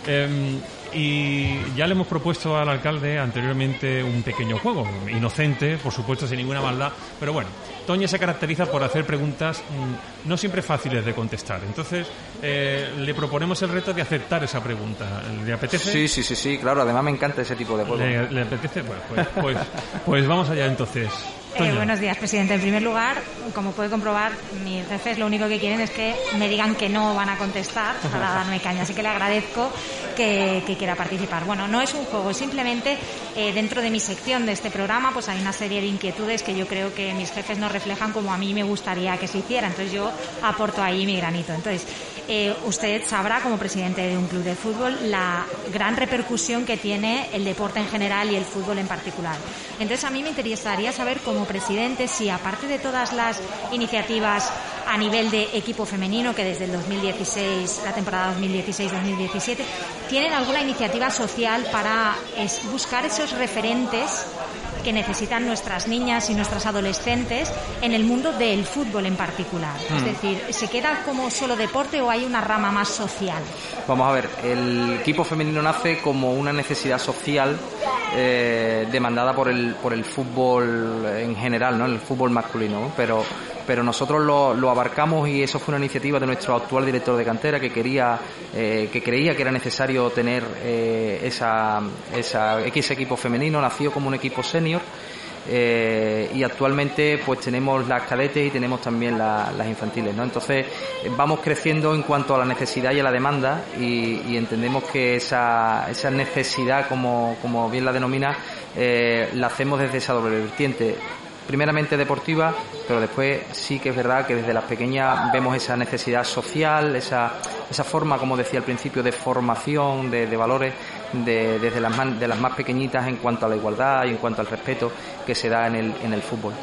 Em, y ya le hemos propuesto al alcalde anteriormente un pequeño juego, inocente, por supuesto, sin ninguna maldad, pero bueno, Toña se caracteriza por hacer preguntas mm, no siempre fáciles de contestar. Entonces, eh, le proponemos el reto de aceptar esa pregunta. ¿Le apetece? Sí, sí, sí, sí, claro, además me encanta ese tipo de juego. ¿Le, apetece? Bueno, pues, pues, pues vamos allá entonces. Eh, buenos días, presidente. En primer lugar, como puede comprobar, mis jefes lo único que quieren es que me digan que no van a contestar para darme caña. Así que le agradezco que, quiera participar. Bueno, no es un juego, simplemente eh, dentro de mi sección de este programa pues hay una serie de inquietudes que yo creo que mis jefes no reflejan como a mí me gustaría que se hiciera. Entonces yo aporto ahí mi granito. Entonces, eh, usted sabrá como presidente de un club de fútbol la gran repercusión que tiene el deporte en general y el fútbol en particular. Entonces a mí me interesaría saber cómo presidente si, aparte de todas las iniciativas a nivel de equipo femenino, que desde el 2016, la temporada 2016-2017, tienen alguna iniciativa social para buscar esos referentes que necesitan nuestras niñas y nuestras adolescentes en el mundo del fútbol en particular. Es mm. decir, ¿se queda como solo deporte o hay una rama más social? Vamos a ver, el equipo femenino nace como una necesidad social eh, demandada por el, por el fútbol en general, ¿no? el fútbol masculino, pero pero nosotros lo, abarcamos y eso fue una iniciativa de nuestro actual director de cantera que quería, eh, que creía que era necesario tener eh, esa, esa X equipo femenino, nació como un equipo senior. Eh, y actualmente pues tenemos las cadetes y tenemos también las infantiles ¿no? entonces vamos creciendo en cuanto a la necesidad y a la demanda y, entendemos que esa, esa necesidad como, como bien la denomina la hacemos desde esa doble vertiente primeramente deportiva, pero después sí que es verdad que desde las pequeñas vemos esa necesidad social, esa, esa forma, como decía al principio, de formación, de, valores, de, desde las más, de las más pequeñitas en cuanto a la igualdad y en cuanto al respeto que se da en el, en el fútbol.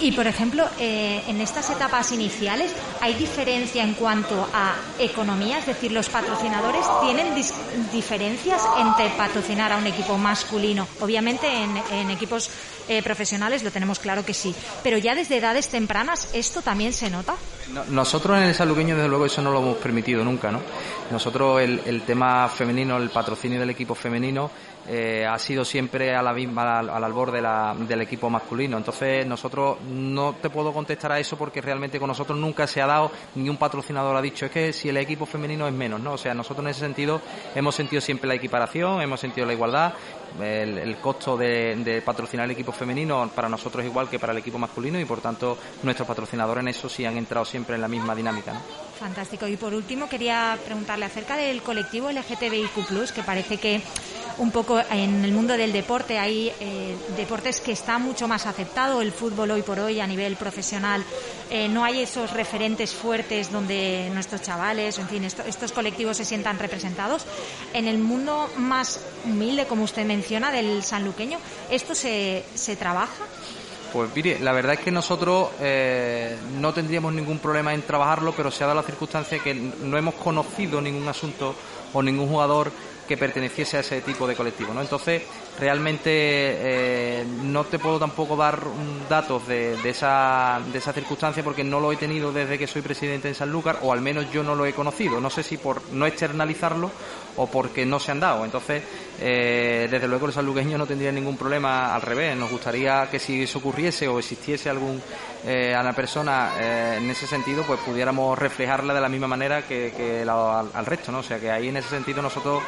Y, por ejemplo, eh, en estas etapas iniciales, ¿hay diferencia en cuanto a economía? Es decir, ¿los patrocinadores tienen diferencias entre patrocinar a un equipo masculino? Obviamente, en, equipos eh, profesionales lo tenemos claro que sí. Pero ya desde edades tempranas, ¿esto también se nota? nosotros en el salugueño, desde luego, eso no lo hemos permitido nunca, ¿no? Nosotros, el tema femenino, el patrocinio del equipo femenino, eh, ha sido siempre a la misma, al, albor de la, del equipo masculino. Entonces, nosotros no te puedo contestar a eso porque realmente con nosotros nunca se ha dado, ni un patrocinador ha dicho, es que si el equipo femenino es menos, ¿no? O sea, nosotros en ese sentido hemos sentido siempre la equiparación, hemos sentido la igualdad, el, costo de, patrocinar el equipo femenino para nosotros es igual que para el equipo masculino y por tanto nuestros patrocinadores en eso sí han entrado siempre en la misma dinámica. Fantástico. Y por último quería preguntarle acerca del colectivo LGTBIQ+, que parece que un poco en el mundo del deporte hay eh, deportes que está mucho más aceptado, el fútbol hoy por hoy a nivel profesional, eh, no hay esos referentes fuertes donde nuestros chavales, en fin, estos colectivos se sientan representados. En el mundo más humilde, como usted menciona, del sanluqueño, ¿esto se, se trabaja? Pues mire, la verdad es que nosotros eh, no tendríamos ningún problema en trabajarlo, pero se ha dado la circunstancia que no hemos conocido ningún asunto o ningún jugador que perteneciese a ese tipo de colectivo. ¿no? Entonces, realmente eh, no te puedo tampoco dar datos de, esa, de esa circunstancia porque no lo he tenido desde que soy presidente en Sanlúcar, o al menos yo no lo he conocido. No sé si por no externalizarlo o porque no se han dado. Entonces, eh, desde luego el sanluqueño no tendría ningún problema al revés. Nos gustaría que si eso ocurriese o existiese algún eh, a la persona eh, en ese sentido, pues pudiéramos reflejarla de la misma manera que, al, al, resto, ¿no? O sea que ahí en ese sentido nosotros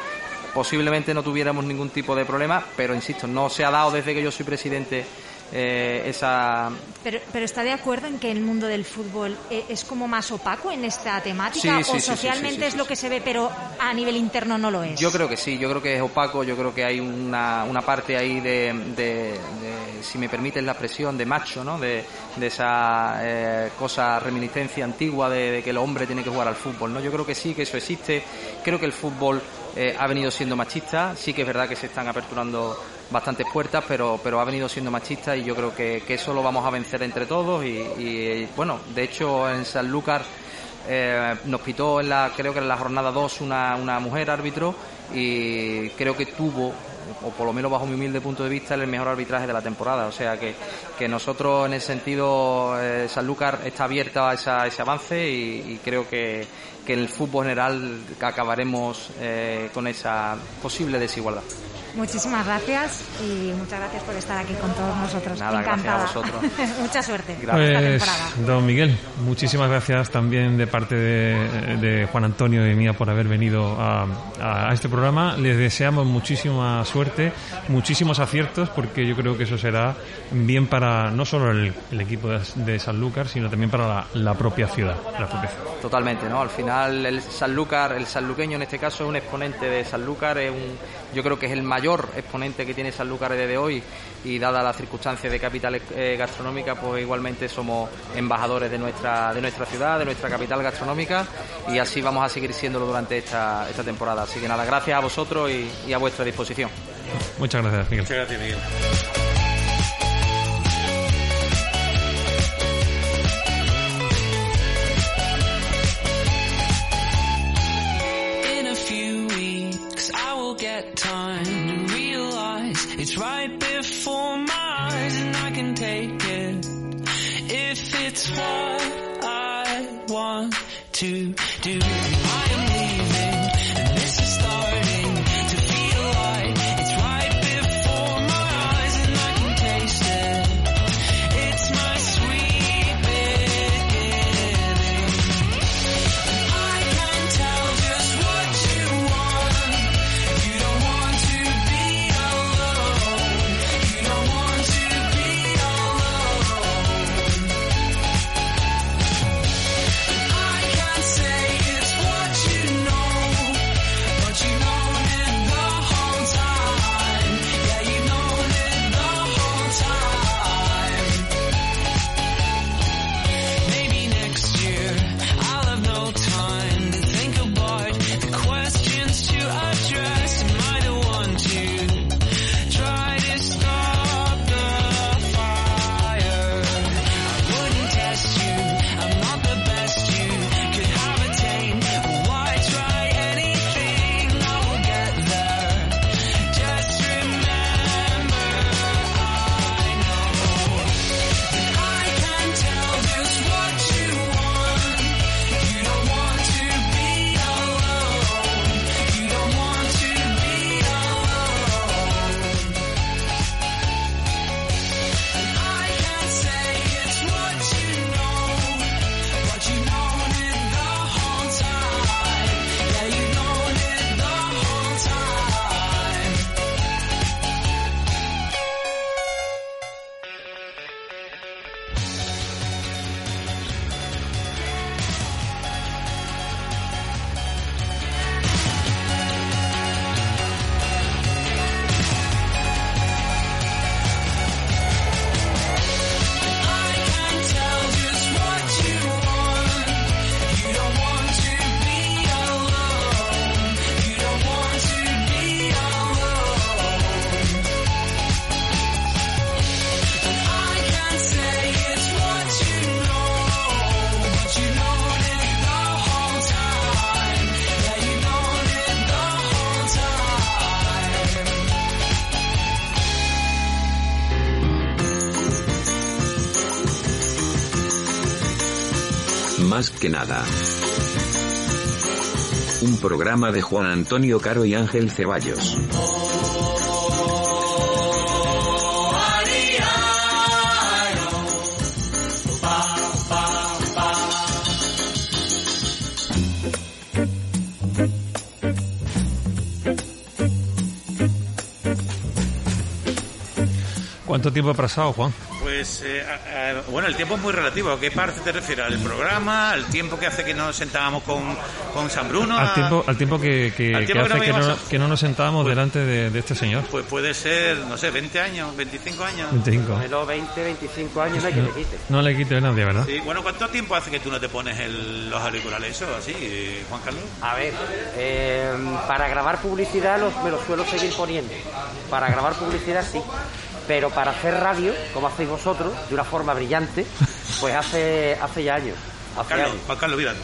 posiblemente no tuviéramos ningún tipo de problema, pero insisto, no se ha dado desde que yo soy presidente eh, esa... Pero, pero está de acuerdo en que el mundo del fútbol eh, es como más opaco en esta temática o socialmente es lo que se ve pero a nivel interno no lo es. Yo creo que sí, yo creo que es opaco, yo creo que hay una, una parte ahí de, de, si me permiten la expresión, de macho, ¿no? De, de esa eh, cosa reminiscencia antigua de, que el hombre tiene que jugar al fútbol, ¿no? Yo creo que sí, que eso existe. Creo que el fútbol eh, ha venido siendo machista. Sí que es verdad que se están aperturando bastantes puertas, pero, pero ha venido siendo machista y yo creo que, eso lo vamos a vencer entre todos. Y, bueno, de hecho en Sanlúcar eh, nos pitó en la, creo que en la jornada 2 una, una mujer árbitro y creo que tuvo o por lo menos bajo mi humilde punto de vista, el mejor arbitraje de la temporada. O sea que, que nosotros en ese sentido, eh, Sanlúcar está abierta a ese avance y, creo que, que, en el fútbol general acabaremos eh, con esa posible desigualdad. Muchísimas gracias y muchas gracias por estar aquí con todos nosotros. Nada, Encantada. gracias a vosotros. (laughs) Mucha suerte. Pues, don Miguel, muchísimas gracias también de parte de, Juan Antonio y mía por haber venido a, a, este programa. Les deseamos muchísima suerte, muchísimos aciertos, porque yo creo que eso será bien para no solo el, equipo de, Sanlúcar, sino también para la, propia ciudad, la propia Totalmente, ¿no? Al final el Sanlúcar, el sanluqueño en este caso es un exponente de Sanlúcar, es un, yo creo que es el mayor exponente que tiene Sanlúcar desde hoy y dada la circunstancia de capital eh, gastronómica, pues igualmente somos embajadores de nuestra, de nuestra ciudad, de nuestra capital gastronómica y así vamos a seguir siéndolo durante esta, esta temporada. Así que nada, gracias a vosotros y, y a vuestra disposición. Muchas gracias, Miguel. Muchas gracias, Miguel. It's right before my eyes and I can take it. If it's what I want to do. Más que nada. Un programa de Juan Antonio Caro y Ángel Ceballos. ¿Cuánto tiempo ha pasado, Juan? Pues, eh, bueno, el tiempo es muy relativo. ¿A qué parte te refieres? ¿Al programa? ¿Al tiempo que hace que nos sentábamos con, con San Bruno? Al tiempo, al tiempo que, que, hace que no, nos sentábamos pues delante de, este señor. Pues puede ser, no sé, 20 años, 25 años. 25. Pero 20, 25 años no hay que le quite. No le quite a nadie, ¿verdad? Sí, bueno, ¿cuánto tiempo hace que tú no te pones los auriculares eso, así, Juan Carlos? A ver, eh, para grabar publicidad los, me los suelo seguir poniendo. Para grabar publicidad sí pero para hacer radio, como hacéis vosotros, de una forma brillante, pues hace, hace ya años. Juan Carlos, Juan Carlos, mira,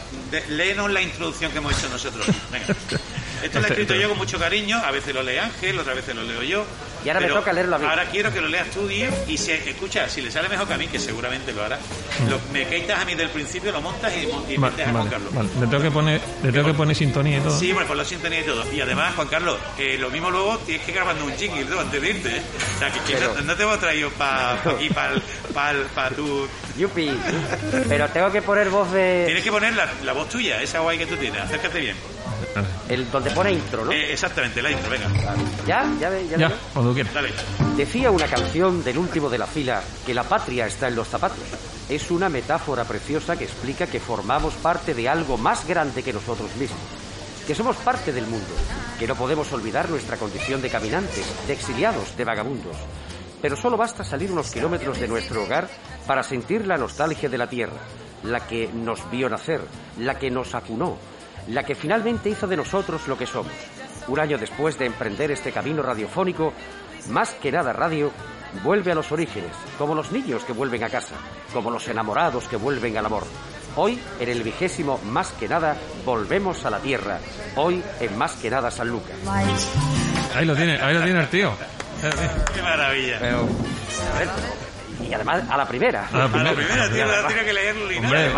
léenos la introducción que hemos hecho nosotros. Venga. (laughs) Esto lo he escrito (laughs) yo con mucho cariño, a veces lo lee Ángel, otras veces lo leo yo. Y ahora me toca leerlo a mí. Ahora quiero que lo leas tú, Diego, y si, escucha, si le sale mejor que a mí, que seguramente lo hará, mm. me quitas a mí del principio, lo montas y, y metes a Juan Carlos. Vale. Le tengo que poner, le tengo que poner sintonía y todo. Sí, bueno, por la sintonía y todo. Y además, Juan Carlos, eh, lo mismo luego tienes que grabando un jingle ¿no? antes de irte. ¿eh? O sea, que, no, te voy a traer para pa aquí, para pa, tu... Yupi. Pero tengo que poner voz de... Tienes que poner la, la voz tuya, esa guay que tú tienes. Acércate bien. El, donde pone intro, ¿no? Eh, exactamente, la intro, venga. ¿Ya? ¿Ya, ya, ya cuando quieras. Dale. Decía una canción del último de la fila que la patria está en los zapatos. Es una metáfora preciosa que explica que formamos parte de algo más grande que nosotros mismos. Que somos parte del mundo. Que no podemos olvidar nuestra condición de caminantes, de exiliados, de vagabundos. Pero solo basta salir unos kilómetros de nuestro hogar para sentir la nostalgia de la tierra, la que nos vio nacer, la que nos acunó, la que finalmente hizo de nosotros lo que somos. Un año después de emprender este camino radiofónico, más que nada radio vuelve a los orígenes, como los niños que vuelven a casa, como los enamorados que vuelven al amor. Hoy, en el vigésimo Más que nada, volvemos a la tierra. Hoy, en Más que nada, San Lucas. Ahí lo tiene, ahí lo tiene el tío. Qué maravilla y además a la primera. A la primera, tiene que leerlo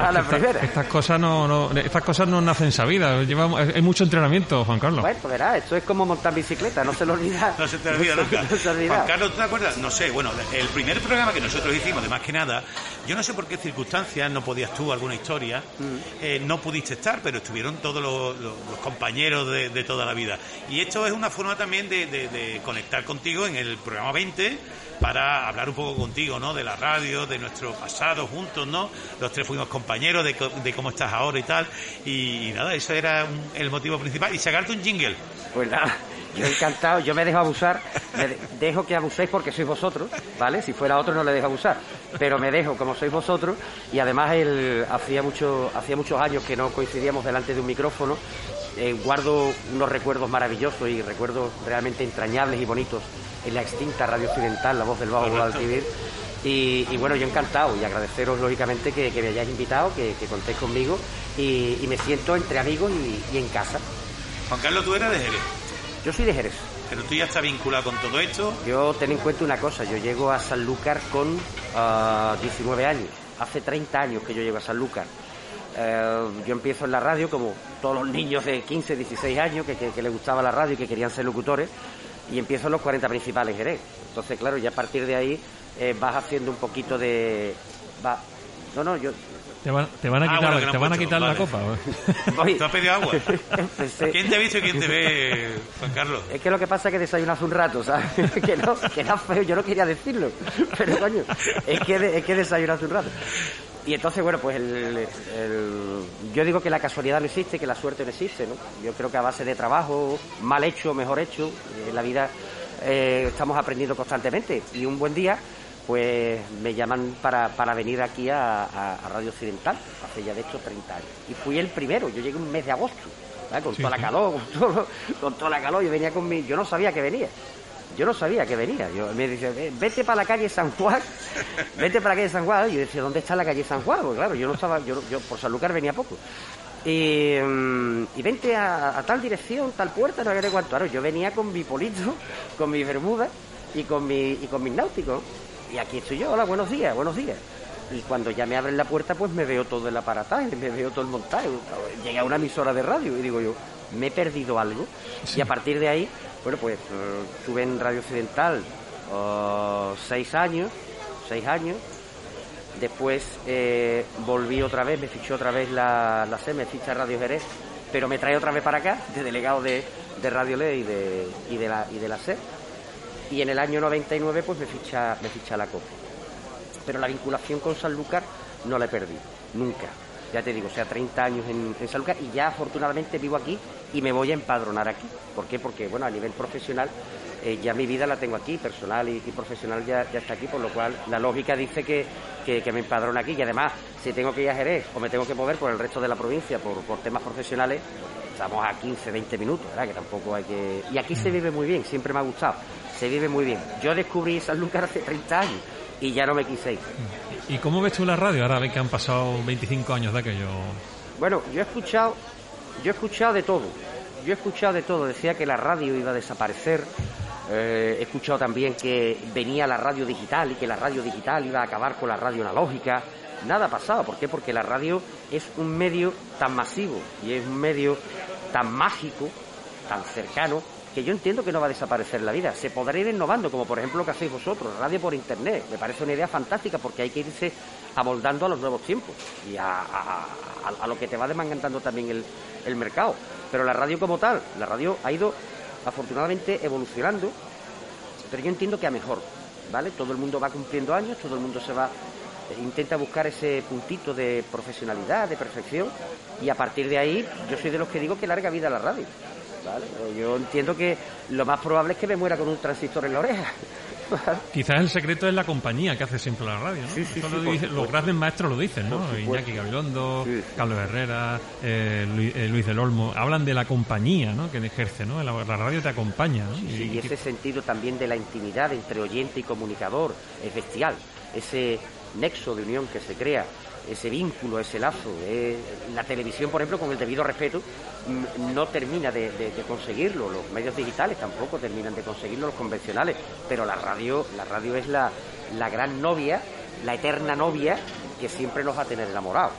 a la primera. Estas cosas no, no, estas cosas no nacen sabidas. Llevamos, hay mucho entrenamiento, Juan Carlos. Bueno, pues verás, esto es como montar bicicleta, no se lo olvida. No se te olvida (laughs) nunca. Juan Carlos, ¿tú te acuerdas? No sé, bueno, el primer programa que nosotros hicimos, de más que nada, yo no sé por qué circunstancias, no podías tú, alguna historia, mm. eh, no pudiste estar, pero estuvieron todos los, compañeros de, toda la vida. Y esto es una forma también de, de conectar contigo en el programa 20 para hablar un poco contigo, ¿no? De la radio, de nuestro pasado juntos, ¿no? Los tres fuimos compañeros de, de cómo estás ahora y tal. Y, nada, eso era el motivo principal. Y sacarte un jingle. Pues nada, yo encantado, yo me dejo abusar, me dejo que abuséis porque sois vosotros, ¿vale? Si fuera otro no le dejo abusar, pero me dejo como sois vosotros y además él hacía mucho, hacía muchos años que no coincidíamos delante de un micrófono. Eh, guardo unos recuerdos maravillosos y recuerdos realmente entrañables y bonitos en la extinta Radio Occidental, La Voz del Bajo Guadalquivir. Y, y, bueno, yo encantado y agradeceros lógicamente que, me hayáis invitado, que, contéis conmigo y, me siento entre amigos y, en casa. Juan Carlos, tú eres de Jerez. Yo soy de Jerez. Pero tú ya estás vinculado con todo esto. Yo ten en cuenta una cosa, yo llego a Sanlúcar con 19 ah, años. Hace 30 años que yo llego a Sanlúcar. Eh, yo empiezo en la radio como todos los niños de 15, 16 años que, que, que les gustaba la radio y que querían ser locutores y empiezo en los 40 principales Jerez. Entonces, claro, ya a partir de ahí eh, vas haciendo un poquito de... Va... No, no, yo... Te van, te van a quitar, te van a quitar la copa. (laughs) ¿Te has pedido agua? ¿Quién te ha visto y quién te ve, Juan Carlos? Es que lo que pasa es que desayuno hace un rato, ¿sabes? (laughs) que no, que era feo, yo no quería decirlo. Pero coño, es que, es que desayuno hace un rato. Y entonces, bueno, pues el, yo digo que la casualidad no existe, que la suerte no existe, ¿no? Yo creo que a base de trabajo, mal hecho, mejor hecho, en la vida eh, estamos aprendiendo constantemente. Y un buen día, pues me llaman para, para venir aquí a, Radio Occidental, hace ya de hecho 30 años. Y fui el primero, yo llegué un mes de agosto, con toda la calor, (laughs) con, todo, con toda la calor, yo venía con mi... Yo no sabía que venía yo no sabía que venía. Yo, me dice, vete para la calle San Juan, vete para la calle San Juan. Y yo decía, ¿dónde está la calle San Juan? Porque claro, yo no estaba, yo, yo por Sanlúcar venía poco. Y, mm, y vente a, tal dirección, tal puerta, no sé cuánto. yo venía con mi polito, con mi bermuda y con, mi, y con mis náuticos. Y aquí estoy yo, hola, buenos días, buenos días. y cuando ya me abren la puerta, pues me veo todo el aparataje, me veo todo el montaje. Llegué a una emisora de radio y digo yo, ¿me he perdido algo? Y a partir de ahí, bueno, pues eh, estuve en Radio Occidental oh, seis años, seis años. Después eh, volví otra vez, me fichó otra vez la, la C, me ficha Radio Jerez, pero me trae otra vez para acá, de delegado de, de Radio Ley y de, y de la, y de la C. Y en el año 99 pues me ficha, me ficha la COPE pero la vinculación con Sanlúcar no la he perdido, nunca. Ya te digo, o sea, 30 años en, en Sanlúcar y ya afortunadamente vivo aquí y me voy a empadronar aquí. ¿Por qué? Porque, bueno, a nivel profesional eh, ya mi vida la tengo aquí, personal y, y profesional ya, ya, está aquí, por lo cual la lógica dice que, que, que me empadrono aquí y además si tengo que ir a Jerez o me tengo que mover por el resto de la provincia por, por temas profesionales, estamos a 15, 20 minutos, ¿verdad? Que tampoco hay que... Y aquí se vive muy bien, siempre me ha gustado, se vive muy bien. Yo descubrí Sanlúcar hace 30 años y ya no me quise ir. ¿Y cómo ves tú la radio ahora ves que han pasado 25 años de aquello? Bueno, yo he escuchado, yo he escuchado de todo. Yo he escuchado de todo. Decía que la radio iba a desaparecer. Eh, he escuchado también que venía la radio digital y que la radio digital iba a acabar con la radio analógica. Nada ha pasado. ¿Por qué? Porque la radio es un medio tan masivo y es un medio tan mágico, tan cercano, que yo entiendo que no va a desaparecer la vida. Se podrá ir innovando, como por ejemplo lo que hacéis vosotros, radio por internet. Me parece una idea fantástica porque hay que irse amoldando a los nuevos tiempos y a, a, a, a lo que te va demandando también el, el, mercado. Pero la radio como tal, la radio ha ido afortunadamente evolucionando, pero yo entiendo que a mejor, ¿vale? Todo el mundo va cumpliendo años, todo el mundo se va intenta buscar ese puntito de profesionalidad, de perfección, y a partir de ahí yo soy de los que digo que larga vida la radio. ¿Vale? Yo entiendo que lo más probable es que me muera con un transistor en la oreja. (laughs) Quizás el secreto es la compañía que hace siempre la radio, ¿no? Sí, sí, Eso sí, lo por dice- los grandes maestros lo dicen, ¿no? Iñaki Gabilondo. Carlos Herrera, eh, Luis, eh, Luis del Olmo, hablan de la compañía, ¿no? Que ejerce, ¿no? La, la radio te acompaña, ¿no? Sí, y ese sentido también de la intimidad entre oyente y comunicador es bestial. Ese nexo de unión que se crea, ese vínculo, ese lazo. eh, la televisión, por ejemplo, con el debido respeto, mm, no termina de, conseguirlo. Los medios digitales tampoco terminan de conseguirlo, los convencionales. Pero la radio, la radio es la, la gran novia, la eterna novia que siempre nos va a tener enamorados.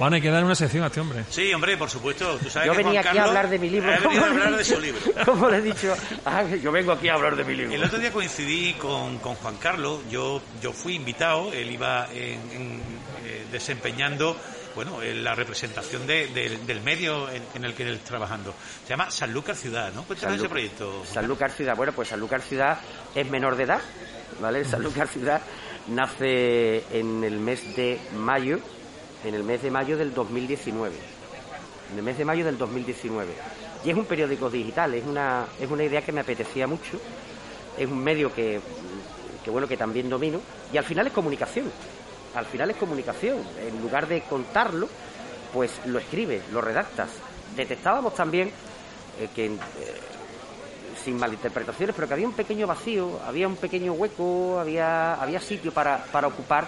Juan, hay que dar una sección a este hombre. Sí, hombre, por supuesto. Tú sabes Yo que venía Juan aquí a hablar de mi libro. a ¿Cómo le hablar he de su dicho? libro. Como le he dicho, Ah, yo vengo aquí a hablar de mi libro. El otro día coincidí con, con Juan Carlos, yo, yo fui invitado, él iba en- en, eh, desempeñando bueno, en la representación de- del- del medio en, en el que él está trabajando. Se llama Sanlúcar Ciudad, ¿no? Cuéntanos ese proyecto. Sanlúcar Ciudad, bueno, pues Sanlúcar Ciudad es menor de edad, ¿vale? Sanlúcar Ciudad nace en el mes de mayo, en el mes de mayo del 2019. En el mes de mayo del 2019. Y es un periódico digital, es una, es una idea que me apetecía mucho, es un medio que, que bueno, que también domino, y al final es comunicación. Al final es comunicación. En lugar de contarlo, pues lo escribes, lo redactas. Detectábamos también eh, que eh, sin malinterpretaciones, pero que había un pequeño vacío, había un pequeño hueco, había, había sitio para, para ocupar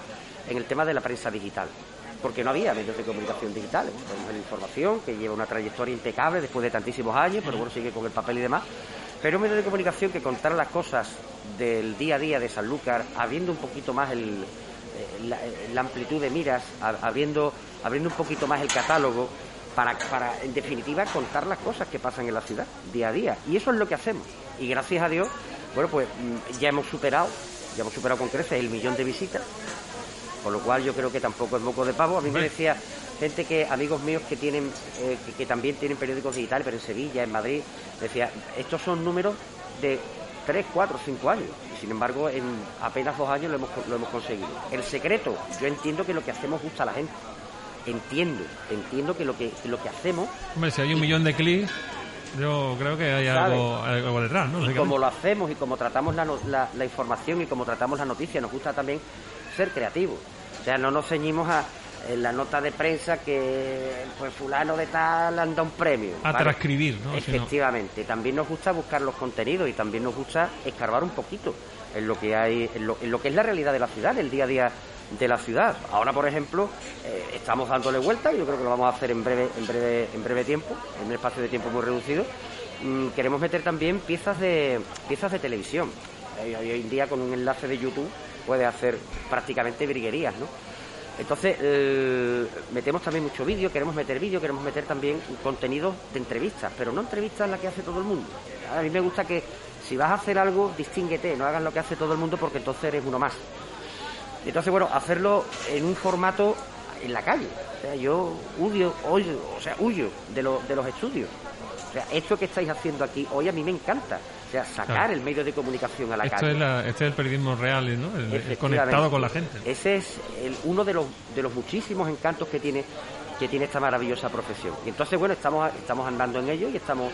en el tema de la prensa digital. Porque no había medios de comunicación digitales. Tenemos la información, que lleva una trayectoria impecable después de tantísimos años, pero bueno, sigue con el papel y demás. Pero un medio de comunicación que contara las cosas del día a día de Sanlúcar, abriendo un poquito más el, eh, la, eh, la amplitud de miras, abriendo, abriendo un poquito más el catálogo, para, para, en definitiva, contar las cosas que pasan en la ciudad día a día. Y eso es lo que hacemos. Y gracias a Dios, bueno, pues mm, ya hemos superado, ya hemos superado con creces el millón de visitas, con lo cual yo creo que tampoco es moco de pavo. A mí me decía gente que, amigos míos que tienen, eh, que, que también tienen periódicos digitales, pero en Sevilla, en Madrid, decía, estos son números de 3, 4, 5 años. Y sin embargo, en apenas dos años lo hemos, lo hemos conseguido. El secreto, yo entiendo que lo que hacemos gusta a la gente. Entiendo, entiendo que lo que, que lo que hacemos Hombre, si hay un millón de clics, yo creo que hay algo, algo detrás, ¿no? y como lo hacemos y como tratamos la, la- la información y como tratamos la noticia, nos gusta también ser creativos. O sea, no nos ceñimos a en la nota de prensa que pues fulano de tal anda un premio. A ¿vale? transcribir, ¿no? Si no- Efectivamente. También nos gusta buscar los contenidos y también nos gusta escarbar un poquito en lo que hay, en lo, en lo que es la realidad de la ciudad, el día a día de la ciudad. Ahora, por ejemplo, eh, estamos dándole vuelta y yo creo que lo vamos a hacer en breve, en breve, en breve tiempo, en un espacio de tiempo muy reducido. Mm, queremos meter también piezas de piezas de televisión. Eh, hoy en día con un enlace de YouTube puedes hacer prácticamente virguerías, ¿no? Entonces, eh, metemos también mucho vídeo, queremos meter vídeo, queremos meter también contenido de entrevistas, pero no entrevistas la que hace todo el mundo. A mí me gusta que si vas a hacer algo, distínguete, no hagas lo que hace todo el mundo porque entonces eres uno más. Entonces, bueno, hacerlo en un formato en la calle. O sea, yo huyo, huyo, o sea, huyo de, de los estudios. O sea, esto que estáis haciendo aquí hoy a mí me encanta. Sea, sacar el medio de comunicación a la calle. Es este es el periodismo real, ¿no? El, conectado con la gente. Ese es uno de los, de los muchísimos encantos que tiene que tiene esta maravillosa profesión. Y entonces, bueno, estamos, estamos andando en ello y estamos,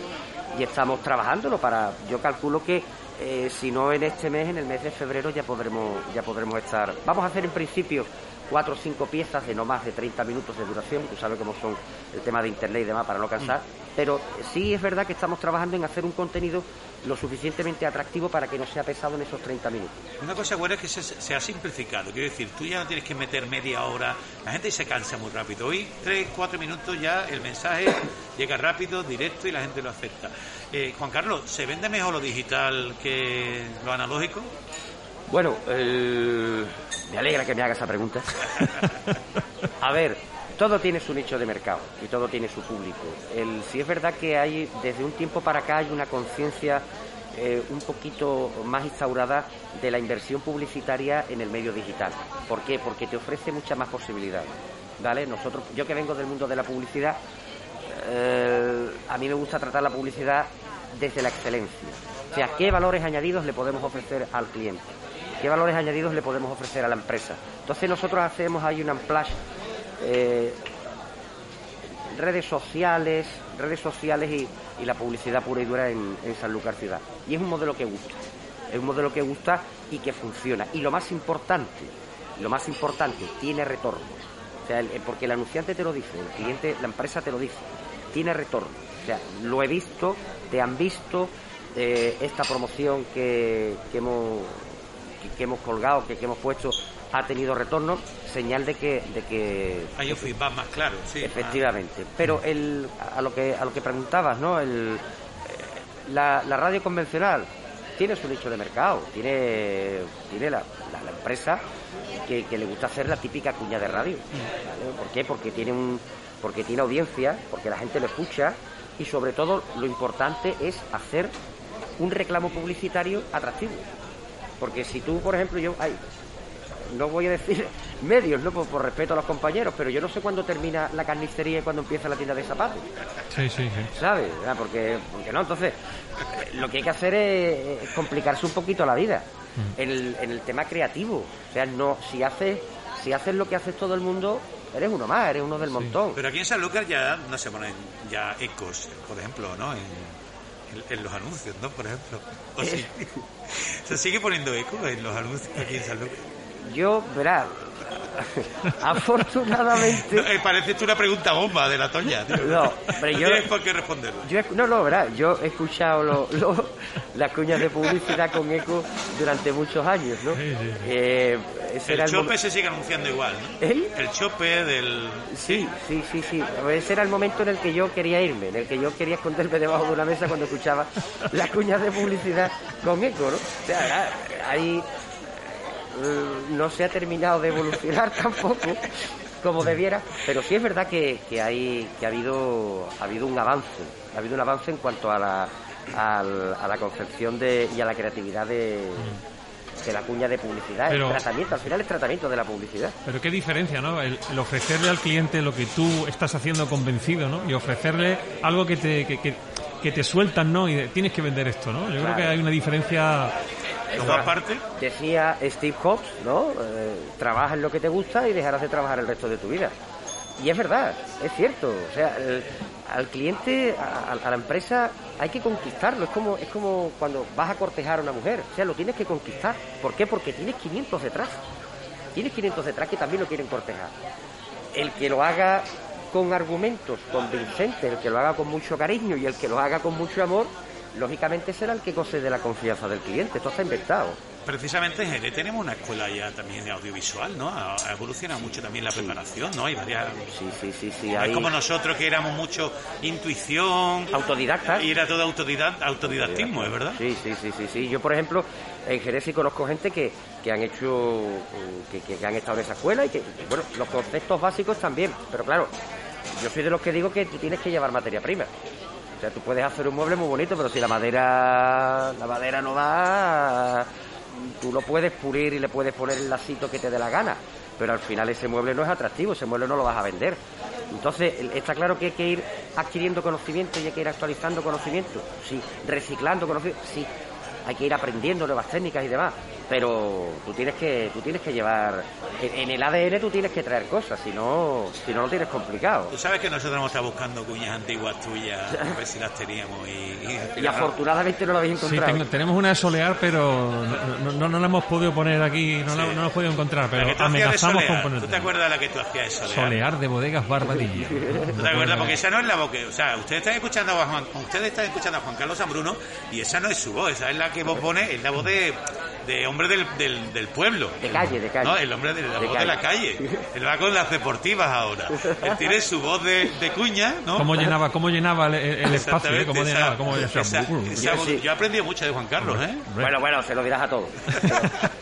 y estamos trabajándolo para, yo calculo que eh, si no en este mes, en el mes de febrero ya podremos, ya podremos estar. Vamos a hacer en principio cuatro o cinco piezas de no más de 30 minutos de duración, tú sabes cómo son el tema de internet y demás para no cansar, mm. Pero sí es verdad que estamos trabajando en hacer un contenido lo suficientemente atractivo para que no sea pesado en esos 30 minutos. Una cosa buena es que se, ha simplificado, quiero decir, tú ya no tienes que meter media hora, la gente se cansa muy rápido, hoy tres, cuatro minutos ya el mensaje (coughs) llega rápido, directo y la gente lo acepta. Eh, Juan Carlos, ¿se vende mejor lo digital que lo analógico? Bueno, me alegra que me haga esa pregunta. (laughs) A ver, todo tiene su nicho de mercado y todo tiene su público. El, sí es verdad que hay, desde un tiempo para acá, hay una conciencia eh, un poquito más instaurada de la inversión publicitaria en el medio digital. ¿Por qué? Porque te ofrece muchas más posibilidades. ¿Vale? Nosotros, yo que vengo del mundo de la publicidad, eh, a mí me gusta tratar la publicidad desde la excelencia. O sea, ¿qué valores añadidos le podemos ofrecer al cliente? qué valores añadidos le podemos ofrecer a la empresa. Entonces nosotros hacemos ahí un amplash, eh, redes sociales, redes sociales y, la publicidad pura y dura en, en Sanlúcar Ciudad. Y es un modelo que gusta, es un modelo que gusta y que funciona. Y lo más importante, lo más importante, tiene retorno. O sea, porque el anunciante te lo dice, el cliente, la empresa te lo dice, tiene retorno. O sea, lo he visto, te han visto, eh, esta promoción que, que, hemos, que, hemos colgado, que, hemos puesto, ha tenido retorno, señal de que... De que Hay un feedback más claro, sí. Efectivamente. Pero el, a, lo que, a lo que preguntabas, ¿no? El, eh, la, radio convencional tiene su nicho de mercado, tiene, tiene la, la, empresa que, que, le gusta hacer la típica cuña de radio. ¿Por qué? Porque tiene, un, porque tiene audiencia, porque la gente lo escucha y sobre todo lo importante es hacer un reclamo publicitario atractivo. Porque si tú, por ejemplo, yo, ay, no voy a decir (laughs) medios, ¿no? Por, respeto a los compañeros, pero yo no sé cuándo termina la carnicería y cuándo empieza la tienda de zapatos. Sí, sí, sí. ¿Sabes? Ah, porque, porque no, entonces, lo que hay que hacer es, complicarse un poquito la vida. Mm. En, el, en el tema creativo. O sea, no, si haces, si haces lo que hace todo el mundo, eres uno más, eres uno del montón. Pero aquí en San Lucas ya no se ponen ya ecos, por ejemplo, ¿no? en, los anuncios, ¿no? Por ejemplo. (laughs) ¿Se sigue poniendo eco en los anuncios aquí en San Yo, verá, (laughs) afortunadamente... No, (laughs) eh, parece una pregunta bomba de la Toña. No, pero no yo... tienes por qué responderlo. no, no, verá, yo he escuchado lo, las cuñas de publicidad con eco durante muchos años, ¿no? Sí, sí. Eh, el chope se sigue anunciando igual, ¿no? ¿Eh? El chope del... Sí, sí, sí, sí. Ese era el momento en el que yo quería irme, en el que yo quería esconderme debajo de una mesa cuando escuchaba las cuñas de publicidad con eco, ¿no? O sea, ahí no se ha terminado de evolucionar (laughs) tampoco como debiera, pero sí es verdad que, que, hay, que ha, habido, ha habido un avance, ha habido un avance en cuanto a la, a la concepción de, y a la creatividad de de la cuña de publicidad, el tratamiento, al final es tratamiento de la publicidad. Pero qué diferencia, ¿no? El, ofrecerle al cliente lo que tú estás haciendo convencido, ¿no? Y ofrecerle algo que te, que, te sueltan, ¿no? Y tienes que vender esto, ¿no? Yo creo que hay una diferencia... aparte? Decía Steve Jobs, ¿no? Eh, trabaja en lo que te gusta y dejarás de trabajar el resto de tu vida. Y es verdad, es cierto. O sea, al cliente, a, la empresa, hay que conquistarlo. Es como, es como cuando vas a cortejar a una mujer. O sea, lo tienes que conquistar. ¿Por qué? Porque tienes 500 detrás. Tienes 500 detrás que también lo quieren cortejar. El que lo haga con argumentos convincentes, el que lo haga con mucho cariño y el que lo haga con mucho amor, lógicamente será el que goce de la confianza del cliente. Esto está inventado. Precisamente en Jerez tenemos una escuela ya también de audiovisual, ¿no? Ha, evolucionado mucho también la preparación, ¿no? Hay varias... Sí, sí, sí, sí. Hay- es como nosotros que éramos mucho intuición... Autodidacta. Y era todo autodidact, autodidactismo, ¿es verdad? Sí, sí, sí, sí, sí. Yo, por ejemplo, en Jerez sí conozco gente que, que han hecho, que, que- que han estado en esa escuela y que, bueno, los conceptos básicos también. Pero claro, yo soy de los que digo que tú tienes que llevar materia prima. O sea, tú puedes hacer un mueble muy bonito, pero si la madera, la madera no da, tú lo puedes pulir y le puedes poner el lacito que te dé la gana. Pero al final ese mueble no es atractivo, ese mueble no lo vas a vender. Entonces, está claro que hay que ir adquiriendo conocimiento y hay que ir actualizando conocimiento. Sí, reciclando conocimiento. Sí, hay que ir aprendiendo nuevas técnicas y demás. Pero tú tienes que, tú tienes que llevar. En, en el ADN tú tienes que traer cosas, si no, si no lo tienes complicado. Tú sabes que nosotros hemos estado buscando cuñas antiguas tuyas, a ver si las teníamos y... y- Y afortunadamente no lo habéis Sí, encontrado. tengo- tenemos una de solear, pero no, no, no la hemos podido poner aquí, no, la, Sí. no la hemos podido encontrar, La pero amenazamos con solear. ¿Tú te ponerla. acuerdas de la que tú hacías de solear? Solear de bodegas Barbadilla. ¿Tú te acuerdas? Porque esa no es la voz que... O sea, ustedes están escuchando a Juan, ustedes están escuchando a Juan Carlos Zambruno y esa no es su voz, esa es la que vos pones, es la voz de, de hombre del, del, del pueblo. De calle, de calle. No, el hombre de la De voz de la calle. Él va con las deportivas ahora. Él tiene su voz de, de cuña, ¿no? ¿Cómo llenaba, cómo llenaba el, el espacio? eh? ¿Cómo esa- llenaba? ¿Cómo esa- esa Yo voz- sí. Yo he aprendido mucho de Juan Carlos, ¿eh? Bueno, bueno, se lo dirás a todos.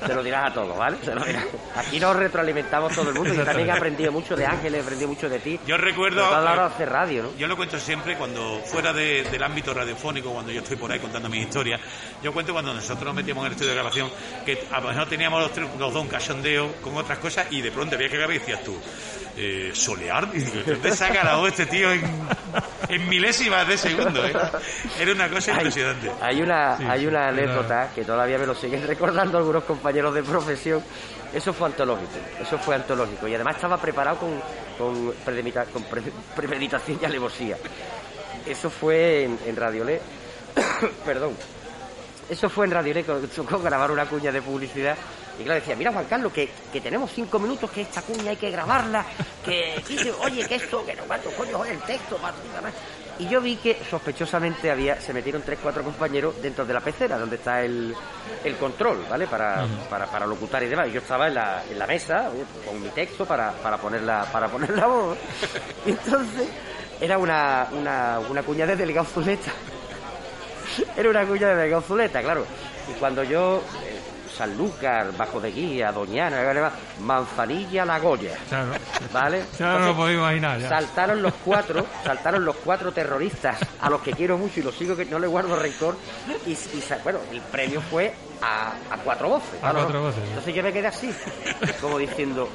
Se lo dirás a todos, ¿vale? Se lo dirás. Aquí nos retroalimentamos todo el mundo. Yo también he aprendido mucho de Ángel, he aprendido mucho de ti. Yo recuerdo... Hacer radio, ¿no? Yo lo cuento siempre cuando fuera de- del ámbito radiofónico, cuando yo estoy por ahí contando mis historias. Yo cuento cuando nosotros nos metíamos en el estudio de grabación que a lo mejor teníamos los, tres- los dos un cachondeo con otras cosas y de pronto había que grabar y decías tú, eh, solear, ¿dónde saca la voz este tío en, en milésimas de segundo? eh? Era una cosa Hay, impresionante. hay una, Sí, hay sí, una era- anécdota que todavía me lo siguen (laughs) recordando algunos compañeros de profesión. Eso fue antológico, eso fue antológico. Y además estaba preparado con, con, premedita- con pre- premeditación y alevosía. Eso fue en, en Radiolé. (coughs) Perdón. Eso fue en Radio Le, con- (laughs) tocó grabar una cuña de publicidad. Y claro, decía, mira Juan Carlos, que, que tenemos cinco minutos, que esta cuña hay que grabarla, que, que- oye, que esto, que no, cuánto coño es el texto, pa- pa- pa". Y yo vi que sospechosamente había, se metieron tres, cuatro compañeros dentro de la pecera, donde está el, el control, ¿vale? Para, para, para locutar y demás. Y yo estaba en la, en la mesa, pues, con mi texto para, para poner la, para poner la voz. (laughs) Y entonces, era una, una, una cuña de delegado Zuleta. (laughs) (laughs) Era una cuña de Delgado Zuleta, claro. Y cuando yo, eh, Sanlúcar, Bajo de Guía, Doñana, Manzanilla, La Goya, Claro. ¿vale? (laughs) No lo podéis imaginar. Ya. Saltaron los (laughs) cuatro, saltaron los cuatro terroristas a los que quiero mucho y los sigo que no le guardo rencor. Y, y bueno, el premio fue a, a cuatro voces. A claro, cuatro ¿no? voces, sí. Entonces yo me quedé así, como diciendo,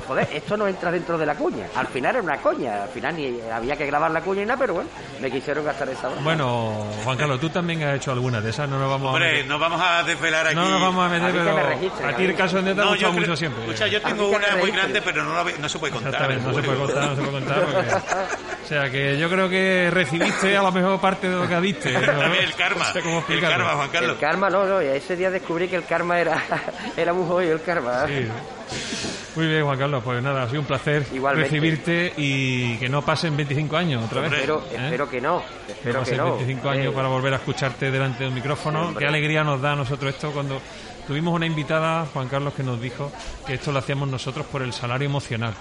joder, esto no entra dentro de la cuña. Al final era una coña, al final ni había que grabar la cuña ni nada, pero bueno, me quisieron gastar esa broma. Bueno, Juan Carlos, tú también has hecho alguna de esas, no nos vamos a Hombre, meter. nos vamos a desvelar aquí. No nos vamos a meter, A pero me registren, a ti el caso de te ha No, mucho creo- siempre. Escucha, yo tengo una muy grande, pero no, no se puede contar. Exactamente, no se puede contar, no se puede contar. Porque... O sea, que yo creo que recibiste a lo mejor parte de lo que diste. ¿no? El karma, No sé cómo el karma, Juan El Carlos. karma, no, no, y ese día descubrí que el karma era, (laughs) era muy jodido, el karma. Sí. Muy bien, Juan Carlos, pues nada, ha sido un placer Igualmente. recibirte y que no pasen 25 años otra vez. Espero, ¿eh? espero que no, espero que no. 25 años Eh, para volver a escucharte delante del micrófono. Hombre. Qué alegría nos da a nosotros esto cuando tuvimos una invitada, Juan Carlos, que nos dijo que esto lo hacíamos nosotros por el salario emocional.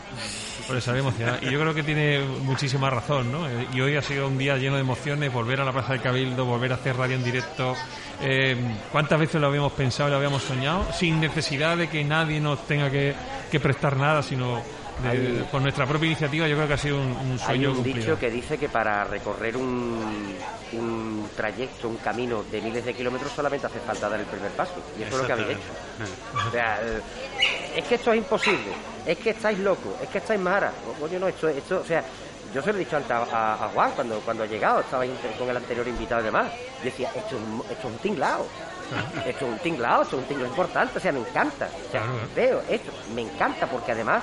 Por el salario emocional. Y yo creo que tiene muchísima razón, ¿no? Eh, Y hoy ha sido un día lleno de emociones, volver a la Plaza del Cabildo, volver a hacer radio en directo. Eh, ¿Cuántas veces lo habíamos pensado y lo habíamos soñado? Sin necesidad de que nadie nos tenga que, que prestar nada, sino de- Hay- por nuestra propia iniciativa. Yo creo que ha sido un, un Hay sueño un cumplido. dicho que dice que para recorrer un, un trayecto, un camino de miles de kilómetros solamente hace falta dar el primer paso. Y eso es lo que habéis hecho. O sea, eh, es que esto es imposible, es que estáis locos, es que estáis maras. O, Coño, no, esto, esto, o sea, yo se lo he dicho antes a, a- a Juan cuando, cuando ha llegado, estaba con el anterior invitado y demás. Yo decía, esto es un, esto es un tinglao. Esto es un tinglao, esto es un tinglao importante, o sea, me encanta. O sea, Claro, veo esto, me encanta porque además,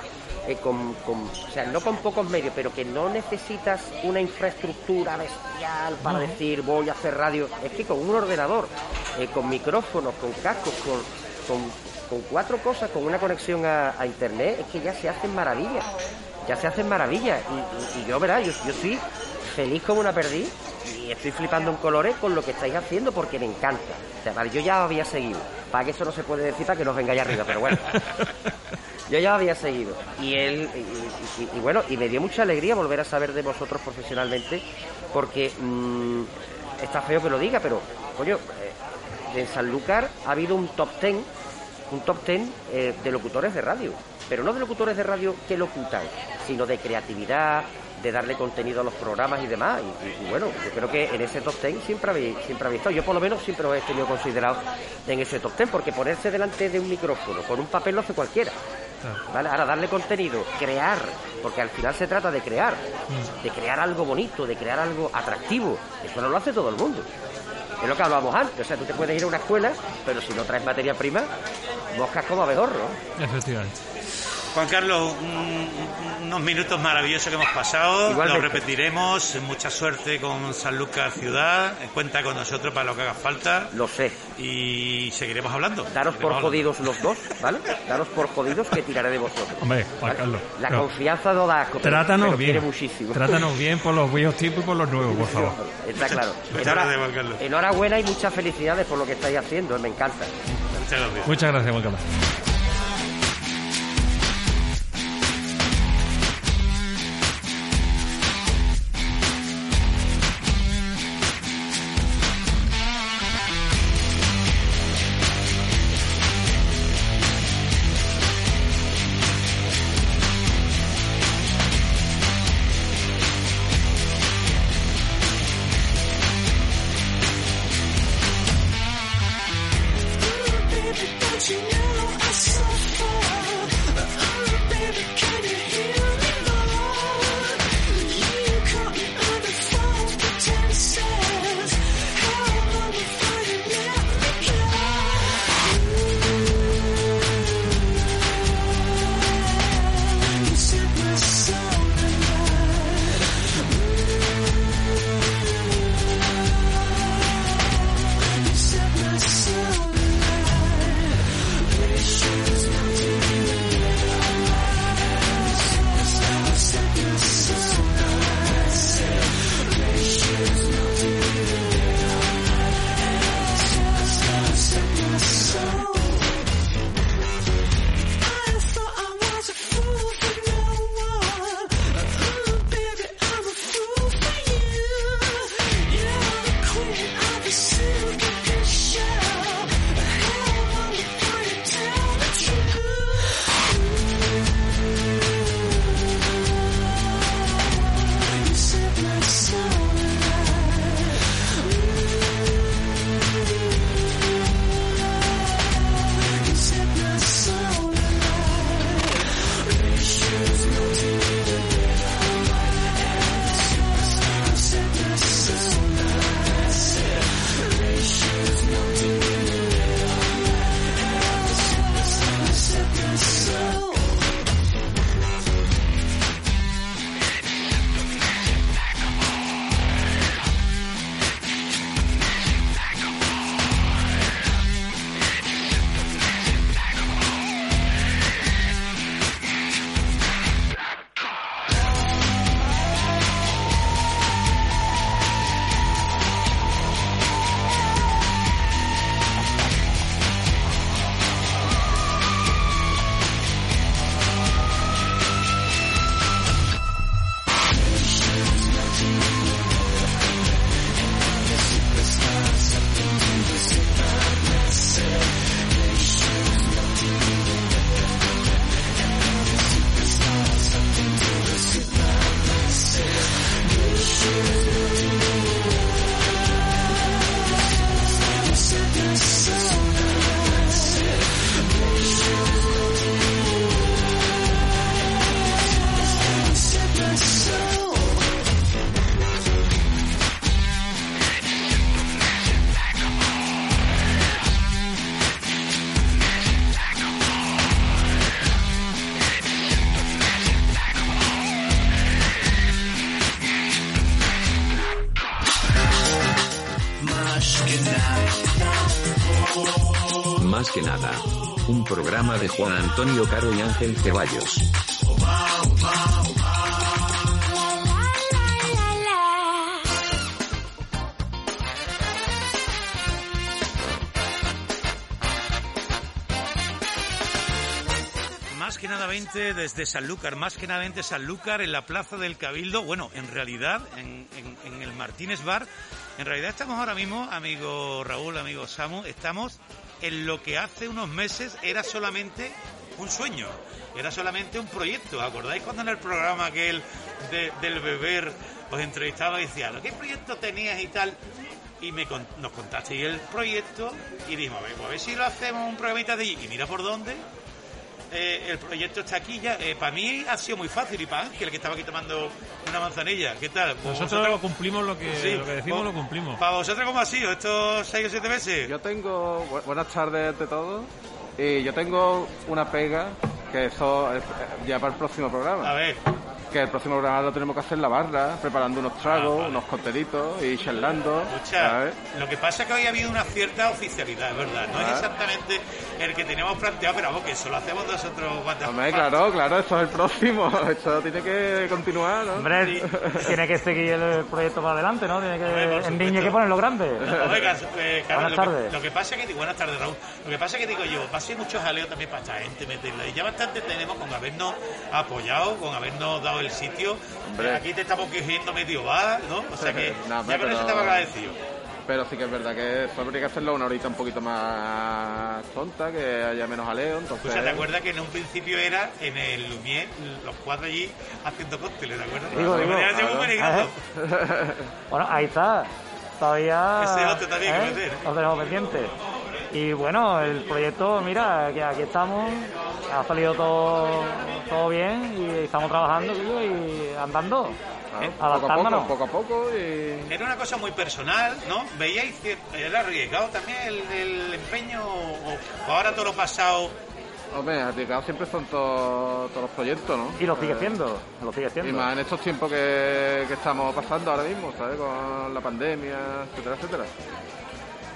eh, con, con- o sea, no con pocos medios, pero que no necesitas una infraestructura bestial para decir voy a hacer radio. Es que con un ordenador, eh, con micrófonos, con cascos, con, con, con cuatro cosas, con una conexión a, a internet, es que ya se hacen maravillas. Ya se hacen maravillas. Y, y- y yo, verá, yo, yo estoy feliz como una perdiz y estoy flipando en colores con lo que estáis haciendo porque me encanta. O sea, yo ya había seguido. Para que eso no se puede decir para que nos vengáis arriba, pero bueno. (laughs) Yo ya había seguido. Y él, y, bueno, y me dio mucha alegría volver a saber de vosotros profesionalmente, porque mm, está feo que lo diga, pero, coño, eh, de Sanlúcar ha habido un top ten, un top ten eh, de locutores de radio. Pero no de locutores de radio que locutan, sino de creatividad, de darle contenido a los programas y demás. Y, y- y bueno, yo creo que en ese top ten siempre habéis, siempre habéis estado. Yo por lo menos siempre os he tenido considerado en ese top ten, porque ponerse delante de un micrófono con un papel lo hace cualquiera. ¿Vale? Ahora darle contenido, crear, porque al final se trata de crear, de crear algo bonito, de crear algo atractivo. Eso no lo hace todo el mundo. Es lo que hablábamos antes, o sea, tú te puedes ir a una escuela, pero si no traes materia prima, moscas como abejorro. Efectivamente. Juan Carlos, un- unos minutos maravillosos que hemos pasado, Igualmente. lo repetiremos, mucha suerte con Sanlúcar Ciudad, cuenta con nosotros para lo que haga falta Lo sé. y seguiremos hablando. Daros por hablando. jodidos los dos, ¿vale? Daros por jodidos que tiraré de vosotros. Hombre, Juan ¿vale? Carlos. La no. confianza no da Trátanos bien. muchísimo. Trátanos bien por los viejos tipos y por los nuevos, por favor. (laughs) Está claro. (laughs) Muchas Enhora- gracias, Juan Carlos. enhorabuena y muchas felicidades por lo que estáis haciendo, me encanta. Muchas gracias. Muchas gracias, Juan Carlos. Juan Antonio Caro y Ángel Ceballos. Más que nada 20 desde Sanlúcar, más que nada 20 Sanlúcar en la Plaza del Cabildo, bueno, en realidad en, en el Martínez Bar, en realidad estamos ahora mismo, amigo Raúl, amigo Samu, estamos en lo que hace unos meses era solamente un sueño, era solamente un proyecto. ¿Acordáis cuando en el programa aquel de- del beber os entrevistaba y decía, ¿qué proyecto tenías y tal? y me nos contasteis el proyecto y dijimos, a pues a ver si lo hacemos un programita de allí. Y mira por dónde. Eh, el proyecto está aquí ya. para mí ha sido muy fácil y para Ángel, que estaba aquí tomando una manzanilla. ¿Qué tal? Nosotros vosotros- cumplimos lo que, Sí, lo que decimos, lo cumplimos. ¿Para vosotros cómo ha sido estos seis o siete meses? Yo tengo, bu- buenas tardes de todos, y yo tengo una pega que eso es, eh, ya para el próximo programa. A ver. Que el próximo programa lo tenemos que hacer en la barra, preparando unos tragos, unos coctelitos y charlando. Escucha, lo que pasa es que hoy ha habido una cierta oficialidad, es verdad. No es Ah. exactamente el que teníamos planteado, pero vamos, que eso lo hacemos nosotros. cuando- Hombre, claro, claro, esto es el próximo, (laughs) esto tiene que continuar, ¿no? Hombre, tiene que seguir el proyecto para adelante, ¿no? Tiene que, en niño que ponerlo grande. Oiga, eh, Carlos, Buenas lo que- tardes. Lo que, pasa es que, buenas tardes Raúl, lo que pasa es que digo yo, va a ser mucho jaleo también para esta gente meterla. Y ya bastante tenemos con habernos apoyado, con habernos dado el sitio. Hombre. Aquí te estamos cogiendo medio bar, ¿no? O sea que (laughs) No, hombre, ya con eso pero- estamos agradecidos. Pero sí que es verdad que eso habría que hacerlo una horita un poquito más tonta, que haya menos jaleo, entonces... O sea, ¿te acuerdas que en un principio era en el Lumier, los cuatro allí haciendo cócteles, ¿te acuerdas? Digo, Que. (laughs) Bueno, ahí está. Todavía. Ese otro también que ¿eh? meter. Lo tenemos pendiente. Y bueno, el proyecto, mira, que aquí estamos. Ha salido todo, todo bien y estamos trabajando tío, y andando. Eh, adaptándonos. poco a poco y... Era una cosa muy personal, ¿no? ¿Veíais que era arriesgado también el, el empeño o, ahora todo lo pasado? Hombre, arriesgados siempre son todos todos los proyectos, ¿no? Y lo sigue Eh, siendo, lo sigue Y siendo. más en estos tiempos que, que estamos pasando ahora mismo, ¿sabes? Con la pandemia, etcétera, etcétera.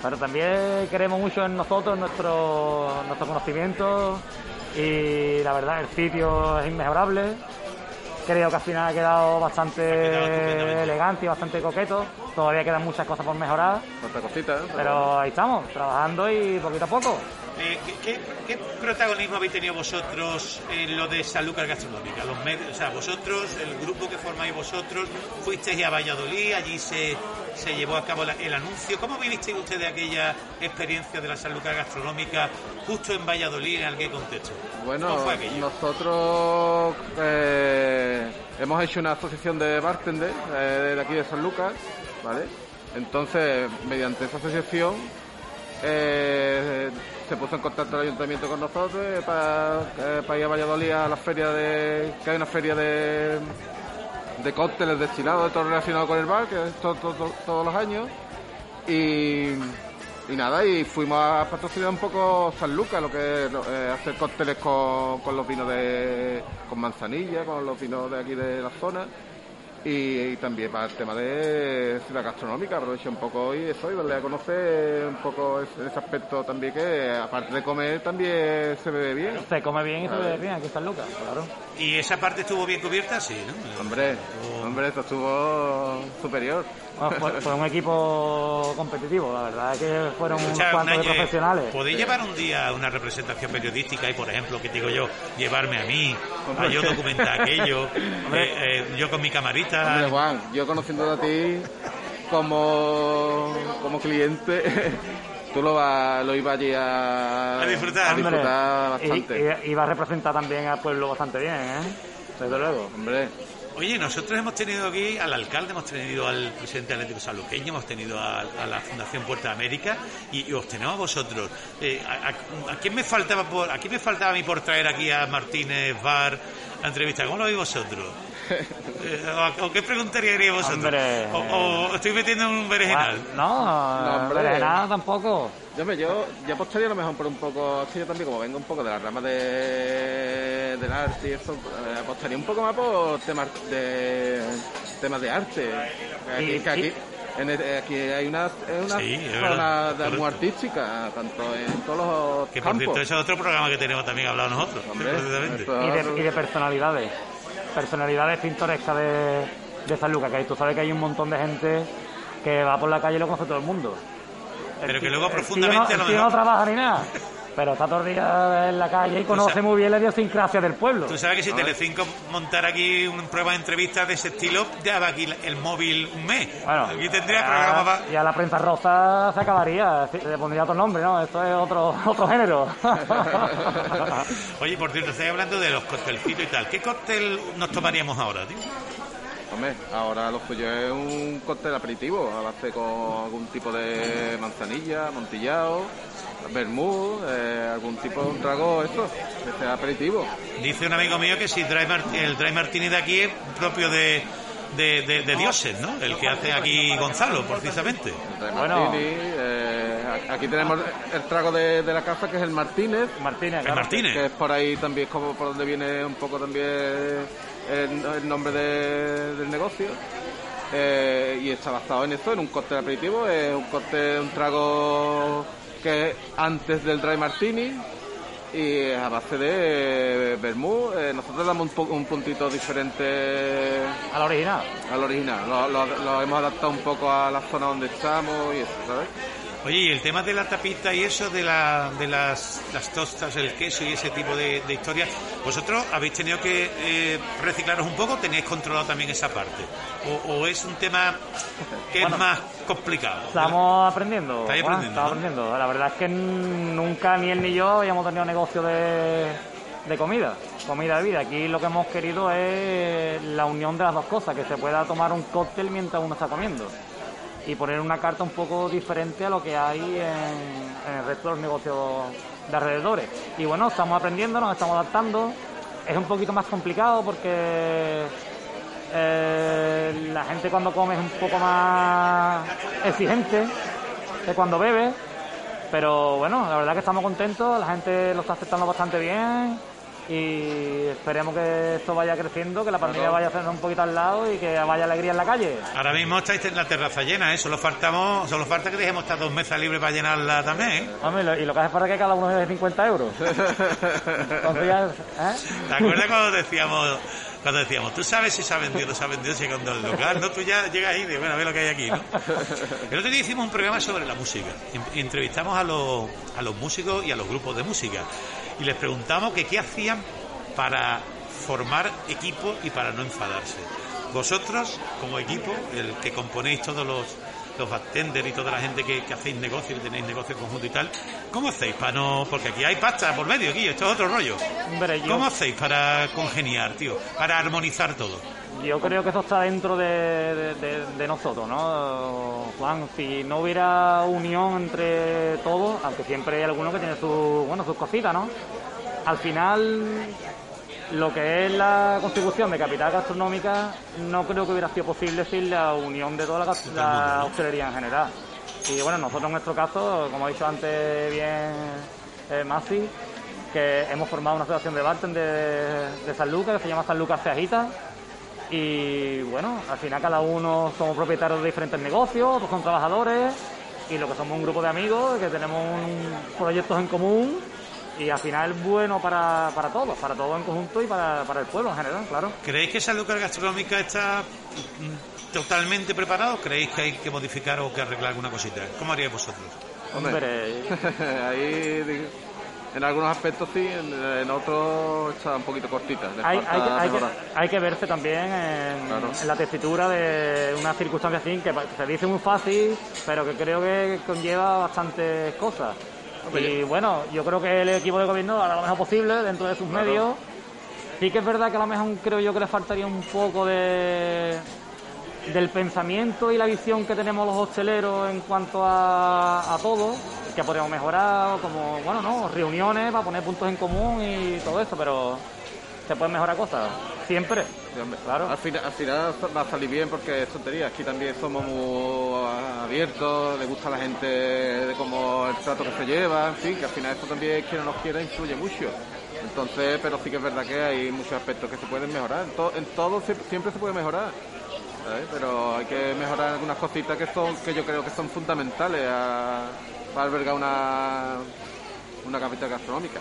Pero también queremos mucho en nosotros, nuestro, nuestro conocimiento y la verdad el sitio es inmejorable. Creo que al final ha quedado bastante elegante y bastante coqueto. Todavía quedan muchas cosas por mejorar, Otra cosita, ¿eh? pero ahí estamos, trabajando y poquito a poco. Eh, ¿qué, qué, qué protagonismo habéis tenido vosotros en lo de Sanlúcar Gastronómica? Los medios, o sea, vosotros, el grupo que formáis vosotros, fuisteis a Valladolid, allí se, se llevó a cabo la- el anuncio. ¿Cómo vivisteis ustedes aquella experiencia de la Sanlúcar Gastronómica justo en Valladolid, en qué contexto? Bueno, nosotros eh, hemos hecho una asociación de bartenders eh, de aquí de San Lucas, ¿vale? Entonces, mediante esa asociación, eh, se puso en contacto el ayuntamiento con nosotros para, eh, para ir a Valladolid a la feria de... que hay una feria de, de cócteles destilados, de todo relacionado con el bar, que es to- to- to- todos los años. Y, nada, y fuimos a patrocinar un poco San Lucas, lo que es eh, hacer cócteles con, con los vinos de con manzanilla, con los vinos de aquí de la zona. Y, y también para el tema de ciudad gastronómica, aproveché un poco y eso, y darle a conocer un poco ese, ese aspecto también que, aparte de comer, también se bebe bien. Se come bien y se A bebe bien, aquí está Lucas, claro. ¿Y esa parte estuvo bien cubierta? Sí, ¿no? Hombre, hombre, esto estuvo superior. Bueno, fue, fue un equipo competitivo, la verdad es que fueron unos cuantos de profesionales. ¿Podéis llevar un día una representación periodística y, por ejemplo, que digo yo, llevarme a mí, a yo documentar aquello, (laughs) Hombre. eh, eh, yo con mi camarita? Hombre, Juan, yo conociendo a ti como, como cliente, (laughs) tú lo, vas, lo ibas allí a, A disfrutar. a disfrutar Hombre, bastante. Y, y- y va a representar también al pueblo bastante bien, ¿eh? Desde luego. Hombre. Oye, nosotros hemos tenido aquí al alcalde, hemos tenido al presidente atlético saluqueño, hemos tenido a, la Fundación Puerta de América y, y os tenemos a vosotros. Eh, a, quién me faltaba por, ¿A quién me faltaba a mí por traer aquí a Martínez Bar a entrevista? ¿Cómo lo veis vosotros? Eh, ¿o, qué preguntaría vosotros? Hombre. o, o estoy metiendo en un berenjenal? No, No, hombre. berenjenal tampoco. Yo, me- yo, yo apostaría a lo mejor por un poco, es que yo también como vengo un poco de la rama de, del arte y eso, eh, apostaría un poco más por temas de temas de arte. Aquí, Y- que aquí, en el- aquí hay una, una Sí, zona verdad, de- muy artística, tanto en todos los Que por campos. cierto, ese es otro programa que tenemos también hablado nosotros, precisamente. Y de, y de personalidades. Personalidades pintorescas de, de San Lucas, que tú sabes que hay un montón de gente que va por la calle y lo conoce todo el mundo. El Pero que luego tío profundamente no, el tío no trabaja ni nada. (laughs) pero está todo el día en la calle y conoce muy bien la idiosincrasia del pueblo. Tú sabes que si Telecinco montara aquí una prueba de entrevistas de ese estilo, daba aquí el móvil un mes. Bueno, aquí tendría ya- programa para... Ya la prensa rosa se acabaría, le pondría otro nombre, ¿no? Esto es otro, (laughs) otro género. (laughs) Oye, por cierto, estáis hablando de los coctelcitos y tal. ¿Qué cóctel nos tomaríamos ahora, tío? Hombre, ahora lo suyo es un cóctel aperitivo, a base con algún tipo de manzanilla, montillado, vermú, eh, algún tipo de un trago, esto, sea aperitivo. Dice un amigo mío que si dry Mart- el dry martini de aquí es propio de, de, de- de dioses, ¿no? El que hace aquí Gonzalo, precisamente. Martini, eh, aquí tenemos el trago de, de la casa que es el Martínez. Martínez, El claro. Martínez. Que es por ahí también, como por donde viene un poco también el, el nombre de- del negocio. Eh, y está basado en esto, en un cóctel aperitivo, es un cóctel, un trago que es antes del dry martini y es a base de vermú. Eh, nosotros damos un, un puntito diferente Al original. al original. Lo, lo- lo hemos adaptado un poco a la zona donde estamos y eso, ¿sabes? Oye, y el tema de la tapita y eso de, la, de las, las tostas, el queso y ese tipo de, de historias, ¿vosotros habéis tenido que eh, reciclaros un poco? ¿Tenéis controlado también esa parte? ¿O, o es un tema que Bueno, es más complicado? Estamos aprendiendo. Estáis Juan, aprendiendo, estamos ¿no? aprendiendo. La verdad es que nunca ni él ni yo habíamos tenido negocio de, de comida, comida de vida. Aquí lo que hemos querido es la unión de las dos cosas, que se pueda tomar un cóctel mientras uno está comiendo y poner una carta un poco diferente a lo que hay en, el resto de los negocios de alrededores. Y bueno, estamos aprendiendo, nos estamos adaptando. Es un poquito más complicado porque eh, la gente cuando come es un poco más exigente que cuando bebe. Pero bueno, la verdad que estamos contentos, la gente lo está aceptando bastante bien y esperemos que esto vaya creciendo, que la pandemia vaya haciendo un poquito al lado y que vaya alegría en la calle. Ahora mismo estáis en la terraza llena, ¿eh? Solo, faltamos, solo falta que dejemos estas dos mesas libres para llenarla también, ¿eh? Hombre, y lo- y lo que hace falta es que cada uno dé 50 euros. (laughs) Entonces ya, ¿eh? ¿Te acuerdas cuando decíamos, cuando decíamos, tú sabes si se ha vendido o no se ha vendido llegando al local? No, tú ya llegas ahí y dices, bueno, a ver lo que hay aquí, ¿no? El otro día hicimos un programa sobre la música. Entrevistamos a los, a los músicos y a los grupos de música. Y les preguntamos que qué hacían para formar equipo y para no enfadarse. Vosotros, como equipo, el que componéis todos los, los bartenders y toda la gente que, que hacéis negocio, que tenéis negocio conjunto y tal, ¿cómo hacéis para no...? Porque aquí hay pasta por medio, aquí, esto es otro rollo. Hombre, yo- ¿Cómo hacéis para congeniar, tío? Para armonizar todo. Yo creo que eso está dentro de, de- de- de nosotros, ¿no? Juan, si no hubiera unión entre todos, aunque siempre hay alguno que tiene su, bueno, sus cositas, ¿no? Al final, lo que es la constitución de capital gastronómica, no creo que hubiera sido posible sin la unión de toda la, la hostelería en general. Y bueno, nosotros en nuestro caso, como ha dicho antes bien eh, Masi, que hemos formado una asociación de bartenders de, de San Lucas que se llama San Lucas Se Agita. Y bueno, al final cada uno somos propietarios de diferentes negocios, otros son trabajadores y lo que somos un grupo de amigos que tenemos proyectos en común y al final es bueno para, para todos, para todos en conjunto y para, para el pueblo en general, claro. ¿Creéis que esa lucar gastronómica está mm, totalmente preparado? ¿Creéis que hay que modificar o que arreglar alguna cosita? ¿Cómo haríais vosotros? Hombre, (laughs) ahí en algunos aspectos sí, en, en otros está un poquito cortita. Hay, hay, que- hay, que, mejorar. hay que verse también en, Claro. en la tesitura de una circunstancia así que se dice muy fácil, pero que creo que conlleva bastantes cosas. Y bueno, yo creo que el equipo de gobierno hará lo mejor posible dentro de sus Claro. medios. Sí que es verdad que a lo mejor creo yo que le faltaría un poco de del pensamiento y la visión que tenemos los hosteleros en cuanto a, a todo, que podríamos mejorar, como, bueno, no, reuniones para poner puntos en común y todo eso, pero se pueden mejorar cosas, siempre. Sí, hombre. Al, final, al final va a salir bien porque es tontería. Aquí también somos muy abiertos, le gusta a la gente de cómo el trato que se lleva, en fin, que al final esto también, que no nos quiera, influye mucho. Entonces, pero sí que es verdad que hay muchos aspectos que se pueden mejorar. En, to- en todo siempre se puede mejorar. ¿sabes? Pero hay que mejorar algunas cositas que son que yo creo que son fundamentales a- para albergar una, una capital gastronómica.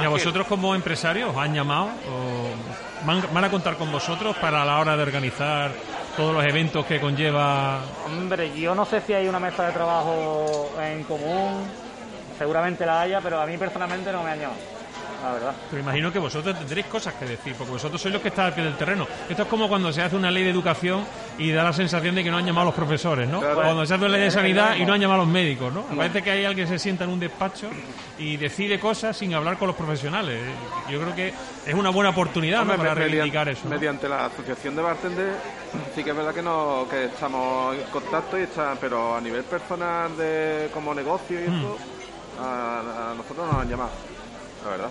¿Y a vosotros como empresarios os han llamado? ¿O van, van a contar con vosotros para la hora de organizar todos los eventos que conlleva? Hombre, yo no sé si hay una mesa de trabajo en común, seguramente la haya, pero a mí personalmente no me ha llamado, la verdad. Pero imagino que vosotros tendréis cosas que decir, porque vosotros sois los que están al pie del terreno. Esto es como cuando se hace una ley de educación y da la sensación de que no han llamado a los profesores, ¿no? Claro. O cuando se hace una ley de sanidad y no han llamado a los médicos, ¿no? Parece que hay alguien que se sienta en un despacho y decide cosas sin hablar con los profesionales. Yo creo que es una buena oportunidad para reivindicar mediante, eso. ¿no? mediante la asociación de bartenders sí que es verdad que no que estamos en contacto y está pero a nivel personal de como negocio y Hmm. eso a, a nosotros nos han llamado la verdad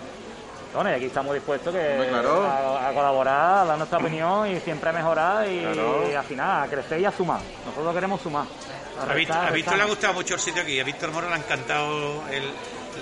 Bueno, y aquí estamos dispuestos que, Hombre, claro. a, a colaborar, a dar nuestra opinión y siempre a mejorar y, Claro. al final a crecer y a sumar. Nosotros queremos sumar. A ¿A Víctor, restar, a Víctor le ha gustado mucho el sitio aquí? A Víctor Moro le ha encantado el,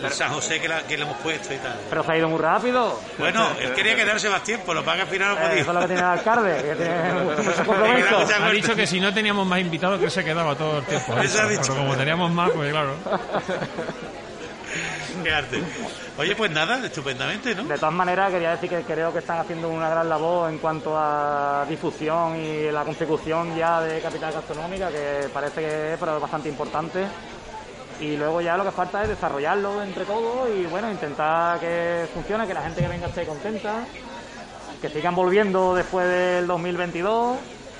el San José que, la- que le hemos puesto y tal. Pero se ha ido muy rápido. Bueno, él quería quedarse más tiempo, lo paga al final no Eh, podido. eso es lo que tiene el alcalde, que tiene (laughs) mucho Ha dicho que si no teníamos más invitados que se quedaba todo el tiempo. Eso ha dicho. Pero como teníamos más, pues claro. (laughs) (laughs) Oye, pues nada, estupendamente, ¿no? De todas maneras, quería decir que creo que están haciendo una gran labor en cuanto a difusión y la consecución ya de capital gastronómica, que parece que es pero bastante importante. Y luego ya lo que falta es desarrollarlo entre todos y bueno, intentar que funcione, que la gente que venga esté contenta, que sigan volviendo después del 2022,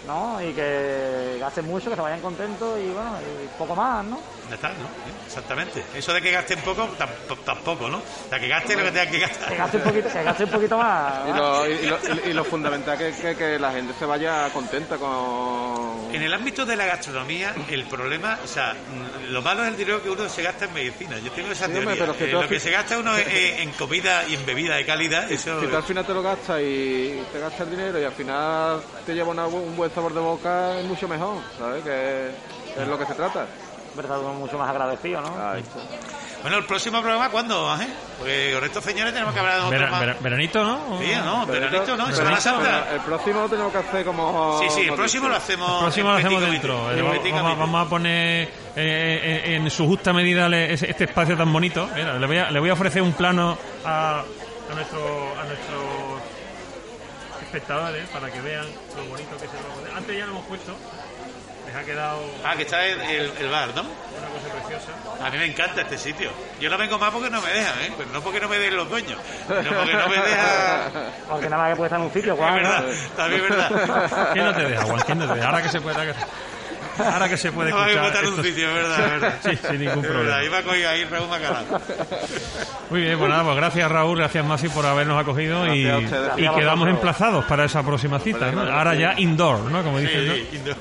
¿no? Y que gasten mucho, que se vayan contentos y bueno, y poco más, ¿no? Ya está, ¿no? Exactamente. Eso de que gasten poco, tamp- tampoco, ¿no? O sea, que gasten lo que tengan que gastar. Que gaste un poquito, que gaste un poquito más. y lo, y, y lo, y- y lo fundamental que, que, que la gente se vaya contenta con En el ámbito de la gastronomía, el problema, o sea, mm, lo malo es el dinero que uno se gasta en medicina. Yo tengo esa Sí, hombre, teoría. pero si Eh, lo que fin- se gasta uno en, en comida y en bebida de calidad, eso... si tú al final te lo gastas y te gastas el dinero y al final te lleva una un buen sabor de boca es mucho mejor ¿sabes? que es lo que se trata verdad mucho más agradecido, ¿no? Bueno, el próximo programa, ¿cuándo, Ángel? Porque con estos señores tenemos que hablar de otro más. vera- veranito, ¿no? Sí, no, veranito no, Semana Santa. El próximo lo tenemos que hacer como. Sí, sí, el próximo lo hacemos. El próximo lo hacemos dentro. Comité. Eh, vamos, a poner eh, eh, en su justa medida le- este espacio tan bonito. Mira, le, voy a, le voy a ofrecer un plano a, a, nuestro, a nuestros espectadores para que vean lo bonito que es el logo. Antes ya lo hemos puesto. Les ha quedado Ah, que está el, el- el bar, ¿no? una cosa preciosa. A mí me encanta este sitio. Yo no vengo más porque no me dejan, ¿eh? Pero no porque no me den los dueños, sino porque no me (laughs) deja... Porque nada más que puede estar en un sitio, Es Juan. verdad, también es verdad. ¿Quién no te deja, Juan? ¿Quién no te deja? Ahora que se puede, ahora que se puede (laughs) No hay escuchar un estos- sitio, es verdad, verdad. Sí, sin ningún problema. verdad, Ahí me ha cogido ahí Raúl Macalán. Muy bien, pues nada, pues gracias Raúl, gracias Masi por habernos acogido y, a y a quedamos vosotros. emplazados para esa próxima cita. ¿no? Ahora ya indoor, ¿no? Como dicen, ¿no? Sí, indoor.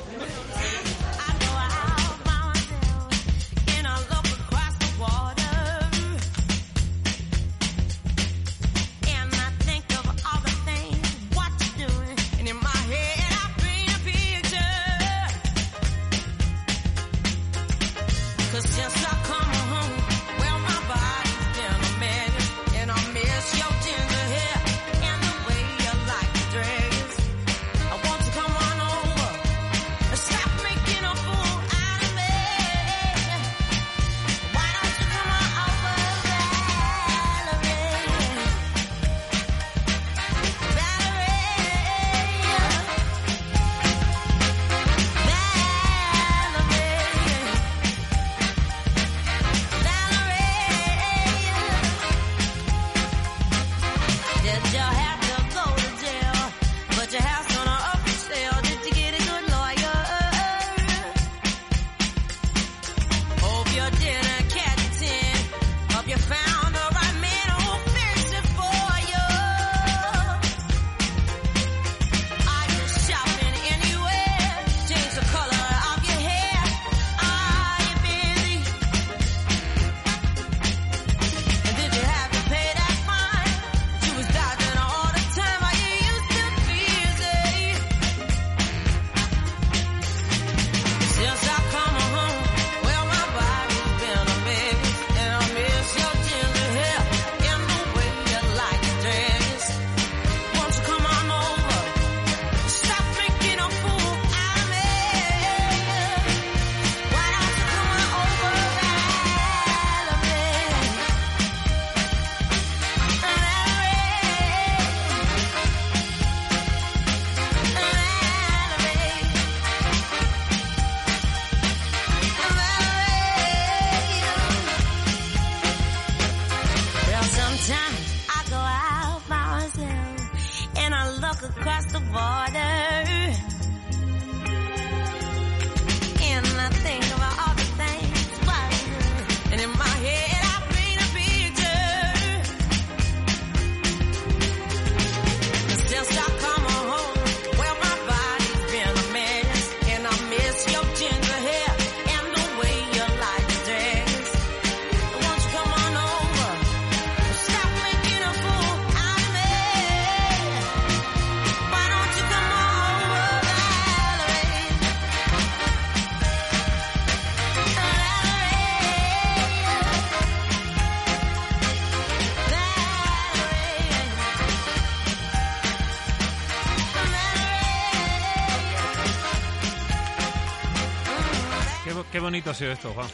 Bonito ha sido esto, Juan.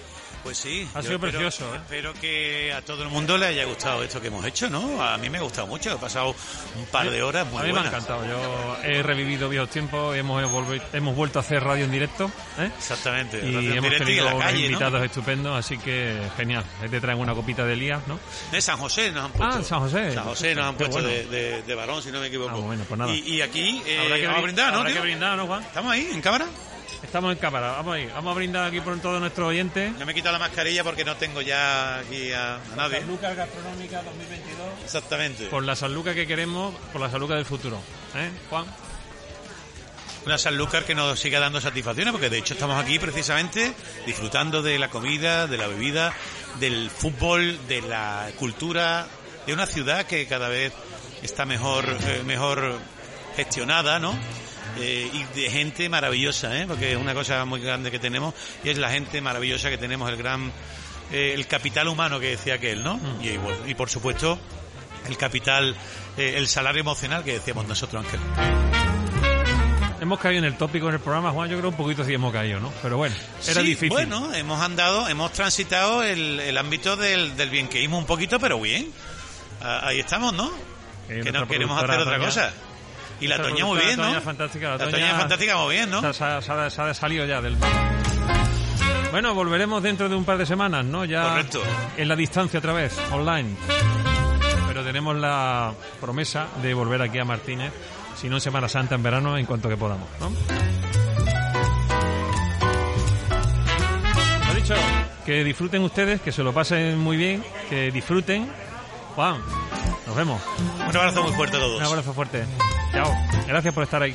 Pues sí. Ha sido espero- precioso, ¿eh? Espero que a todo el mundo le haya gustado esto que hemos hecho, ¿no? A mí me ha gustado mucho. He pasado un par de horas muy a mí buenas. me ha encantado. Yo he revivido viejos tiempos, hemos, hemos vuelto a hacer radio en directo. ¿eh? Exactamente. Y hemos y tenido unos calle, ¿no? invitados estupendos, así que genial. Ahí te traen una copita de Elías, ¿no? De San José nos han puesto. Ah, San José. San José nos han puesto bueno. de, de, de varón, si no me equivoco. Ah, bueno, pues nada. Y, y aquí eh, Habrá que vamos a brin- brindar, ¿no, habrá tío? que brindar, ¿no, Juan? ¿Estamos ahí, en cámara? Estamos en cámara, vamos ahí. Vamos a brindar aquí por todos nuestros oyentes. No me he quitado la mascarilla porque no tengo ya aquí a, a nadie. Lucas Gastronómica 2022. Exactamente. Por la Sanluca que queremos, por la Sanluca del futuro. ¿Eh, Juan? Una Sanlúcar que nos siga dando satisfacciones, porque de hecho estamos aquí precisamente disfrutando de la comida, de la bebida, del fútbol, de la cultura, de una ciudad que cada vez está mejor, eh, mejor gestionada, ¿no? Eh, y de gente maravillosa, ¿eh? porque es una cosa muy grande que tenemos y es la gente maravillosa que tenemos, el gran, eh, el capital humano que decía aquel, ¿no? Y, bueno, y por supuesto el capital, eh, el salario emocional que decíamos nosotros, Ángel. Hemos caído en el tópico en el programa, Juan. Yo creo un poquito sí hemos caído, ¿no? Pero bueno, era Sí, difícil. Bueno, hemos andado, hemos transitado el, el ámbito del, del bienqueísmo un poquito, pero bien. Ah, ahí estamos, ¿no? Que no queremos hacer otra cosa. Y la Toña muy bien, ¿no? Toña fantástica. La, La Toña fantástica muy bien, ¿no? Se, ha- se ha- se ha- se ha salido ya del... Bueno, volveremos dentro de un par de semanas, ¿no? Ya Correcto. en la distancia otra vez, online. Pero tenemos la promesa de volver aquí a Martínez, si no en Semana Santa, en verano, en cuanto que podamos, ¿no? Lo dicho, que disfruten ustedes, que se lo pasen muy bien, que disfruten. Juan, nos vemos. Un abrazo muy fuerte a todos. Un abrazo fuerte. Chao. Gracias por estar ahí.